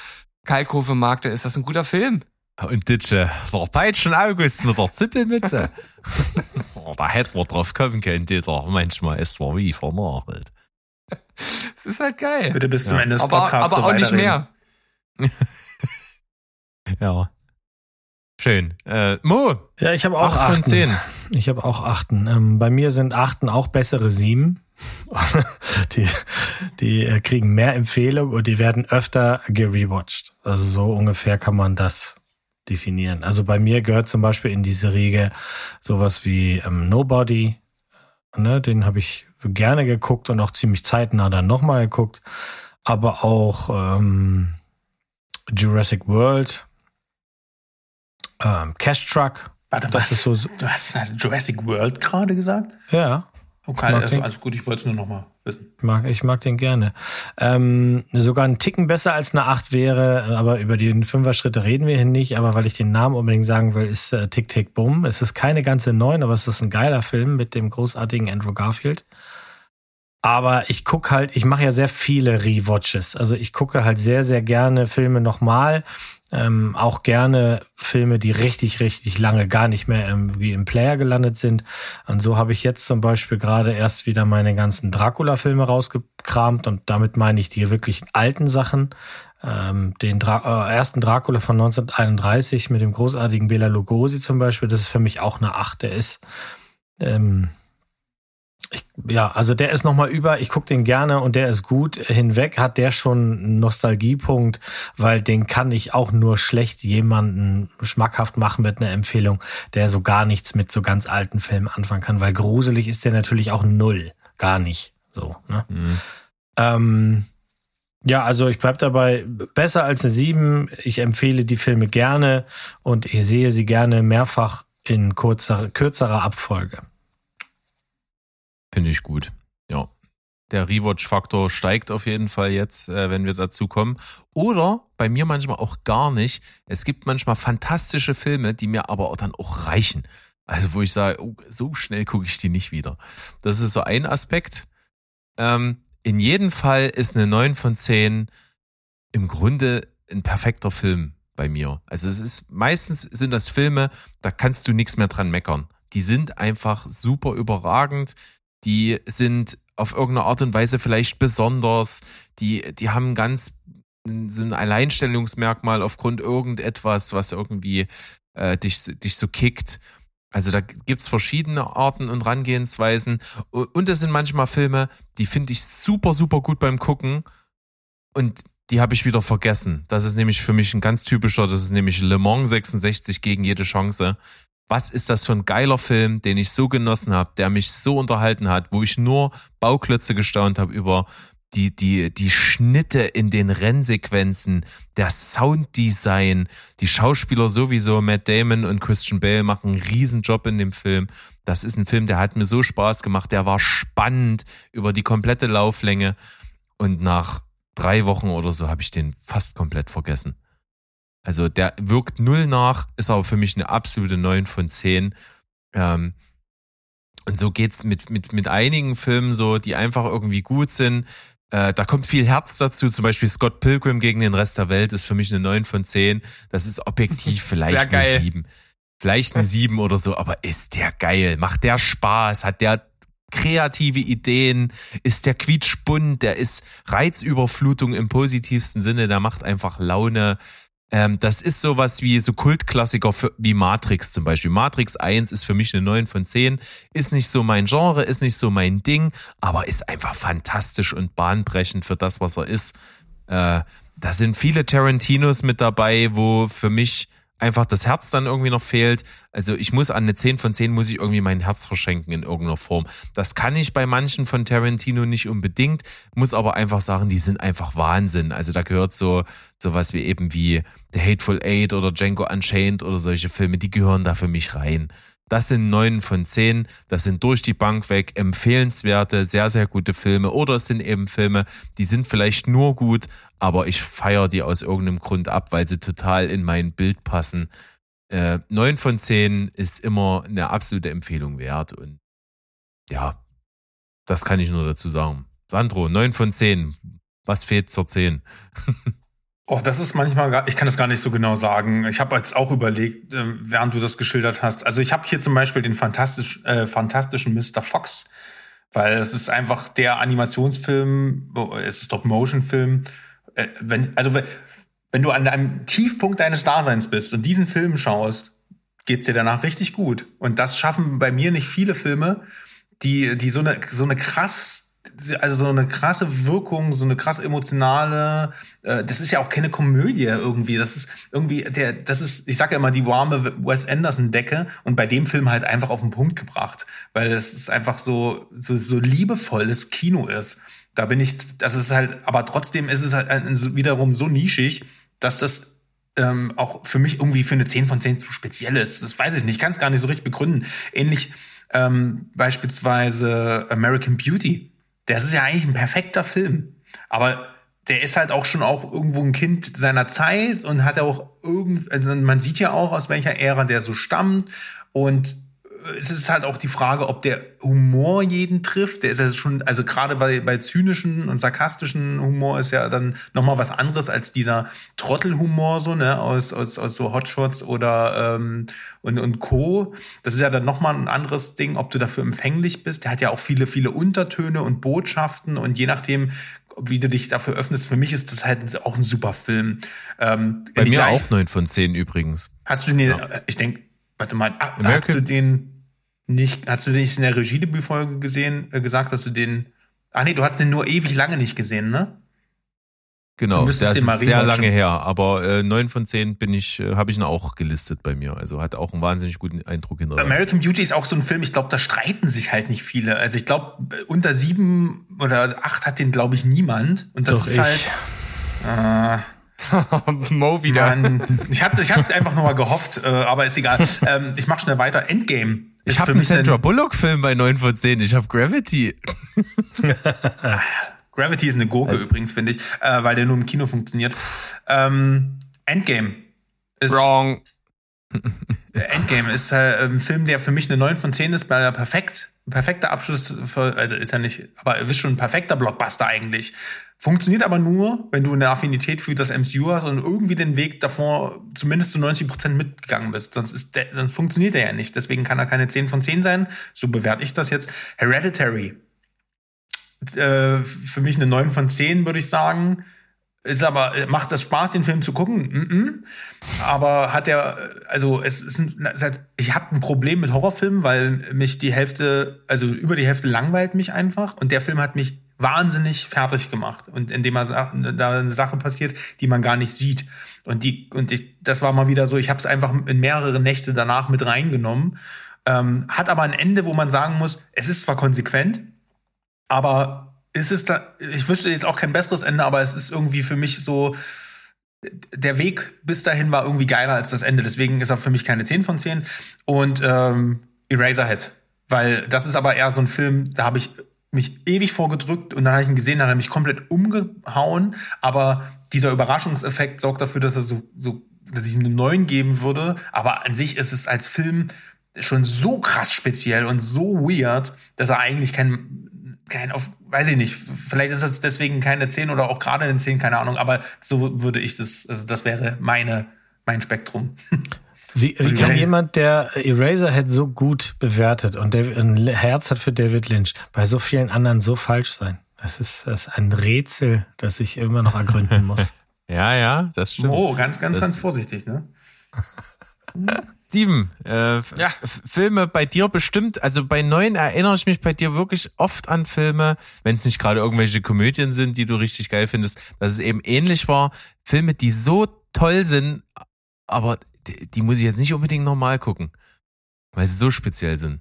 Kalkofe mag, dann ist das ein guter Film. Und Ditsche, der Peitschen August mit der Zippelmütze. da hätten wir drauf kommen können, Dieter. Manchmal ist zwar wie vernachelt. Es ist halt geil. Bitte bis zum Ende des Aber, Podcasts aber so auch nicht mehr. Ja. Schön. Äh, Mo, Ja, ich habe auch acht von Achten. zehn. Ich habe auch Achten. Ähm, bei mir sind Achten auch bessere Sieben. die die äh, kriegen mehr Empfehlung und die werden öfter gerewatcht. Also so ungefähr kann man das definieren. Also bei mir gehört zum Beispiel in diese Riege sowas wie ähm, Nobody. Ne, den habe ich gerne geguckt und auch ziemlich zeitnah dann nochmal geguckt. Aber auch ähm, Jurassic World, ähm, Cash Truck. Warte, Das was? ist so- du hast, hast Jurassic World gerade gesagt? Ja, Okay, also, den. alles gut, ich wollte es nur noch mal wissen. Ich mag, ich mag den gerne. Ähm, sogar ein Ticken besser als eine 8 wäre, aber über die Fünfer-Schritte reden wir hier nicht. Aber weil ich den Namen unbedingt sagen will, ist äh, Tick, Tick, Boom. Es ist keine ganze 9, aber es ist ein geiler Film mit dem großartigen Andrew Garfield. Aber ich gucke halt, ich mache ja sehr viele Rewatches. Also ich gucke halt sehr, sehr gerne Filme nochmal. Ähm, auch gerne Filme, die richtig, richtig lange gar nicht mehr irgendwie im Player gelandet sind. Und so habe ich jetzt zum Beispiel gerade erst wieder meine ganzen Dracula-Filme rausgekramt und damit meine ich die wirklich alten Sachen. Ähm, den Dra äh, ersten Dracula von 1931 mit dem großartigen Bela Lugosi zum Beispiel, das ist für mich auch eine Acht. Der ist ähm, ich, ja, also der ist nochmal über, ich gucke den gerne und der ist gut. Hinweg hat der schon einen Nostalgiepunkt, weil den kann ich auch nur schlecht jemanden schmackhaft machen mit einer Empfehlung, der so gar nichts mit so ganz alten Filmen anfangen kann, weil gruselig ist der natürlich auch null. Gar nicht. So, ne? Mhm. Ähm, ja, also ich bleib dabei besser als eine 7. Ich empfehle die Filme gerne und ich sehe sie gerne mehrfach in kurzer, kürzerer Abfolge. Finde ich gut. Ja. Der Rewatch-Faktor steigt auf jeden Fall jetzt, äh, wenn wir dazu kommen. Oder bei mir manchmal auch gar nicht. Es gibt manchmal fantastische Filme, die mir aber auch dann auch reichen. Also wo ich sage, oh, so schnell gucke ich die nicht wieder. Das ist so ein Aspekt. Ähm, in jedem Fall ist eine 9 von 10 im Grunde ein perfekter Film bei mir. Also es ist meistens sind das Filme, da kannst du nichts mehr dran meckern. Die sind einfach super überragend. Die sind auf irgendeine Art und Weise vielleicht besonders. Die, die haben ganz so ein Alleinstellungsmerkmal aufgrund irgendetwas, was irgendwie äh, dich, dich so kickt. Also da gibt's verschiedene Arten und Rangehensweisen. Und es sind manchmal Filme, die finde ich super, super gut beim Gucken. Und die habe ich wieder vergessen. Das ist nämlich für mich ein ganz typischer, das ist nämlich Le Mans 66 gegen jede Chance. Was ist das für ein geiler Film, den ich so genossen habe, der mich so unterhalten hat, wo ich nur Bauklötze gestaunt habe über die, die, die Schnitte in den Rennsequenzen, der Sounddesign, die Schauspieler sowieso, Matt Damon und Christian Bale machen einen Riesenjob in dem Film. Das ist ein Film, der hat mir so Spaß gemacht, der war spannend über die komplette Lauflänge und nach drei Wochen oder so habe ich den fast komplett vergessen. Also der wirkt null nach, ist aber für mich eine absolute 9 von 10. Ähm, und so geht's mit, mit, mit einigen Filmen so, die einfach irgendwie gut sind. Äh, da kommt viel Herz dazu, zum Beispiel Scott Pilgrim gegen den Rest der Welt ist für mich eine 9 von 10. Das ist objektiv vielleicht eine 7. Vielleicht eine 7 oder so, aber ist der geil? Macht der Spaß? Hat der kreative Ideen? Ist der quietschbunt? Der ist Reizüberflutung im positivsten Sinne. Der macht einfach Laune. Ähm, das ist sowas wie so Kultklassiker für, wie Matrix zum Beispiel. Matrix 1 ist für mich eine 9 von 10. Ist nicht so mein Genre, ist nicht so mein Ding, aber ist einfach fantastisch und bahnbrechend für das, was er ist. Äh, da sind viele Tarantinos mit dabei, wo für mich einfach das Herz dann irgendwie noch fehlt. Also ich muss an eine 10 von 10 muss ich irgendwie mein Herz verschenken in irgendeiner Form. Das kann ich bei manchen von Tarantino nicht unbedingt, muss aber einfach sagen, die sind einfach Wahnsinn. Also da gehört so sowas wie eben wie The Hateful Eight oder Django Unchained oder solche Filme, die gehören da für mich rein. Das sind neun von zehn. Das sind durch die Bank weg empfehlenswerte, sehr, sehr gute Filme. Oder es sind eben Filme, die sind vielleicht nur gut, aber ich feiere die aus irgendeinem Grund ab, weil sie total in mein Bild passen. Äh, neun von zehn ist immer eine absolute Empfehlung wert. Und ja, das kann ich nur dazu sagen. Sandro, neun von zehn. Was fehlt zur zehn? Oh, das ist manchmal, ich kann das gar nicht so genau sagen. Ich habe jetzt auch überlegt, äh, während du das geschildert hast. Also ich habe hier zum Beispiel den fantastisch, äh, fantastischen Mr. Fox, weil es ist einfach der Animationsfilm, es ist Stop-Motion-Film. Äh, wenn, also wenn du an einem Tiefpunkt deines Daseins bist und diesen Film schaust, geht's dir danach richtig gut. Und das schaffen bei mir nicht viele Filme, die, die so eine, so eine krass also so eine krasse Wirkung, so eine krass emotionale, äh, das ist ja auch keine Komödie irgendwie. Das ist irgendwie, der, das ist, ich sage ja immer, die warme Wes Anderson-Decke und bei dem Film halt einfach auf den Punkt gebracht. Weil es ist einfach so, so, so liebevolles Kino ist. Da bin ich, das ist halt, aber trotzdem ist es halt wiederum so nischig, dass das ähm, auch für mich irgendwie für eine 10 von 10 zu speziell ist. Das weiß ich nicht, kann es gar nicht so richtig begründen. Ähnlich ähm, beispielsweise American Beauty das ist ja eigentlich ein perfekter Film. Aber der ist halt auch schon auch irgendwo ein Kind seiner Zeit und hat auch irgend, also man sieht ja auch, aus welcher Ära der so stammt. Und es ist halt auch die Frage, ob der Humor jeden trifft. Der ist ja schon, also gerade bei, bei zynischen und sarkastischen Humor ist ja dann nochmal was anderes als dieser Trottelhumor so, ne, aus, aus, aus so Hotshots oder ähm, und, und Co. Das ist ja dann nochmal ein anderes Ding, ob du dafür empfänglich bist. Der hat ja auch viele, viele Untertöne und Botschaften und je nachdem, wie du dich dafür öffnest, für mich ist das halt auch ein super Film. Ähm, Bei mir auch neun von zehn übrigens. Hast du den, ja. ich denke, warte mal, ah, hast du den nicht, hast du den nicht in der Regiedebütfolge gesehen, äh, gesagt, dass du den, ah nee, du hast den nur ewig lange nicht gesehen, ne? Genau, das ist sehr lange her, aber äh, 9 von 10 bin ich, äh, habe ich ihn auch gelistet bei mir. Also hat auch einen wahnsinnig guten Eindruck hinterlassen. American Beauty ist auch so ein Film, ich glaube, da streiten sich halt nicht viele. Also ich glaube, unter sieben oder acht hat den, glaube ich, niemand. Und das Doch ist ich. halt. Äh, Mo wieder. Mann, ich hatte ich einfach nur mal gehofft, äh, aber ist egal. ähm, ich mach schnell weiter. Endgame ich habe einen Sandra Bullock-Film bei 9 von 10. Ich habe Gravity. Gravity ist eine Gurke also. übrigens, finde ich, äh, weil der nur im Kino funktioniert. Ähm, Endgame ist. Wrong. Endgame ist äh, ein Film, der für mich eine 9 von 10 ist, weil er perfekt, perfekter Abschluss, für, also ist er nicht, aber er ist schon ein perfekter Blockbuster eigentlich. Funktioniert aber nur, wenn du eine Affinität für das MCU hast und irgendwie den Weg davor zumindest zu 90 Prozent mitgegangen bist. Sonst, ist der, sonst funktioniert er ja nicht. Deswegen kann er keine 10 von 10 sein. So bewerte ich das jetzt. Hereditary. Äh, für mich eine 9 von 10, würde ich sagen. Ist aber, macht das Spaß, den Film zu gucken? Mm -mm. Aber hat er, also es ist, ein, ich habe ein Problem mit Horrorfilmen, weil mich die Hälfte, also über die Hälfte langweilt mich einfach. Und der Film hat mich wahnsinnig fertig gemacht und indem er da eine Sache passiert, die man gar nicht sieht. Und die und ich, das war mal wieder so. Ich habe es einfach in mehrere Nächte danach mit reingenommen. Ähm, hat aber ein Ende, wo man sagen muss, es ist zwar konsequent, aber ist es da, ich wüsste jetzt auch kein besseres Ende, aber es ist irgendwie für mich so, der Weg bis dahin war irgendwie geiler als das Ende. Deswegen ist er für mich keine 10 von 10. Und ähm, Eraserhead. Weil das ist aber eher so ein Film, da habe ich mich ewig vorgedrückt und dann habe ich ihn gesehen, dann hat er mich komplett umgehauen. Aber dieser Überraschungseffekt sorgt dafür, dass er so, so, dass ich ihm einen neuen geben würde. Aber an sich ist es als Film schon so krass speziell und so weird, dass er eigentlich kein, kein auf, weiß ich nicht, vielleicht ist es deswegen keine 10 oder auch gerade eine 10, keine Ahnung, aber so würde ich das, also das wäre meine, mein Spektrum. Wie, wie kann jemand, der Eraserhead so gut bewertet und ein Herz hat für David Lynch, bei so vielen anderen so falsch sein? Das ist, das ist ein Rätsel, das ich immer noch ergründen muss. Ja, ja, das stimmt. Oh, ganz, ganz, Das- ganz vorsichtig, ne? Steven, äh, Ja. Filme bei dir bestimmt, also bei neuen erinnere ich mich bei dir wirklich oft an Filme, wenn es nicht gerade irgendwelche Komödien sind, die du richtig geil findest, dass es eben ähnlich war. Filme, die so toll sind, aber die, die muss ich jetzt nicht unbedingt normal gucken, weil sie so speziell sind.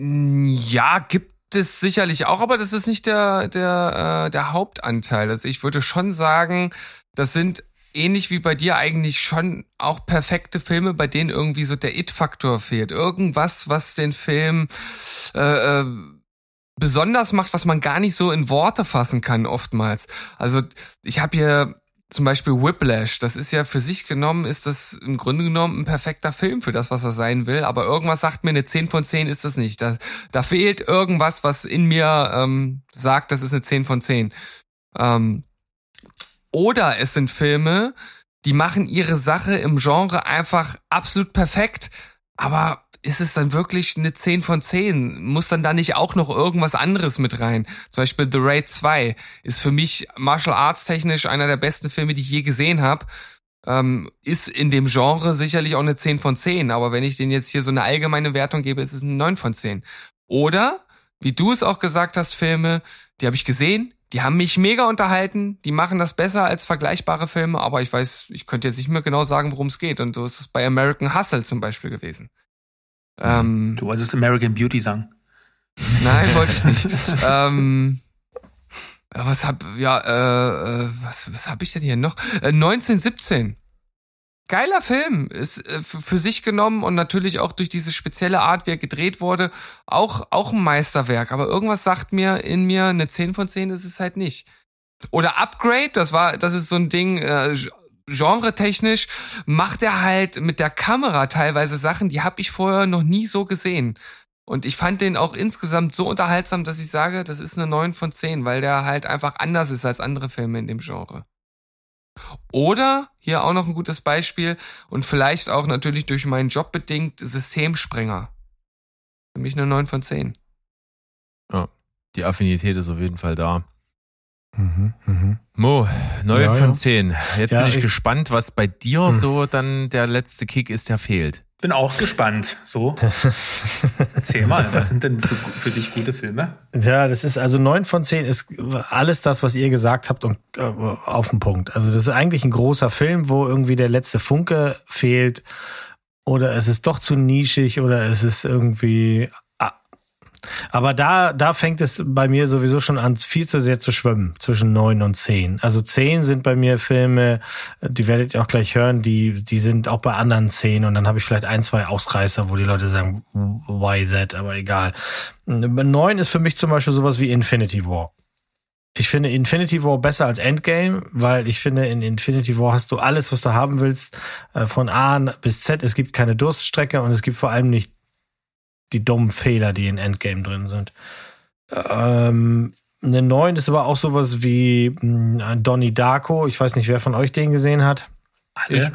Ja, gibt es sicherlich auch, aber das ist nicht der, der, äh, der Hauptanteil. Also ich würde schon sagen, das sind ähnlich wie bei dir eigentlich schon auch perfekte Filme, bei denen irgendwie so der It-Faktor fehlt. Irgendwas, was den Film äh, äh, besonders macht, was man gar nicht so in Worte fassen kann oftmals. Also ich habe hier zum Beispiel Whiplash, das ist ja für sich genommen, ist das im Grunde genommen ein perfekter Film für das, was er sein will, aber irgendwas sagt mir, eine 10 von 10 ist das nicht. Da, da fehlt irgendwas, was in mir ähm, sagt, das ist eine 10 von 10. Ähm, oder es sind Filme, die machen ihre Sache im Genre einfach absolut perfekt, aber ist es dann wirklich eine 10 von 10? Muss dann da nicht auch noch irgendwas anderes mit rein? Zum Beispiel The Raid 2 ist für mich Martial Arts technisch einer der besten Filme, die ich je gesehen habe. Ähm, ist in dem Genre sicherlich auch eine 10 von 10, aber wenn ich den jetzt hier so eine allgemeine Wertung gebe, ist es eine 9 von 10. Oder, wie du es auch gesagt hast, Filme, die habe ich gesehen, die haben mich mega unterhalten, die machen das besser als vergleichbare Filme, aber ich weiß, ich könnte jetzt nicht mehr genau sagen, worum es geht. Und so ist es bei American Hustle zum Beispiel gewesen. Ähm, Du wolltest American Beauty sagen. Nein, wollte ich nicht. ähm, was hab, ja, äh, äh, was, was hab ich denn hier noch? Äh, 1917. Geiler Film. Ist äh, für sich genommen und natürlich auch durch diese spezielle Art, wie er gedreht wurde, auch, auch ein Meisterwerk. Aber irgendwas sagt mir in mir, eine 10 von 10 ist es halt nicht. Oder Upgrade, das war, das ist so ein Ding, äh, genre-technisch macht er halt mit der Kamera teilweise Sachen, die habe ich vorher noch nie so gesehen. Und ich fand den auch insgesamt so unterhaltsam, dass ich sage, das ist eine 9 von 10, weil der halt einfach anders ist als andere Filme in dem Genre. Oder, hier auch noch ein gutes Beispiel, und vielleicht auch natürlich durch meinen Job bedingt, Systemsprenger. Für mich eine 9 von 10. Die Affinität ist auf jeden Fall da. Mhm, mhm. Mo, 9 Ja, von ja. 10. Jetzt Ja, bin ich, ich- gespannt, was bei dir Hm. so dann der letzte Kick ist, der fehlt. Bin auch gespannt. So, erzähl mal, was sind denn für, für dich gute Filme? Ja, das ist also neun von zehn ist alles das, was ihr gesagt habt und äh, auf den Punkt. Also das ist eigentlich ein großer Film, wo irgendwie der letzte Funke fehlt oder es ist doch zu nischig oder es ist irgendwie. Aber da, da fängt es bei mir sowieso schon an, viel zu sehr zu schwimmen zwischen neun und zehn. Also zehn sind bei mir Filme, die werdet ihr auch gleich hören, die, die sind auch bei anderen zehn und dann habe ich vielleicht ein, zwei Ausreißer, wo die Leute sagen, why that, aber egal. Neun ist für mich zum Beispiel sowas wie Infinity War. Ich finde Infinity War besser als Endgame, weil ich finde, in Infinity War hast du alles, was du haben willst, äh, von A bis Z. Es gibt keine Durststrecke und es gibt vor allem nicht die dummen Fehler, die in Endgame drin sind. Ähm, eine 9 ist aber auch sowas wie mh, Donnie Darko. Ich weiß nicht, wer von euch den gesehen hat. Alle?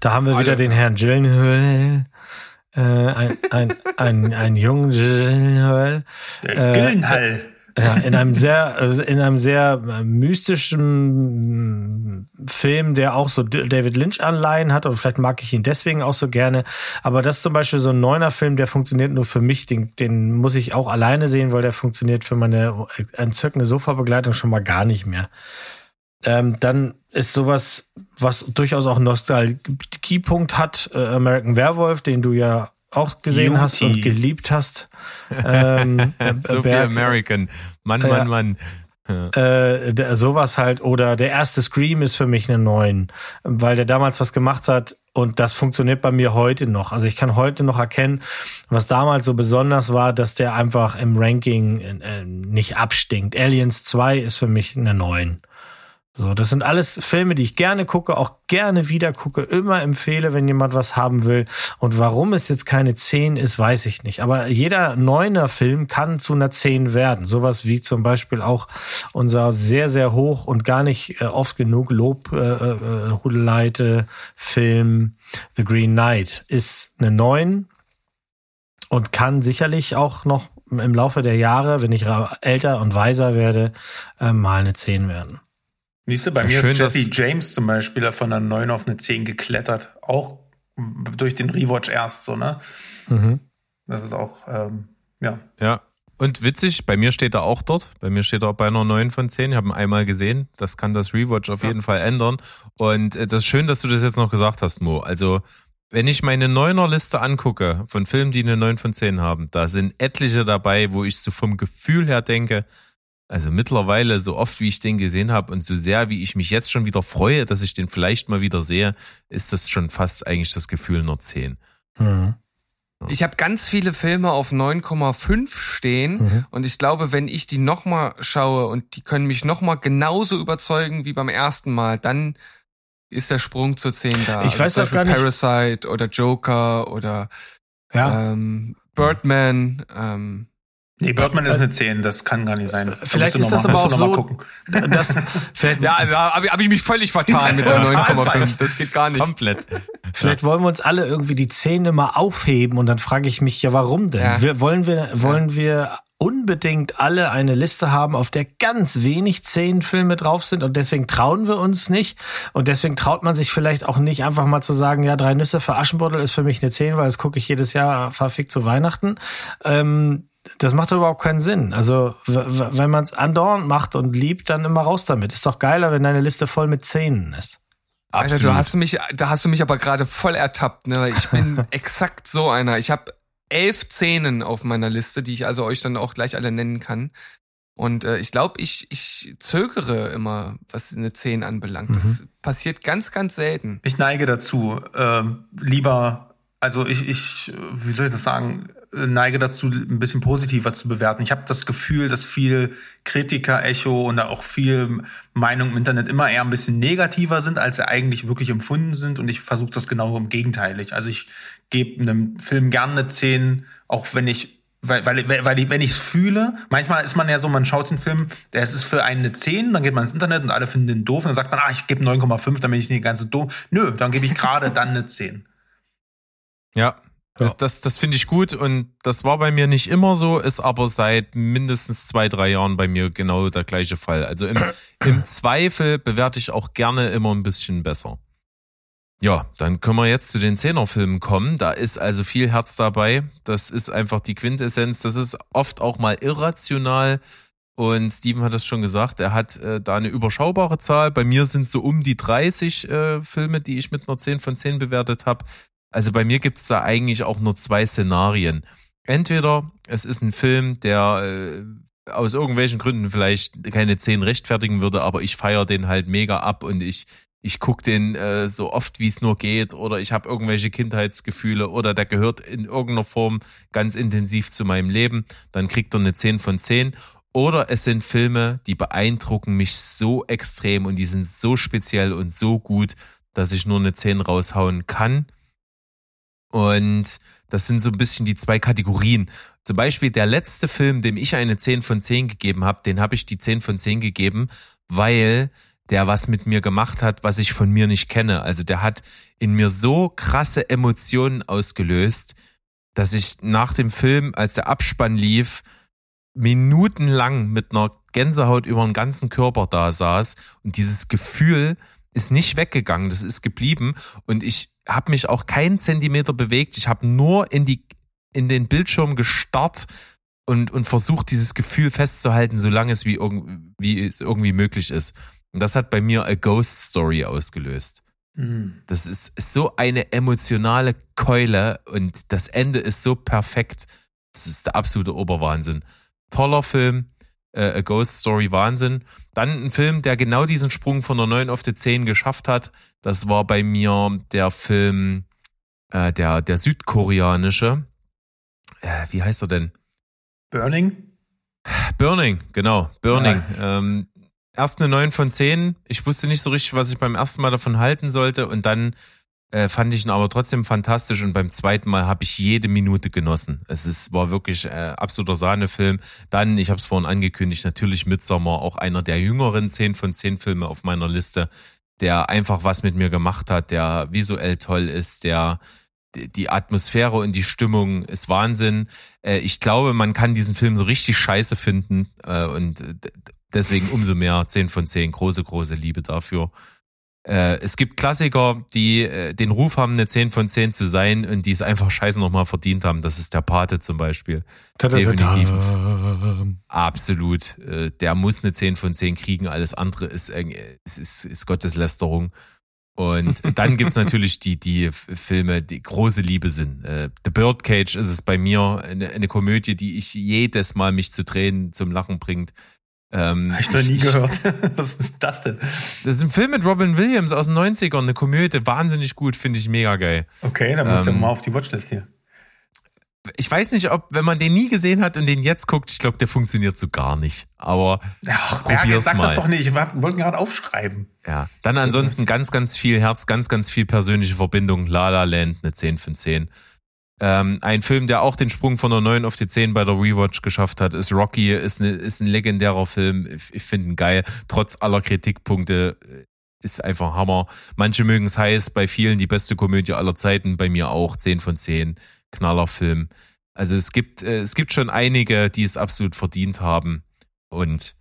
Da haben wir Alle, wieder den ja. Herrn Gyllenhaal. Äh, ein, ein, ein, ein jungen Gyllenhaal. Äh, Gyllenhaal. Ja, in einem sehr, äh, in einem sehr äh, mystischen Film, der auch so David Lynch-Anleihen hat und vielleicht mag ich ihn deswegen auch so gerne. Aber das ist zum Beispiel so ein neuner Film, der funktioniert nur für mich. Den, den muss ich auch alleine sehen, weil der funktioniert für meine entzückende Sofabegleitung schon mal gar nicht mehr. Ähm, dann ist sowas, was durchaus auch einen Nostalgiepunkt hat, äh, American Werewolf, den du ja auch gesehen hast Beauty. und geliebt hast. Ähm, äh, so viel American. Mann, Ja. Mann, Mann. äh, der, sowas halt oder der erste Scream ist für mich eine neun, weil der damals was gemacht hat und das funktioniert bei mir heute noch. Also ich kann heute noch erkennen, was damals so besonders war, dass der einfach im Ranking äh, nicht abstinkt. Aliens 2 ist für mich eine neun. So, das sind alles Filme, die ich gerne gucke, auch gerne wieder gucke, immer empfehle, wenn jemand was haben will. Und warum es jetzt keine 10 ist, weiß ich nicht. Aber jeder neuner Film kann zu einer 10 werden. Sowas wie zum Beispiel auch unser sehr, sehr hoch und gar nicht äh, oft genug Lob äh, äh, hudeleite Film The Green Knight ist eine 9 und kann sicherlich auch noch im Laufe der Jahre, wenn ich älter und weiser werde, äh, mal eine 10 werden. Siehst du, bei Ja, mir schön, ist Jesse James zum Beispiel von einer 9 auf eine 10 geklettert. Auch durch den Rewatch erst so, ne? Mhm. Das ist auch, ähm, ja. Ja. Und witzig, bei mir steht er auch dort. Bei mir steht er auch bei einer 9 von 10. Ich habe ihn einmal gesehen. Das kann das Rewatch auf jeden Fall ändern. Und äh, das ist schön, dass du das jetzt noch gesagt hast, Mo. Also, wenn ich meine Neuner-Liste angucke von Filmen, die eine 9 von 10 haben, da sind etliche dabei, wo ich so vom Gefühl her denke, also mittlerweile, so oft wie ich den gesehen habe und so sehr wie ich mich jetzt schon wieder freue, dass ich den vielleicht mal wieder sehe, ist das schon fast eigentlich das Gefühl einer 10. Mhm. Ich habe ganz viele Filme auf 9,5 stehen Mhm. und ich glaube, wenn ich die nochmal schaue und die können mich nochmal genauso überzeugen wie beim ersten Mal, dann ist der Sprung zur 10 da. Ich weiß zum auch gar Beispiel nicht- Parasite oder Joker oder Ja. ähm, Birdman. Ähm, Nee, Birdman ist eine 10, das kann gar nicht sein. Da Vielleicht musst ist du das noch mal, aber auch noch so- mal gucken. Das, ja, also habe hab ich mich völlig vertan mit der Total 9,5. falsch. Das geht gar nicht. Komplett. vielleicht wollen wir uns alle irgendwie die Zähne mal aufheben und dann frage ich mich ja, warum denn? Ja. Wir, wollen wir, wollen wir unbedingt alle eine Liste haben, auf der ganz wenig zehn Filme drauf sind und deswegen trauen wir uns nicht und deswegen traut man sich vielleicht auch nicht einfach mal zu sagen, ja, drei Nüsse für Aschenbrödel ist für mich eine 10, weil das gucke ich jedes Jahr verfickt zu Weihnachten. Ähm, das macht doch überhaupt keinen Sinn. Also, wenn man es andauernd macht und liebt, dann immer raus damit. Ist doch geiler, wenn deine Liste voll mit Zehnen ist. Alter, du hast mich, da hast du mich aber gerade voll ertappt, ne? Ich bin exakt so einer. Ich habe elf Szenen auf meiner Liste, die ich also euch dann auch gleich alle nennen kann. Und äh, ich glaube, ich, ich zögere immer, was eine 10 anbelangt. Das passiert ganz, ganz selten. Ich neige dazu, ähm, lieber, also ich, ich, wie soll ich das sagen, äh, neige dazu, ein bisschen positiver zu bewerten. Ich habe das Gefühl, dass viel Kritiker-Echo und auch viel Meinung im Internet immer eher ein bisschen negativer sind, als sie eigentlich wirklich empfunden sind. Und ich versuche das genau im Gegenteilig. Also ich gebe einem Film gerne eine 10, auch wenn ich weil, weil, weil, weil wenn ich es fühle, manchmal ist man ja so, man schaut den Film, der ist für einen eine 10, dann geht man ins Internet und alle finden den doof und dann sagt man, ah, ich gebe 9,5, dann bin ich nicht ganz so doof. Nö, dann gebe ich gerade dann eine 10. Ja, Ja. das, das finde ich gut und das war bei mir nicht immer so, ist aber seit mindestens zwei, drei Jahren bei mir genau der gleiche Fall. Also im, im Zweifel bewerte ich auch gerne immer ein bisschen besser. Ja, dann können wir jetzt zu den Zehnerfilmen kommen. Da ist also viel Herz dabei. Das ist einfach die Quintessenz. Das ist oft auch mal irrational. Und Steven hat es schon gesagt, er hat äh, da eine überschaubare Zahl. Bei mir sind so um die 30 äh, Filme, die ich mit einer 10 von 10 bewertet habe. Also bei mir gibt's da eigentlich auch nur zwei Szenarien. Entweder es ist ein Film, der äh, aus irgendwelchen Gründen vielleicht keine 10 rechtfertigen würde, aber ich feiere den halt mega ab und ich, ich gucke den äh, so oft wie es nur geht oder ich habe irgendwelche Kindheitsgefühle oder der gehört in irgendeiner Form ganz intensiv zu meinem Leben, dann kriegt er eine 10 von 10. Oder es sind Filme, die beeindrucken mich so extrem und die sind so speziell und so gut, dass ich nur eine 10 raushauen kann. Und das sind so ein bisschen die zwei Kategorien. Zum Beispiel der letzte Film, dem ich eine 10 von 10 gegeben habe, den habe ich die 10 von 10 gegeben, weil der was mit mir gemacht hat, was ich von mir nicht kenne. Also der hat in mir so krasse Emotionen ausgelöst, dass ich nach dem Film, als der Abspann lief, minutenlang mit einer Gänsehaut über den ganzen Körper da saß und dieses Gefühl ist nicht weggegangen, das ist geblieben und ich habe mich auch keinen Zentimeter bewegt, ich habe nur in die in den Bildschirm gestarrt und und versucht dieses Gefühl festzuhalten, solange es wie, irgend, wie es irgendwie möglich ist. Und das hat bei mir a Ghost Story ausgelöst. Mhm. Das ist so eine emotionale Keule und das Ende ist so perfekt. Das ist der absolute Oberwahnsinn. Toller Film, äh, A Ghost Story Wahnsinn. Dann ein Film, der genau diesen Sprung von der 9 auf die 10 geschafft hat. Das war bei mir der Film, äh, der, der südkoreanische. Äh, wie heißt er denn? Burning? Burning, genau, Burning. Ähm, erst eine 9 von 10. Ich wusste nicht so richtig, was ich beim ersten Mal davon halten sollte und dann äh, fand ich ihn aber trotzdem fantastisch und beim zweiten Mal habe ich jede Minute genossen. Es ist, war wirklich äh, absoluter Sahnefilm. Dann, ich habe es vorhin angekündigt, natürlich Midsommar, auch einer der jüngeren 10 von 10 Filme auf meiner Liste, der einfach was mit mir gemacht hat, der visuell toll ist, der die Atmosphäre und die Stimmung ist Wahnsinn. Äh, ich glaube, man kann diesen Film so richtig scheiße finden äh, und deswegen umso mehr 10 von 10, große, große Liebe dafür. Äh, es gibt Klassiker, die äh, den Ruf haben, eine 10 von 10 zu sein und die es einfach scheiße nochmal verdient haben. Das ist der Pate zum Beispiel. Definitiv. Absolut. Äh, der muss eine 10 von 10 kriegen. Alles andere ist, ist, ist, ist Gotteslästerung. Und dann gibt's natürlich die, die Filme, die große Liebe sind. Äh, The Birdcage ist es bei mir eine, eine Komödie, die ich jedes Mal mich zu Tränen zum Lachen bringt. Ähm, Hab ich noch nie gehört. Was ist das denn? Das ist ein Film mit Robin Williams aus den 90ern, eine Komödie, wahnsinnig gut, finde ich mega geil. Okay, dann musst ähm, du mal auf die Watchlist hier. Ich weiß nicht, ob, wenn man den nie gesehen hat und den jetzt guckt, ich glaube, der funktioniert so gar nicht. Aber Ach, probier's sag mal. das doch nicht. Ich wollte gerade aufschreiben. Ja, dann ansonsten ganz, ganz viel Herz, ganz, ganz viel persönliche Verbindung. La La Land, eine 10 von 10. Ähm, ein Film, der auch den Sprung von der 9 auf die 10 bei der Rewatch geschafft hat, ist Rocky, ist, eine, ist ein legendärer Film. Ich, ich finde ihn geil, trotz aller Kritikpunkte. Äh, ist einfach Hammer. Manche mögen es heiß, bei vielen die beste Komödie aller Zeiten, bei mir auch 10 von 10. Knallerfilm. Also es gibt, äh, es gibt schon einige, die es absolut verdient haben. Und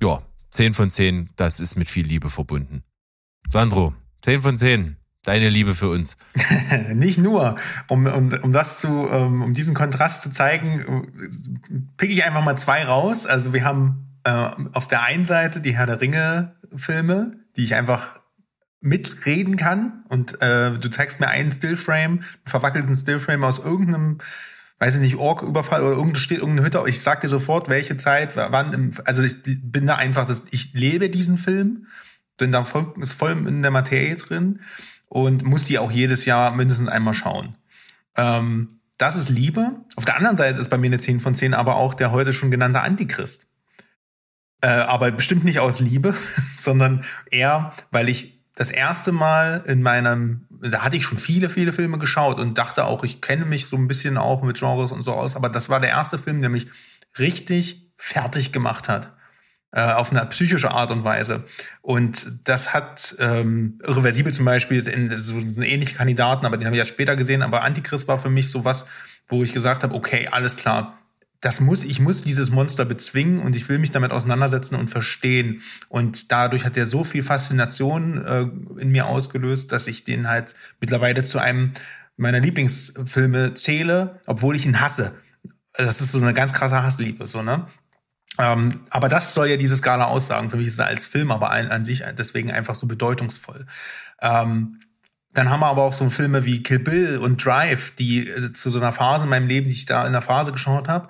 ja, 10 von 10, das ist mit viel Liebe verbunden. Sandro, 10 von 10. Deine Liebe für uns. Nicht nur, um, um, um das zu, um, um diesen Kontrast zu zeigen, picke ich einfach mal zwei raus. Also wir haben äh, auf der einen Seite die Herr der Ringe Filme, die ich einfach mitreden kann und äh, du zeigst mir einen Stillframe, einen verwackelten Stillframe aus irgendeinem weiß ich nicht, Ork-Überfall oder irgendwo steht irgendeine Hütte. Ich sag dir sofort, welche Zeit, wann, im, also ich bin da einfach, das, ich lebe diesen Film, bin da voll, ist voll in der Materie drin und muss die auch jedes Jahr mindestens einmal schauen. Ähm, das ist Liebe. Auf der anderen Seite ist bei mir eine 10 von 10 aber auch der heute schon genannte Antichrist. Äh, aber bestimmt nicht aus Liebe, sondern eher, weil ich das erste Mal in meinem, da hatte ich schon viele, viele Filme geschaut und dachte auch, ich kenne mich so ein bisschen auch mit Genres und so aus, aber das war der erste Film, der mich richtig fertig gemacht hat auf eine psychische Art und Weise. Und das hat ähm, Irreversibel zum Beispiel ist in, so, so einen ähnlichen Kandidaten, aber den habe ich ja später gesehen. Aber Antichrist war für mich so was, wo ich gesagt habe, okay, alles klar, das muss, ich muss dieses Monster bezwingen und ich will mich damit auseinandersetzen und verstehen. Und dadurch hat er so viel Faszination äh, in mir ausgelöst, dass ich den halt mittlerweile zu einem meiner Lieblingsfilme zähle, obwohl ich ihn hasse. Das ist so eine ganz krasse Hassliebe, so, ne? Ähm, aber das soll ja diese Skala aussagen. Für mich ist er als Film aber an, an sich deswegen einfach so bedeutungsvoll. Ähm, dann haben wir aber auch so Filme wie Kill Bill und Drive, die äh, zu so einer Phase in meinem Leben, die ich da in der Phase geschaut habe,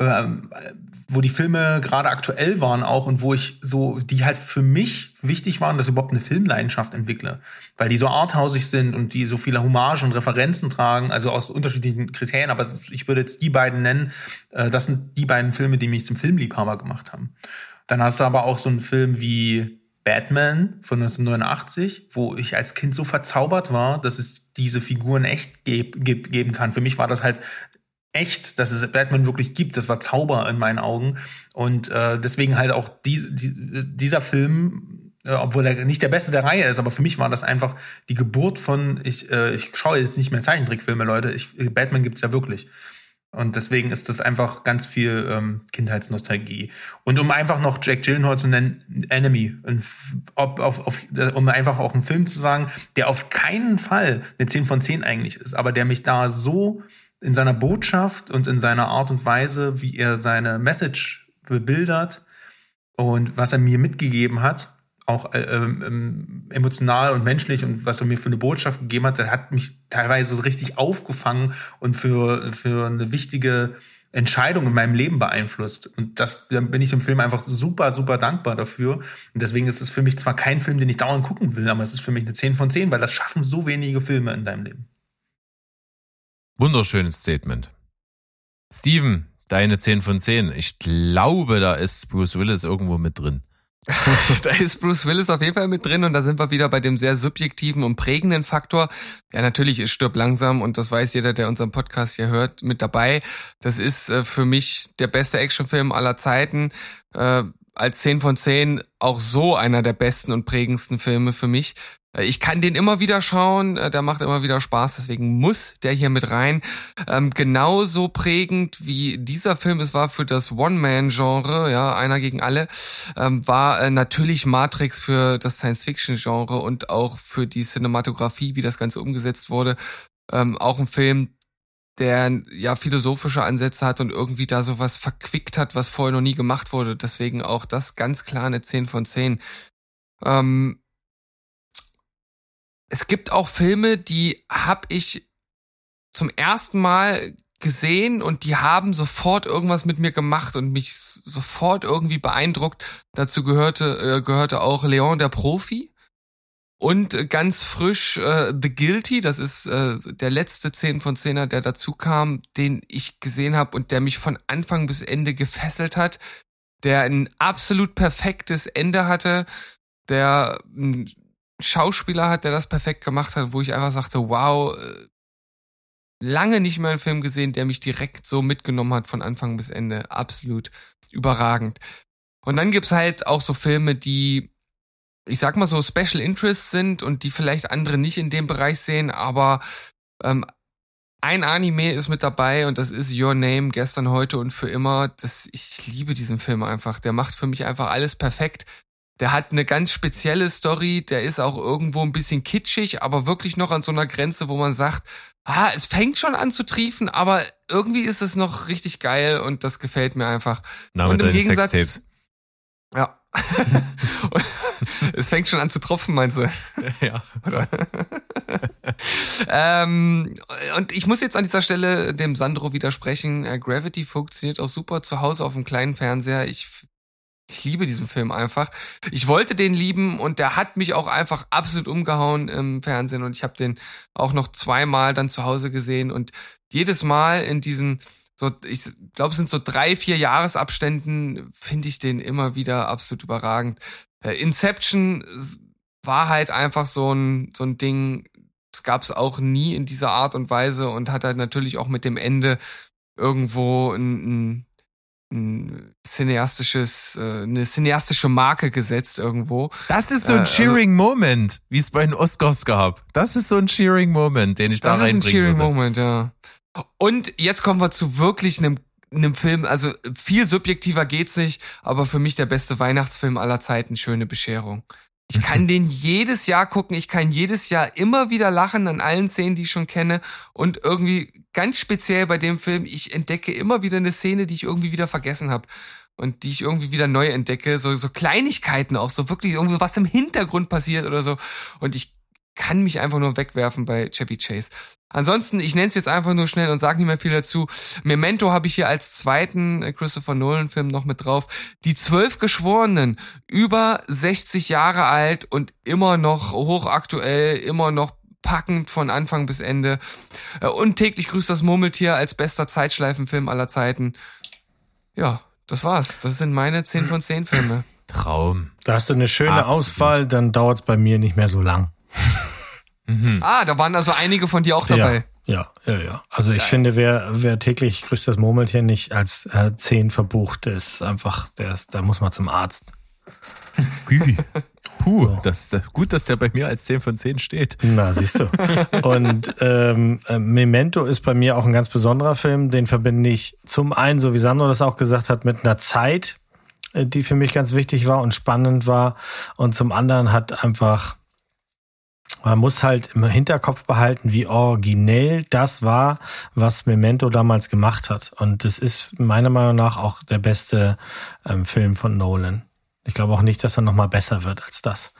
ähm, wo die Filme gerade aktuell waren auch und wo ich so, die halt für mich wichtig waren, dass ich überhaupt eine Filmleidenschaft entwickle. Weil die so arthausig sind und die so viele Hommage und Referenzen tragen, also aus unterschiedlichen Kriterien, aber ich würde jetzt die beiden nennen, äh, das sind die beiden Filme, die mich zum Filmliebhaber gemacht haben. Dann hast du aber auch so einen Film wie Batman von 1989, wo ich als Kind so verzaubert war, dass es diese Figuren echt geb, geb, geben kann. Für mich war das halt echt, dass es Batman wirklich gibt. Das war Zauber in meinen Augen. Und äh, deswegen halt auch die, die, dieser Film, äh, obwohl er nicht der beste der Reihe ist, aber für mich war das einfach die Geburt von, ich, äh, ich schaue jetzt nicht mehr Zeichentrickfilme, Leute. Ich, Batman gibt's ja wirklich. Und deswegen ist das einfach ganz viel ähm, Kindheitsnostalgie. Und um einfach noch Jack Gyllenhaal zu nennen, Enemy, und ob, auf, auf, um einfach auch einen Film zu sagen, der auf keinen Fall eine 10 von 10 eigentlich ist, aber der mich da so in seiner Botschaft und in seiner Art und Weise, wie er seine Message bebildert und was er mir mitgegeben hat, auch äh, ähm, emotional und menschlich und was er mir für eine Botschaft gegeben hat, der hat mich teilweise richtig aufgefangen und für, für eine wichtige Entscheidung in meinem Leben beeinflusst. Und das da bin ich im Film einfach super, super dankbar dafür. Und deswegen ist es für mich zwar kein Film, den ich dauernd gucken will, aber es ist für mich eine 10 von 10, weil das schaffen so wenige Filme in deinem Leben. Wunderschönes Statement. Steven, deine 10 von 10. Ich glaube, da ist Bruce Willis irgendwo mit drin. da ist Bruce Willis auf jeden Fall mit drin und da sind wir wieder bei dem sehr subjektiven und prägenden Faktor. Ja, natürlich ist Stirb langsam und das weiß jeder, der unseren Podcast hier hört, mit dabei. Das ist äh, für mich der beste Actionfilm aller Zeiten. Äh, als 10 von 10 auch so einer der besten und prägendsten Filme für mich. Äh, ich kann den immer wieder schauen, äh, der macht immer wieder Spaß, deswegen muss der hier mit rein. Ähm, genauso prägend wie dieser Film es war für das One-Man-Genre, ja, einer gegen alle, ähm, war äh, natürlich Matrix für das Science-Fiction-Genre und auch für die Cinematografie, wie das Ganze umgesetzt wurde. Ähm, auch ein Film, der ja philosophische Ansätze hat und irgendwie da sowas verquickt hat, was vorher noch nie gemacht wurde. Deswegen auch das ganz klar eine 10 von 10. Ähm, es gibt auch Filme, die habe ich zum ersten Mal gesehen und die haben sofort irgendwas mit mir gemacht und mich sofort irgendwie beeindruckt. Dazu gehörte, äh, gehörte auch Leon der Profi. Und ganz frisch äh, The Guilty, das ist äh, der letzte 10 von 10er, der dazu kam, den ich gesehen habe und der mich von Anfang bis Ende gefesselt hat, der ein absolut perfektes Ende hatte, der einen Schauspieler hat, der das perfekt gemacht hat, wo ich einfach sagte, wow, äh, lange nicht mehr einen Film gesehen, der mich direkt so mitgenommen hat von Anfang bis Ende. Absolut überragend. Und dann gibt's halt auch so Filme, die ich sag mal so Special Interests sind und die vielleicht andere nicht in dem Bereich sehen, aber ähm, ein Anime ist mit dabei und das ist Your Name, gestern, heute und für immer. Das, ich liebe diesen Film einfach. Der macht für mich einfach alles perfekt. Der hat eine ganz spezielle Story, der ist auch irgendwo ein bisschen kitschig, aber wirklich noch an so einer Grenze, wo man sagt, ah, es fängt schon an zu triefen, aber irgendwie ist es noch richtig geil und das gefällt mir einfach. Name und im Gegensatz, Sextapes. Ja. es fängt schon an zu tropfen, meinst du? Ja. Oder? ähm, und ich muss jetzt an dieser Stelle dem Sandro widersprechen. Äh, Gravity funktioniert auch super zu Hause auf dem kleinen Fernseher. Ich, ich liebe diesen Film einfach. Ich wollte den lieben und der hat mich auch einfach absolut umgehauen im Fernsehen und ich habe den auch noch zweimal dann zu Hause gesehen und jedes Mal in diesen so, ich glaube, es sind so drei, vier Jahresabständen, finde ich den immer wieder absolut überragend. Äh, Inception war halt einfach so ein, so ein Ding, das gab es auch nie in dieser Art und Weise und hat halt natürlich auch mit dem Ende irgendwo ein, ein, ein cineastisches, äh, eine cineastische Marke gesetzt irgendwo. Das ist so ein äh, also cheering also, Moment, wie es bei den Oscars gab. Das ist so ein cheering Moment, den ich da reinbringen würde. Das ist ein cheering würde. Moment, ja. Und jetzt kommen wir zu wirklich einem einem Film, also viel subjektiver geht's nicht, aber für mich der beste Weihnachtsfilm aller Zeiten, schöne Bescherung. Ich kann den jedes Jahr gucken, ich kann jedes Jahr immer wieder lachen an allen Szenen, die ich schon kenne. Und irgendwie ganz speziell bei dem Film, ich entdecke immer wieder eine Szene, die ich irgendwie wieder vergessen habe und die ich irgendwie wieder neu entdecke, so so Kleinigkeiten auch, so wirklich irgendwie was im Hintergrund passiert oder so. Und ich kann mich einfach nur wegwerfen bei Chevy Chase. Ansonsten, ich nenne es jetzt einfach nur schnell und sage nicht mehr viel dazu. Memento habe ich hier als zweiten äh, Christopher Nolan-Film noch mit drauf. Die zwölf Geschworenen, über 60 Jahre alt und immer noch hochaktuell, immer noch packend von Anfang bis Ende. Äh, und täglich grüßt das Murmeltier als bester Zeitschleifenfilm aller Zeiten. Ja, das war's. Das sind meine 10 von 10 Filme. Traum. Da hast du eine schöne Absolut. Auswahl, dann dauert es bei mir nicht mehr so lang. Mhm. Ah, da waren also einige von dir auch dabei. Ja, ja, ja. ja. Also ich Geil. finde, wer, wer täglich grüßt das Murmeltier nicht als äh, 10 verbucht, ist einfach, der ist, da muss man zum Arzt. Puh, das gut, dass der bei mir als 10 von 10 steht. Na, siehst du. Und ähm, äh, Memento ist bei mir auch ein ganz besonderer Film. Den verbinde ich zum einen, so wie Sandro das auch gesagt hat, mit einer Zeit, äh, die für mich ganz wichtig war und spannend war. Und zum anderen hat einfach man muss halt im Hinterkopf behalten, wie originell das war, was Memento damals gemacht hat. Und das ist meiner Meinung nach auch der beste ähm, Film von Nolan. Ich glaube auch nicht, dass er nochmal besser wird als das.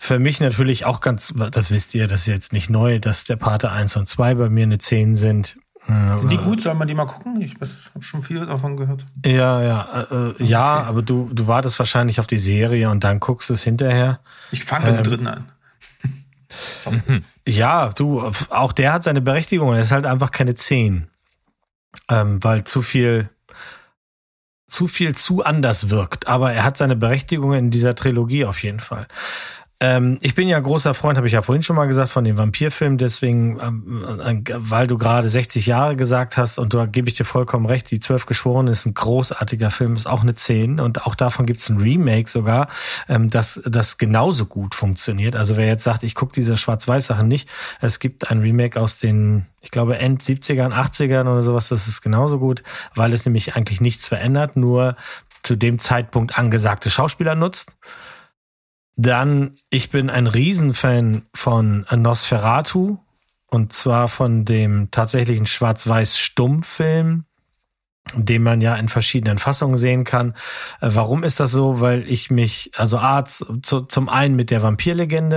Für mich natürlich auch ganz, das wisst ihr, das ist jetzt nicht neu, dass der Pate 1 und 2 bei mir eine 10 sind. Sind die gut? Soll man die mal gucken? Ich habe schon viel davon gehört. Ja, ja, äh, äh ja, okay. aber du, du wartest wahrscheinlich auf die Serie und dann guckst es hinterher. Ich fange mit ähm, dem dritten an. Ja, du, auch der hat seine Berechtigung. Er ist halt einfach keine 10. Ähm, weil zu viel, zu viel zu anders wirkt. Aber er hat seine Berechtigung in dieser Trilogie auf jeden Fall. Ähm, ich bin ja großer Freund, habe ich ja vorhin schon mal gesagt, von den Vampirfilmen. Deswegen, ähm, äh, weil du gerade 60 Jahre gesagt hast und da gebe ich dir vollkommen recht, die Zwölf Geschworenen ist ein großartiger Film, ist auch eine 10 und auch davon gibt es ein Remake sogar, ähm, das, das genauso gut funktioniert. Also wer jetzt sagt, ich gucke diese Schwarz-Weiß-Sachen nicht, es gibt ein Remake aus den, ich glaube, End 70ern, 80ern oder sowas, das ist genauso gut, weil es nämlich eigentlich nichts verändert, nur zu dem Zeitpunkt angesagte Schauspieler nutzt. Dann, ich bin ein Riesenfan von Nosferatu und zwar von dem tatsächlichen Schwarz-Weiß-Stummfilm den man ja in verschiedenen Fassungen sehen kann. Äh, warum ist das so? Weil ich mich, also A, zu, zum einen mit der Vampirlegende,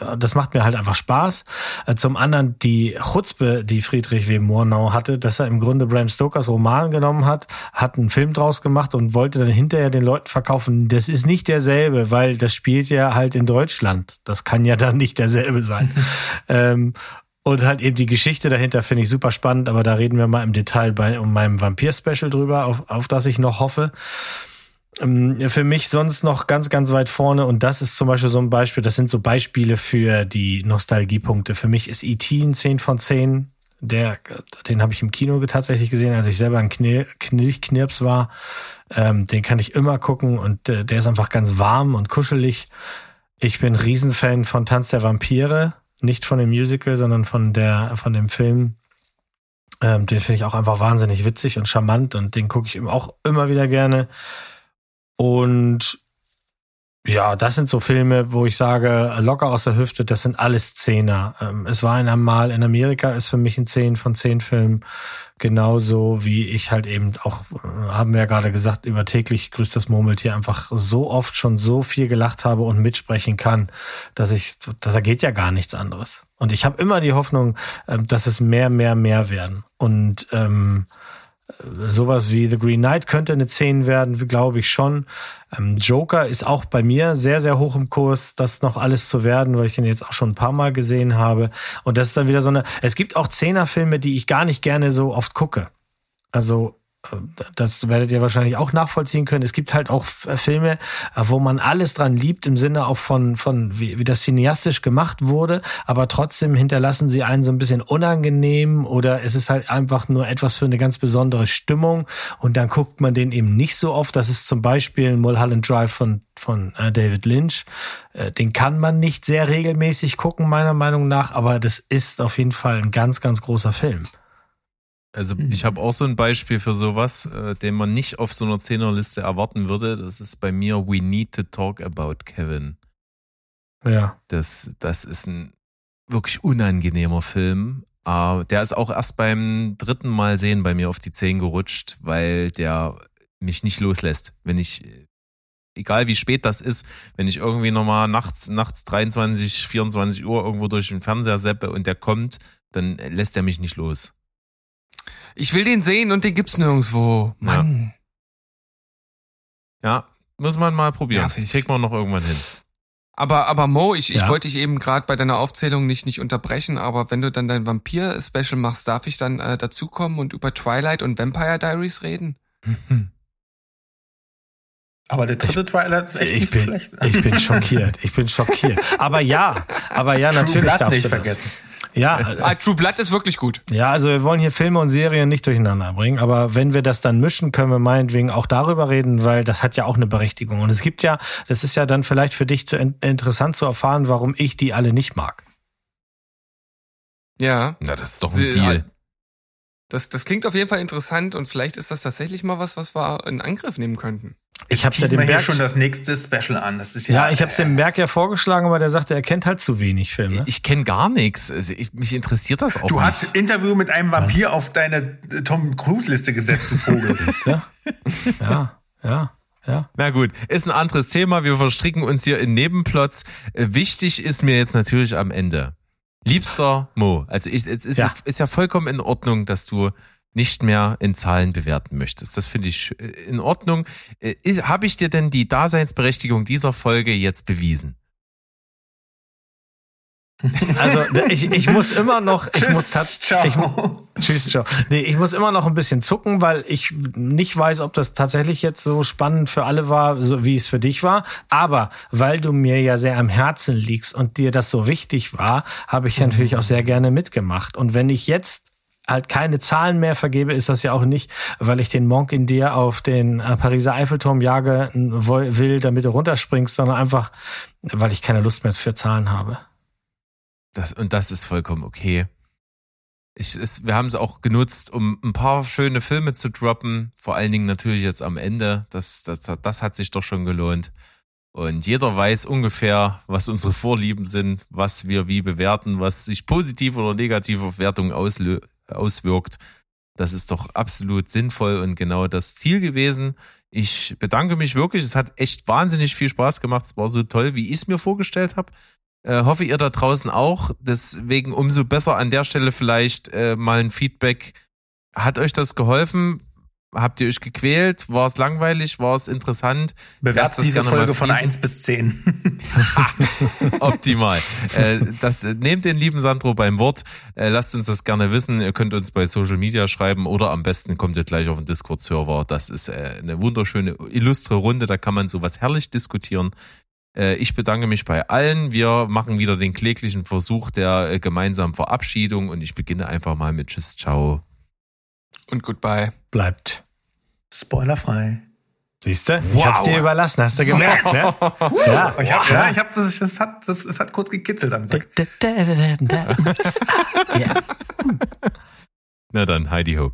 äh, äh, das macht mir halt einfach Spaß. Äh, zum anderen die Chutzpe, die Friedrich W. Murnau hatte, dass er im Grunde Bram Stokers Roman genommen hat, hat einen Film draus gemacht und wollte dann hinterher den Leuten verkaufen, das ist nicht derselbe, weil das spielt ja halt in Deutschland. Das kann ja dann nicht derselbe sein. ähm, und halt eben die Geschichte dahinter finde ich super spannend, aber da reden wir mal im Detail bei um meinem Vampir-Special drüber, auf, auf das ich noch hoffe. Ähm, für mich sonst noch ganz, ganz weit vorne und das ist zum Beispiel so ein Beispiel, das sind so Beispiele für die Nostalgiepunkte. Für mich ist E.T. ein 10 von 10. Der, den habe ich im Kino tatsächlich gesehen, als ich selber ein Knir Knirps war. Ähm, den kann ich immer gucken und äh, der ist einfach ganz warm und kuschelig. Ich bin Riesenfan von Tanz der Vampire nicht von dem Musical, sondern von der, von dem Film. Ähm, den finde ich auch einfach wahnsinnig witzig und charmant und den gucke ich eben auch immer wieder gerne. Und ja, das sind so Filme, wo ich sage, locker aus der Hüfte, das sind alles Zehner. Ähm, es war einmal in Amerika, ist für mich ein Zehn von zehn Filmen. Genauso wie ich halt eben auch, äh, haben wir ja gerade gesagt, über täglich grüßt das Murmeltier einfach so oft schon so viel gelacht habe und mitsprechen kann, dass ich, da geht ja gar nichts anderes. Und ich habe immer die Hoffnung, ähm, dass es mehr, mehr, mehr werden. Und ähm, sowas wie The Green Knight könnte eine 10 werden, glaube ich schon. Ähm, Joker ist auch bei mir sehr, sehr hoch im Kurs, das noch alles zu werden, weil ich ihn jetzt auch schon ein paar Mal gesehen habe. Und das ist dann wieder so eine, es gibt auch Zehnerfilme, die ich gar nicht gerne so oft gucke. Also das werdet ihr wahrscheinlich auch nachvollziehen können. Es gibt halt auch Filme, äh, wo man alles dran liebt, im Sinne auch von, von wie, wie das cineastisch gemacht wurde, aber trotzdem hinterlassen sie einen so ein bisschen unangenehm oder es ist halt einfach nur etwas für eine ganz besondere Stimmung und dann guckt man den eben nicht so oft. Das ist zum Beispiel Mulholland Drive von, von äh, David Lynch. Äh, den kann man nicht sehr regelmäßig gucken, meiner Meinung nach, aber das ist auf jeden Fall ein ganz, ganz großer Film. Also mhm. ich habe auch so ein Beispiel für sowas, äh, den man nicht auf so einer Zehnerliste erwarten würde. Das ist bei mir We Need to Talk About Kevin. Ja. Das, das ist ein wirklich unangenehmer Film. Uh, der ist auch erst beim dritten Mal sehen bei mir auf die Zehen gerutscht, weil der mich nicht loslässt. Wenn ich, egal wie spät das ist, wenn ich irgendwie nochmal nachts, nachts 23, 24 Uhr irgendwo durch den Fernseher seppe und der kommt, dann lässt er mich nicht los. Ich will den sehen und den gibt's nirgendwo. Mann. Ja, ja muss man mal probieren. Nervig. Kriegt man noch irgendwann hin. Aber, aber Mo, ich, ja. ich wollte dich eben gerade bei deiner Aufzählung nicht, nicht unterbrechen, aber wenn du dann dein Vampir-Special machst, darf ich dann äh, dazukommen und über Twilight und Vampire Diaries reden? Aber der dritte ich, Twilight ist echt nicht bin, so schlecht. Ich bin schockiert. Ich bin schockiert. Aber ja, aber ja, natürlich darfst nicht du das. Ja, ah, True Blood ist wirklich gut. Ja, also wir wollen hier Filme und Serien nicht durcheinander bringen, aber wenn wir das dann mischen, können wir meinetwegen auch darüber reden, weil das hat ja auch eine Berechtigung. Und es gibt ja, das ist ja dann vielleicht für dich zu interessant zu erfahren, warum ich die alle nicht mag. Ja. Na, das ist doch ein Deal. Das, das klingt auf jeden Fall interessant und vielleicht ist das tatsächlich mal was, was wir in Angriff nehmen könnten. Ich habe ja dem Berg schon das nächste Special an. Das ist ja, ja ich habe es dem Berg ja vorgeschlagen, aber der sagte, er kennt halt zu wenig Filme. Ich kenne gar nichts. Also ich, mich interessiert das auch. Du nicht. hast Interview mit einem Vampir ja. auf deine äh, Tom Cruise Liste gesetzt, du Vogel. ja, ja. Ja. Na gut, ist ein anderes Thema. Wir verstricken uns hier in Nebenplots. Äh, wichtig ist mir jetzt natürlich am Ende. Liebster Mo, also ich, es ist ja. ist ja vollkommen in Ordnung, dass du nicht mehr in Zahlen bewerten möchtest. Das finde ich in Ordnung. Äh, Habe ich dir denn die Daseinsberechtigung dieser Folge jetzt bewiesen? Also ich, ich muss immer noch, ich Tschüss, muss ciao. Ich, tschüss, ciao. Nee, ich muss immer noch ein bisschen zucken, weil ich nicht weiß, ob das tatsächlich jetzt so spannend für alle war, so wie es für dich war. Aber weil du mir ja sehr am Herzen liegst und dir das so wichtig war, habe ich natürlich auch sehr gerne mitgemacht. Und wenn ich jetzt halt keine Zahlen mehr vergebe, ist das ja auch nicht, weil ich den Monk in dir auf den äh, Pariser Eiffelturm jage will, damit du runterspringst, sondern einfach, weil ich keine Lust mehr für Zahlen habe. Das, und das ist vollkommen okay. Ich, es, wir haben es auch genutzt, um ein paar schöne Filme zu droppen. Vor allen Dingen natürlich jetzt am Ende. Das, das, das hat sich doch schon gelohnt. Und jeder weiß ungefähr, was unsere Vorlieben sind, was wir wie bewerten, was sich positiv oder negativ auf Wertungen auslö auswirkt. Das ist doch absolut sinnvoll und genau das Ziel gewesen. Ich bedanke mich wirklich. Es hat echt wahnsinnig viel Spaß gemacht. Es war so toll, wie ich es mir vorgestellt habe. Äh, hoffe ihr da draußen auch. Deswegen umso besser an der Stelle vielleicht äh, mal ein Feedback. Hat euch das geholfen? Habt ihr euch gequält? War es langweilig? War es interessant? Das diese Folge von. 1 bis 10. Optimal. äh, das, nehmt den lieben Sandro beim Wort. Äh, lasst uns das gerne wissen. Ihr könnt uns bei Social Media schreiben oder am besten kommt ihr gleich auf den Discord-Server. Das ist äh, eine wunderschöne, illustre Runde. Da kann man sowas herrlich diskutieren. Ich bedanke mich bei allen. Wir machen wieder den kläglichen Versuch der gemeinsamen Verabschiedung und ich beginne einfach mal mit Tschüss, ciao. Und goodbye. Bleibt. Spoilerfrei. Siehst du? Ich hab's dir überlassen, hast du gemerkt, ne? Ja. Ich hab, ja, ich hab das, das hat, das, es hat kurz gekitzelt am Sack. ja. Na dann, Heidi Ho.